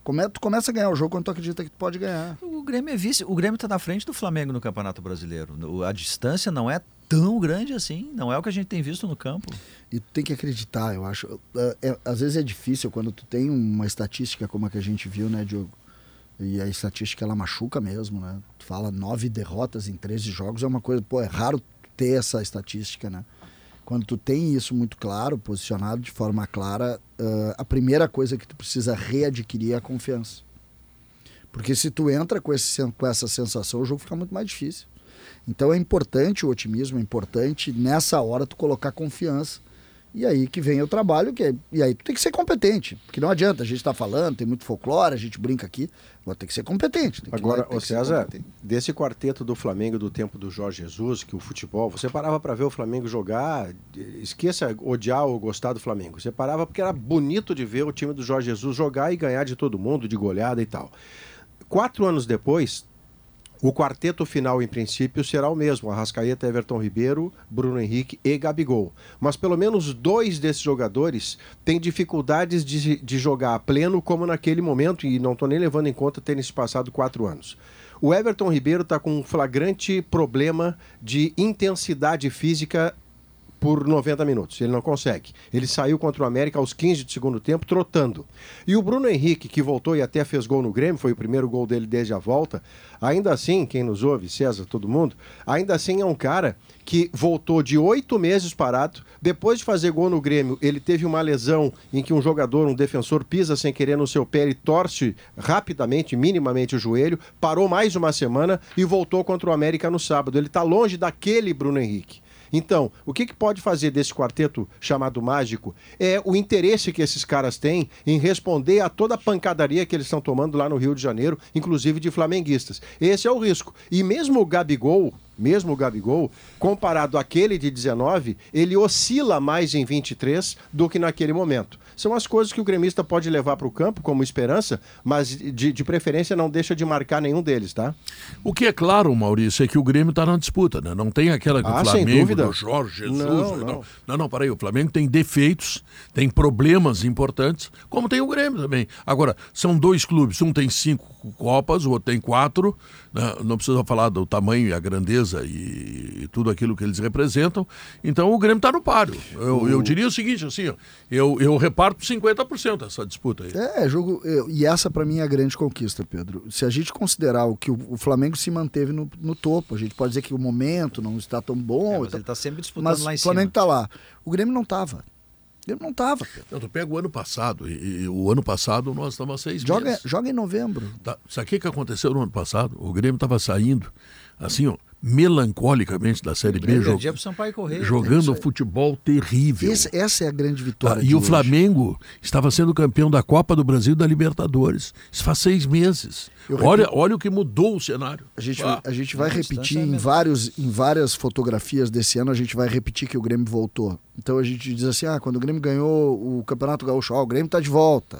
Come, tu começa a ganhar o jogo quando tu acredita que tu pode ganhar. O Grêmio é vice. O Grêmio está na frente do Flamengo no Campeonato Brasileiro. A distância não é tão grande assim. Não é o que a gente tem visto no campo. E tu tem que acreditar, eu acho. É, é, às vezes é difícil quando tu tem uma estatística como a que a gente viu, né, Diogo? E a estatística ela machuca mesmo, né? Tu fala nove derrotas em 13 jogos, é uma coisa, pô, é raro ter essa estatística, né? Quando tu tem isso muito claro, posicionado de forma clara, uh, a primeira coisa que tu precisa readquirir é a confiança. Porque se tu entra com, esse, com essa sensação, o jogo fica muito mais difícil. Então é importante o otimismo, é importante nessa hora tu colocar confiança. E aí que vem o trabalho, que é, e aí tu tem que ser competente. Porque não adianta, a gente está falando, tem muito folclore, a gente brinca aqui, agora tem que ser competente. agora, o César, desse quarteto do Flamengo do tempo do Jorge Jesus, que o futebol, você parava para ver o Flamengo jogar, esqueça odiar ou gostar do Flamengo. Você parava porque era bonito de ver o time do Jorge Jesus jogar e ganhar de todo mundo, de goleada e tal. Quatro anos depois, o quarteto final, em princípio, será o mesmo: Arrascaeta, Everton Ribeiro, Bruno Henrique e Gabigol. Mas pelo menos dois desses jogadores têm dificuldades de, de jogar a pleno, como naquele momento, e não estou nem levando em conta terem se passado quatro anos. O Everton Ribeiro está com um flagrante problema de intensidade física por 90 minutos. Ele não consegue. Ele saiu contra o América aos 15 do segundo tempo, trotando. E o Bruno Henrique, que voltou e até fez gol no Grêmio, foi o primeiro gol dele desde a volta. Ainda assim, quem nos ouve, César, todo mundo, ainda assim é um cara que voltou de oito meses parado. Depois de fazer gol no Grêmio, ele teve uma lesão em que um jogador, um defensor, pisa sem querer no seu pé e torce rapidamente, minimamente o joelho. Parou mais uma semana e voltou contra o América no sábado. Ele está longe daquele Bruno Henrique. Então, o que, que pode fazer desse quarteto chamado mágico é o interesse que esses caras têm em responder a toda a pancadaria que eles estão tomando lá no Rio de Janeiro, inclusive de flamenguistas. Esse é o risco. E mesmo o Gabigol, mesmo o Gabigol, comparado àquele de 19, ele oscila mais em 23 do que naquele momento são as coisas que o gremista pode levar para o campo como esperança, mas de, de, preferência não deixa de marcar nenhum deles, tá? O que é claro, Maurício, é que o Grêmio está na disputa, né? Não tem aquela que ah, o Flamengo, do Jorge Jesus. Não, não. não, não, não peraí, o Flamengo tem defeitos, tem problemas importantes, como tem o Grêmio também. Agora, são dois clubes, um tem cinco Copas, o outro tem quatro, né? Não precisa falar do tamanho e a grandeza e, e tudo aquilo que eles representam. Então o Grêmio está no páreo. Eu, eu diria o seguinte, assim, eu, eu reparto 50% essa disputa aí. É, jogo. Eu, e essa para mim é a grande conquista, Pedro. Se a gente considerar o que o, o, Flamengo se manteve no, no topo, a gente pode dizer que o momento não está tão bom. É, mas ele está sempre disputando lá em cima. O Flamengo está lá. O Grêmio não estava. Eu não estava. Não, tu pega o ano passado, e, e, o ano passado nós estávamos há seis joga, meses. Joga em novembro. Tá, sabe o que, que aconteceu no ano passado? O Grêmio estava saindo, assim, ó, melancolicamente da Série B, jog... correr, jogando futebol terrível. Esse, essa é a grande vitória. Ah, e o hoje. Flamengo estava sendo campeão da Copa do Brasil e da Libertadores. Isso faz seis meses. Olha, olha o que mudou o cenário. A gente, ah, a gente vai repetir em, vários, em várias fotografias desse ano, a gente vai repetir que o Grêmio voltou. Então a gente diz assim: ah, quando o Grêmio ganhou o Campeonato Gaúcho, ah, o Grêmio está de volta.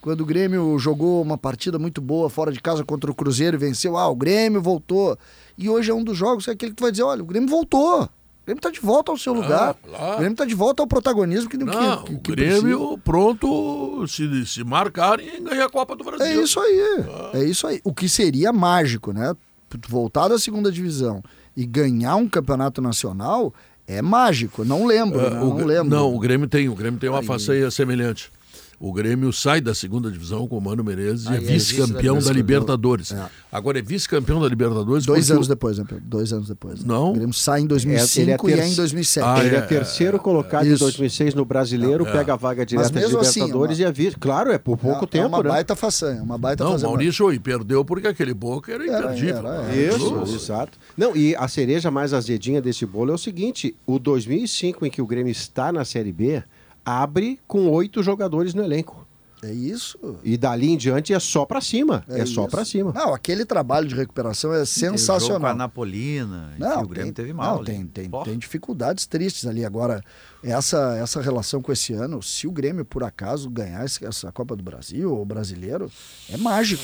Quando o Grêmio jogou uma partida muito boa fora de casa contra o Cruzeiro e venceu, ah, o Grêmio voltou. E hoje é um dos jogos, é aquele que tu vai dizer, olha, o Grêmio voltou. O Grêmio está de volta ao seu ah, lugar. O Grêmio está de volta ao protagonismo que, não, que, que, que O Grêmio precisa. pronto se, se marcar e ganhar a Copa do Brasil. É isso aí. Ah. É isso aí. O que seria mágico, né? Voltar da segunda divisão e ganhar um campeonato nacional é mágico. Não lembro, uh, né? o, não lembro. Não, o Grêmio tem, o Grêmio tem uma façanha semelhante. O Grêmio sai da segunda divisão com o Mano Menezes e é, é vice-campeão da, da, Libertadores. É. Agora é vice-campeão da Libertadores. Dois anos o... depois, né, Dois anos depois. Né? Não. O Grêmio sai em 2005 é, é ter... e é em 2007. Ah, ele é, terceiro colocado Isso. em 2006 no Brasileiro, pega a vaga direta das assim, Libertadores assim, uma... e é vice. Claro, é por pouco tempo, É uma né? baita façanha, uma baita Não, Maurício, e perdeu porque aquele Boca era imperdível. Era, era, Isso, exato. Não, e a cereja mais azedinha desse bolo é o seguinte, o 2005 em que o Grêmio está na Série B, abre com oito jogadores no elenco. É isso. E dali em diante é só para cima. É, é só para cima. Não, aquele trabalho de recuperação é sensacional. Com a Napolina, não, o Grêmio teve mal. Não, tem, tem, tem dificuldades tristes ali. Agora, essa, essa relação com esse ano, se o Grêmio por acaso ganhar essa Copa do Brasil ou brasileiro, é mágico.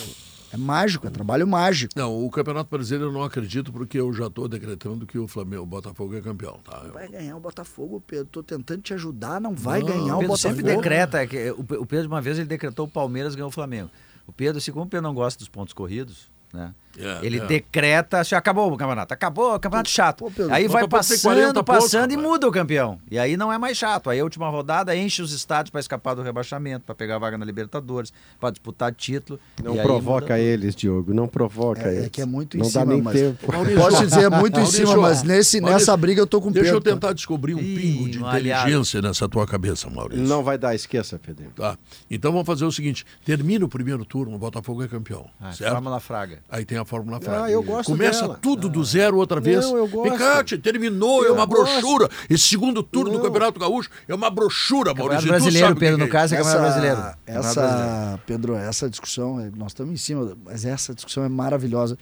É mágico, é trabalho mágico. Não, o Campeonato Brasileiro eu não acredito porque eu já estou decretando que o Flamengo, o Botafogo é campeão, tá? Vai ganhar o Botafogo, Pedro. Estou tentando te ajudar, não vai não, ganhar o, o Botafogo. sempre decreta, que o Pedro uma vez ele decretou o Palmeiras ganhou o Flamengo. O Pedro, se como o Pedro não gosta dos pontos corridos, né? É, ele é. decreta, se acabou o campeonato, acabou, o campeonato chato. Pô, aí vai passando, passando e muda o campeão. E aí não é mais chato. Aí a última rodada enche os estádios para escapar do rebaixamento, para pegar a vaga na Libertadores, para disputar título. Não provoca eles, Diogo, não provoca é, eles. É que é muito em não cima, dá nem mas... tempo. Maurício, Posso dizer, é muito Maurício, em cima, mas nesse, Maurício, nessa briga eu tô com Deixa Pedro. eu tentar descobrir um Ih, pingo de inteligência nessa tua cabeça, Maurício. Não vai dar, esqueça, Pedro. Tá. Então vamos fazer o seguinte: termina o primeiro turno, o Botafogo é campeão. Ah, certo? Fórmula Fraga. Aí tem a Fórmula Fraga. Ah, eu gosto Começa dela. tudo do zero outra vez. Não, eu gosto. Picate, terminou, é Eu uma gosto. brochura. Esse segundo turno do Não. Campeonato Gaúcho é uma brochura, Campeonato Maurício. tu brasileiro, Pedro, que no é caso, é campeonato brasileiro. Essa, Campeonato brasileiro. essa Pedro, essa discussão, é- nós estamos em cima, mas essa discussão é maravilhosa,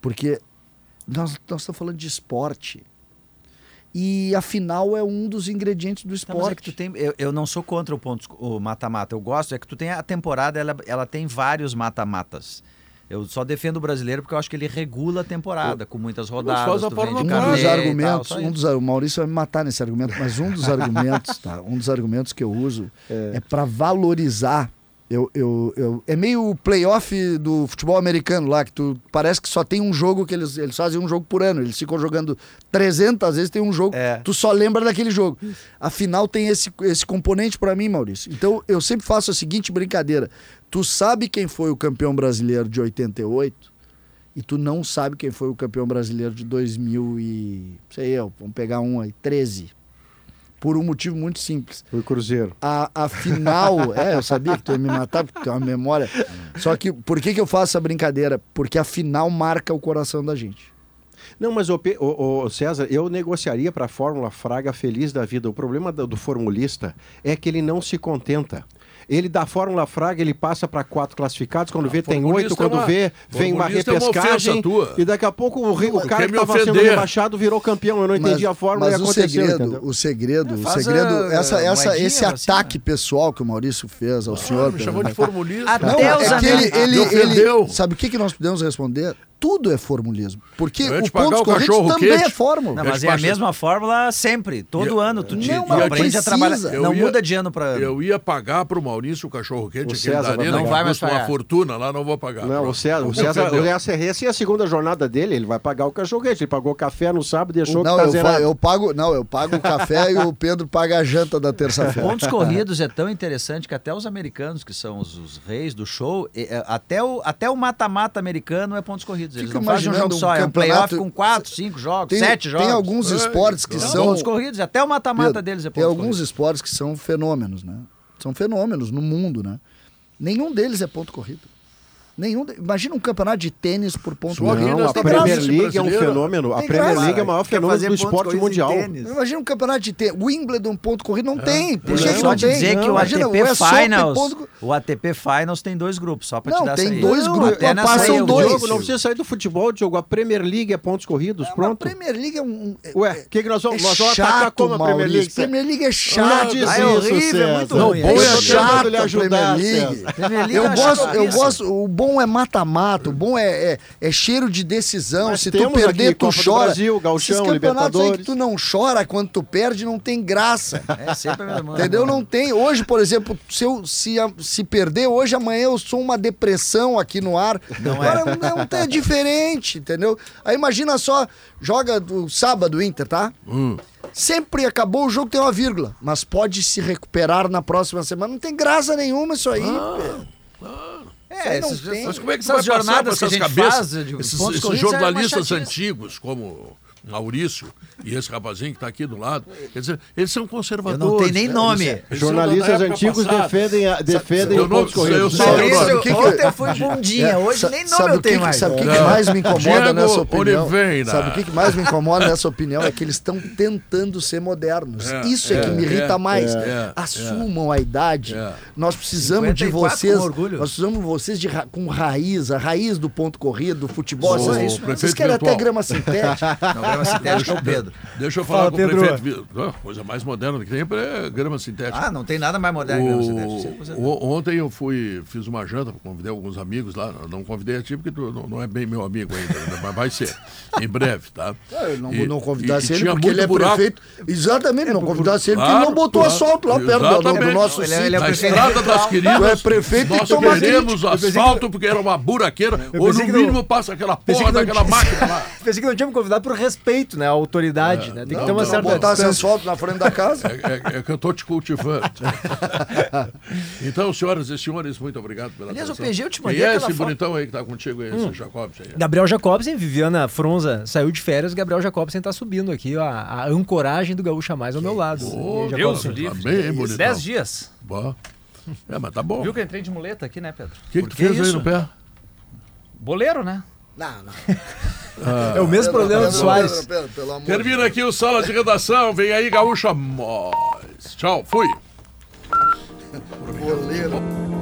porque nós, nós estamos falando de esporte. E a final é um dos ingredientes do Não, esporte. mas é que tu tem, eu, eu não sou contra o ponto o mata-mata. Eu gosto é que tu tem a temporada, ela, ela tem vários mata-matas. Eu só defendo o brasileiro porque eu acho que ele regula a temporada com muitas rodadas. faz a tu forma vende um dos argumentos, tal, um dos, o Maurício vai me matar nesse argumento, mas um dos argumentos, tá? Um dos argumentos que eu uso é, para valorizar. Eu, eu, eu, é meio playoff do futebol americano lá, que tu parece que só tem um jogo que eles, eles fazem um jogo por ano. Eles ficam jogando 300 vezes, tem um jogo. É. Tu só lembra daquele jogo. Afinal, tem esse, esse componente para mim, Maurício. Então, eu sempre faço a seguinte brincadeira. Tu sabe quem foi o campeão brasileiro de 88? e tu não sabe quem foi o campeão brasileiro de 2000 e sei eu, vamos pegar um aí, 13. Por um motivo muito simples. Foi o Cruzeiro. A, a final, é, eu sabia que tu ia me matar porque tu tem uma memória. Só que por que, que eu faço essa brincadeira? Porque a final marca o coração da gente. Não, mas o, o- o César, eu negociaria para a Fórmula Fraga feliz da vida. O problema do, do formulista é que ele não se contenta. Ele da Fórmula Fraga, ele passa para quatro classificados, quando vê tem oito, quando é uma- vê vem uma formulista é uma repescagem e daqui a pouco o, o cara que estava sendo rebaixado virou campeão. Eu não entendi a fórmula mas e o aconteceu, segredo, entendeu? o segredo, É, o segredo, a- essa, essa, moedinha esse assim, ataque pessoal que o Maurício fez ao senhor. Ah, me chamou de formulista. Até Não, os é que ele, ele, ofendeu. ele- sabe o que, que nós podemos responder? Tudo é formulismo. Porque Eu te o pagar pontos o corridos cachorro também quente. é fórmula. Não, Eu mas te é a mesma fórmula sempre. Todo Eu- ano tu, te, Não, mas aprende a trabalhar. Eu Não ia- muda de ano para ano. Eu ia pagar pro Maurício o cachorro quente, O César pagar. Não vai mais custa uma pagar. fortuna lá, não vou pagar. Não, o. César, o César ofendeu. essa, essa é a segunda jornada dele, ele vai pagar o cachorro quente. Ele pagou café no sábado e deixou Não, que tá eu, zerado. eu pago, não, eu pago o café e o Pedro paga a janta da terça-feira. Pontos corridos é tão interessante que até os americanos, que são os, os reis do show, é, até o até o mata-mata americano é pontos corridos. Eles Fico não fazem um jogo um só, é um playoff com quatro, cinco jogos, Tem, sete jogos. tem alguns É, esportes que então. são. pontos corridos, até o mata-mata deles é tem alguns corridos. esportes que são fenômenos, né? São fenômenos no mundo, né? Nenhum deles é ponto corrido. Nenhum. de- Imagina um campeonato de tênis por ponto corrido. Não, nós a Premier League é um fenômeno. A Premier. League é o maior fenômeno fazer do esporte mundial. Imagina um campeonato de tênis. Wimbledon, ponto corrido, não tem. Por que, que só não te tem? dizer que o Imagina, ATP Open, Finals, ponto- o ATP Finals tem dois grupos, só pra te Não, dar tem dois Não, grupos, até passam dois. Diogo, não precisa sair do futebol, Diogo. A Premier League é pontos corridos, Não, pronto. A Premier League é um. é- Ué, o que, que nós vamos, é nós vamos atacar como a Premier. League? Premier League é Não chato. Ah, é horrível, é muito Não, ruim. bom É é chato a ajudar, Premier League. Eu é gosto, bom é mata-mata, o bom é, é, é cheiro de decisão. Mas Se tu perder, aqui tu Copa do chora. Brasil, Gauchão, Esses campeonatos aí que tu não chora quando tu perde, não tem graça. É sempre a mesma. Entendeu? Não tem. Hoje, por exemplo, se, eu, se, se perder hoje, amanhã eu sou uma depressão aqui no ar. Não é. Agora, não, é diferente, entendeu? Aí imagina só, joga do sábado o Inter, tá? Hum. Sempre acabou o jogo, tem uma vírgula. Mas pode se recuperar na próxima semana. Não tem graça nenhuma isso aí. Ah. É, esses-. Mas como é que Essas jornadas que a essas gente cabeças, faz de esses, esses é jornalistas chatice. antigos, como Maurício e esse rapazinho que está aqui do lado, quer dizer, eles são Eu conservadores. não tenho nem né? nome. Eles- eles Jornalistas antigos passada. defendem, a- defendem eu não- corridos. eu sei, Maurício, eu que que- Ontem eu fui bundinha, hoje Sa- nem nome sabe eu que tenho que- mais. Sabe o que, que Não. mais me incomoda Diego nessa opinião? Oliveira. Sabe o que, que mais me incomoda nessa opinião? É que eles estão tentando ser modernos. É, Isso é, que é, me irrita é, mais. é, Assumam a idade. É. Nós precisamos de 54 vocês. Nós precisamos de vocês de ra- com raiz, a raiz do ponto corrido, do futebol. Sou Vocês, vocês querem até grama sintética. Não grama sintética é o Pedro. Deixa eu falar Fala, com Pedro. o prefeito. Oh, coisa mais moderna que tem é grama sintética. Ah, não tem nada mais moderno que grama sintética. O, ontem eu fui, fiz uma janta, convidei alguns amigos lá. Não convidei a ti porque tu não, não é bem meu amigo ainda, né? mas vai ser. Em breve, tá? É, não, e, não convidasse e, ele porque ele é buraco. prefeito. Exatamente, não convidasse ele porque ele não botou claro, asfalto lá perto do, do nosso ele, é, ele é Na estrada das queridas, tu é prefeito nós queremos asfalto porque era uma buraqueira, ou no mínimo passa aquela porra daquela máquina lá. Pensei que não tinha me convidado por respeito, né? A autoridade, é, né? Tem que ter uma certa botar asfalto na frente da casa. É, é, é, que eu tô te cultivando. então, senhoras e senhores, muito obrigado pela Aliás, atenção. o PG eu te mandei Quem é esse bonitão aí que tá contigo aí, hum. esse Jacobsen? Gabriel Jacobsen, Viviana Fronza saiu de férias, Gabriel Jacobsen tá subindo aqui, ó, a ancoragem do Gaúcha Mais ao meu lado. Oh, Deus livre. Tá bem, bonitão. Dez dias. Boa. É, mas tá bom. Viu que eu entrei de muleta aqui, né, Pedro? O que, que tu fez aí no pé? Boleiro, né? Não, não. Ah, é o mesmo problema do Soares. Termina aqui o Sala de Redação. Vem aí, Gaúcha Mois. Tchau, fui. Boleiro.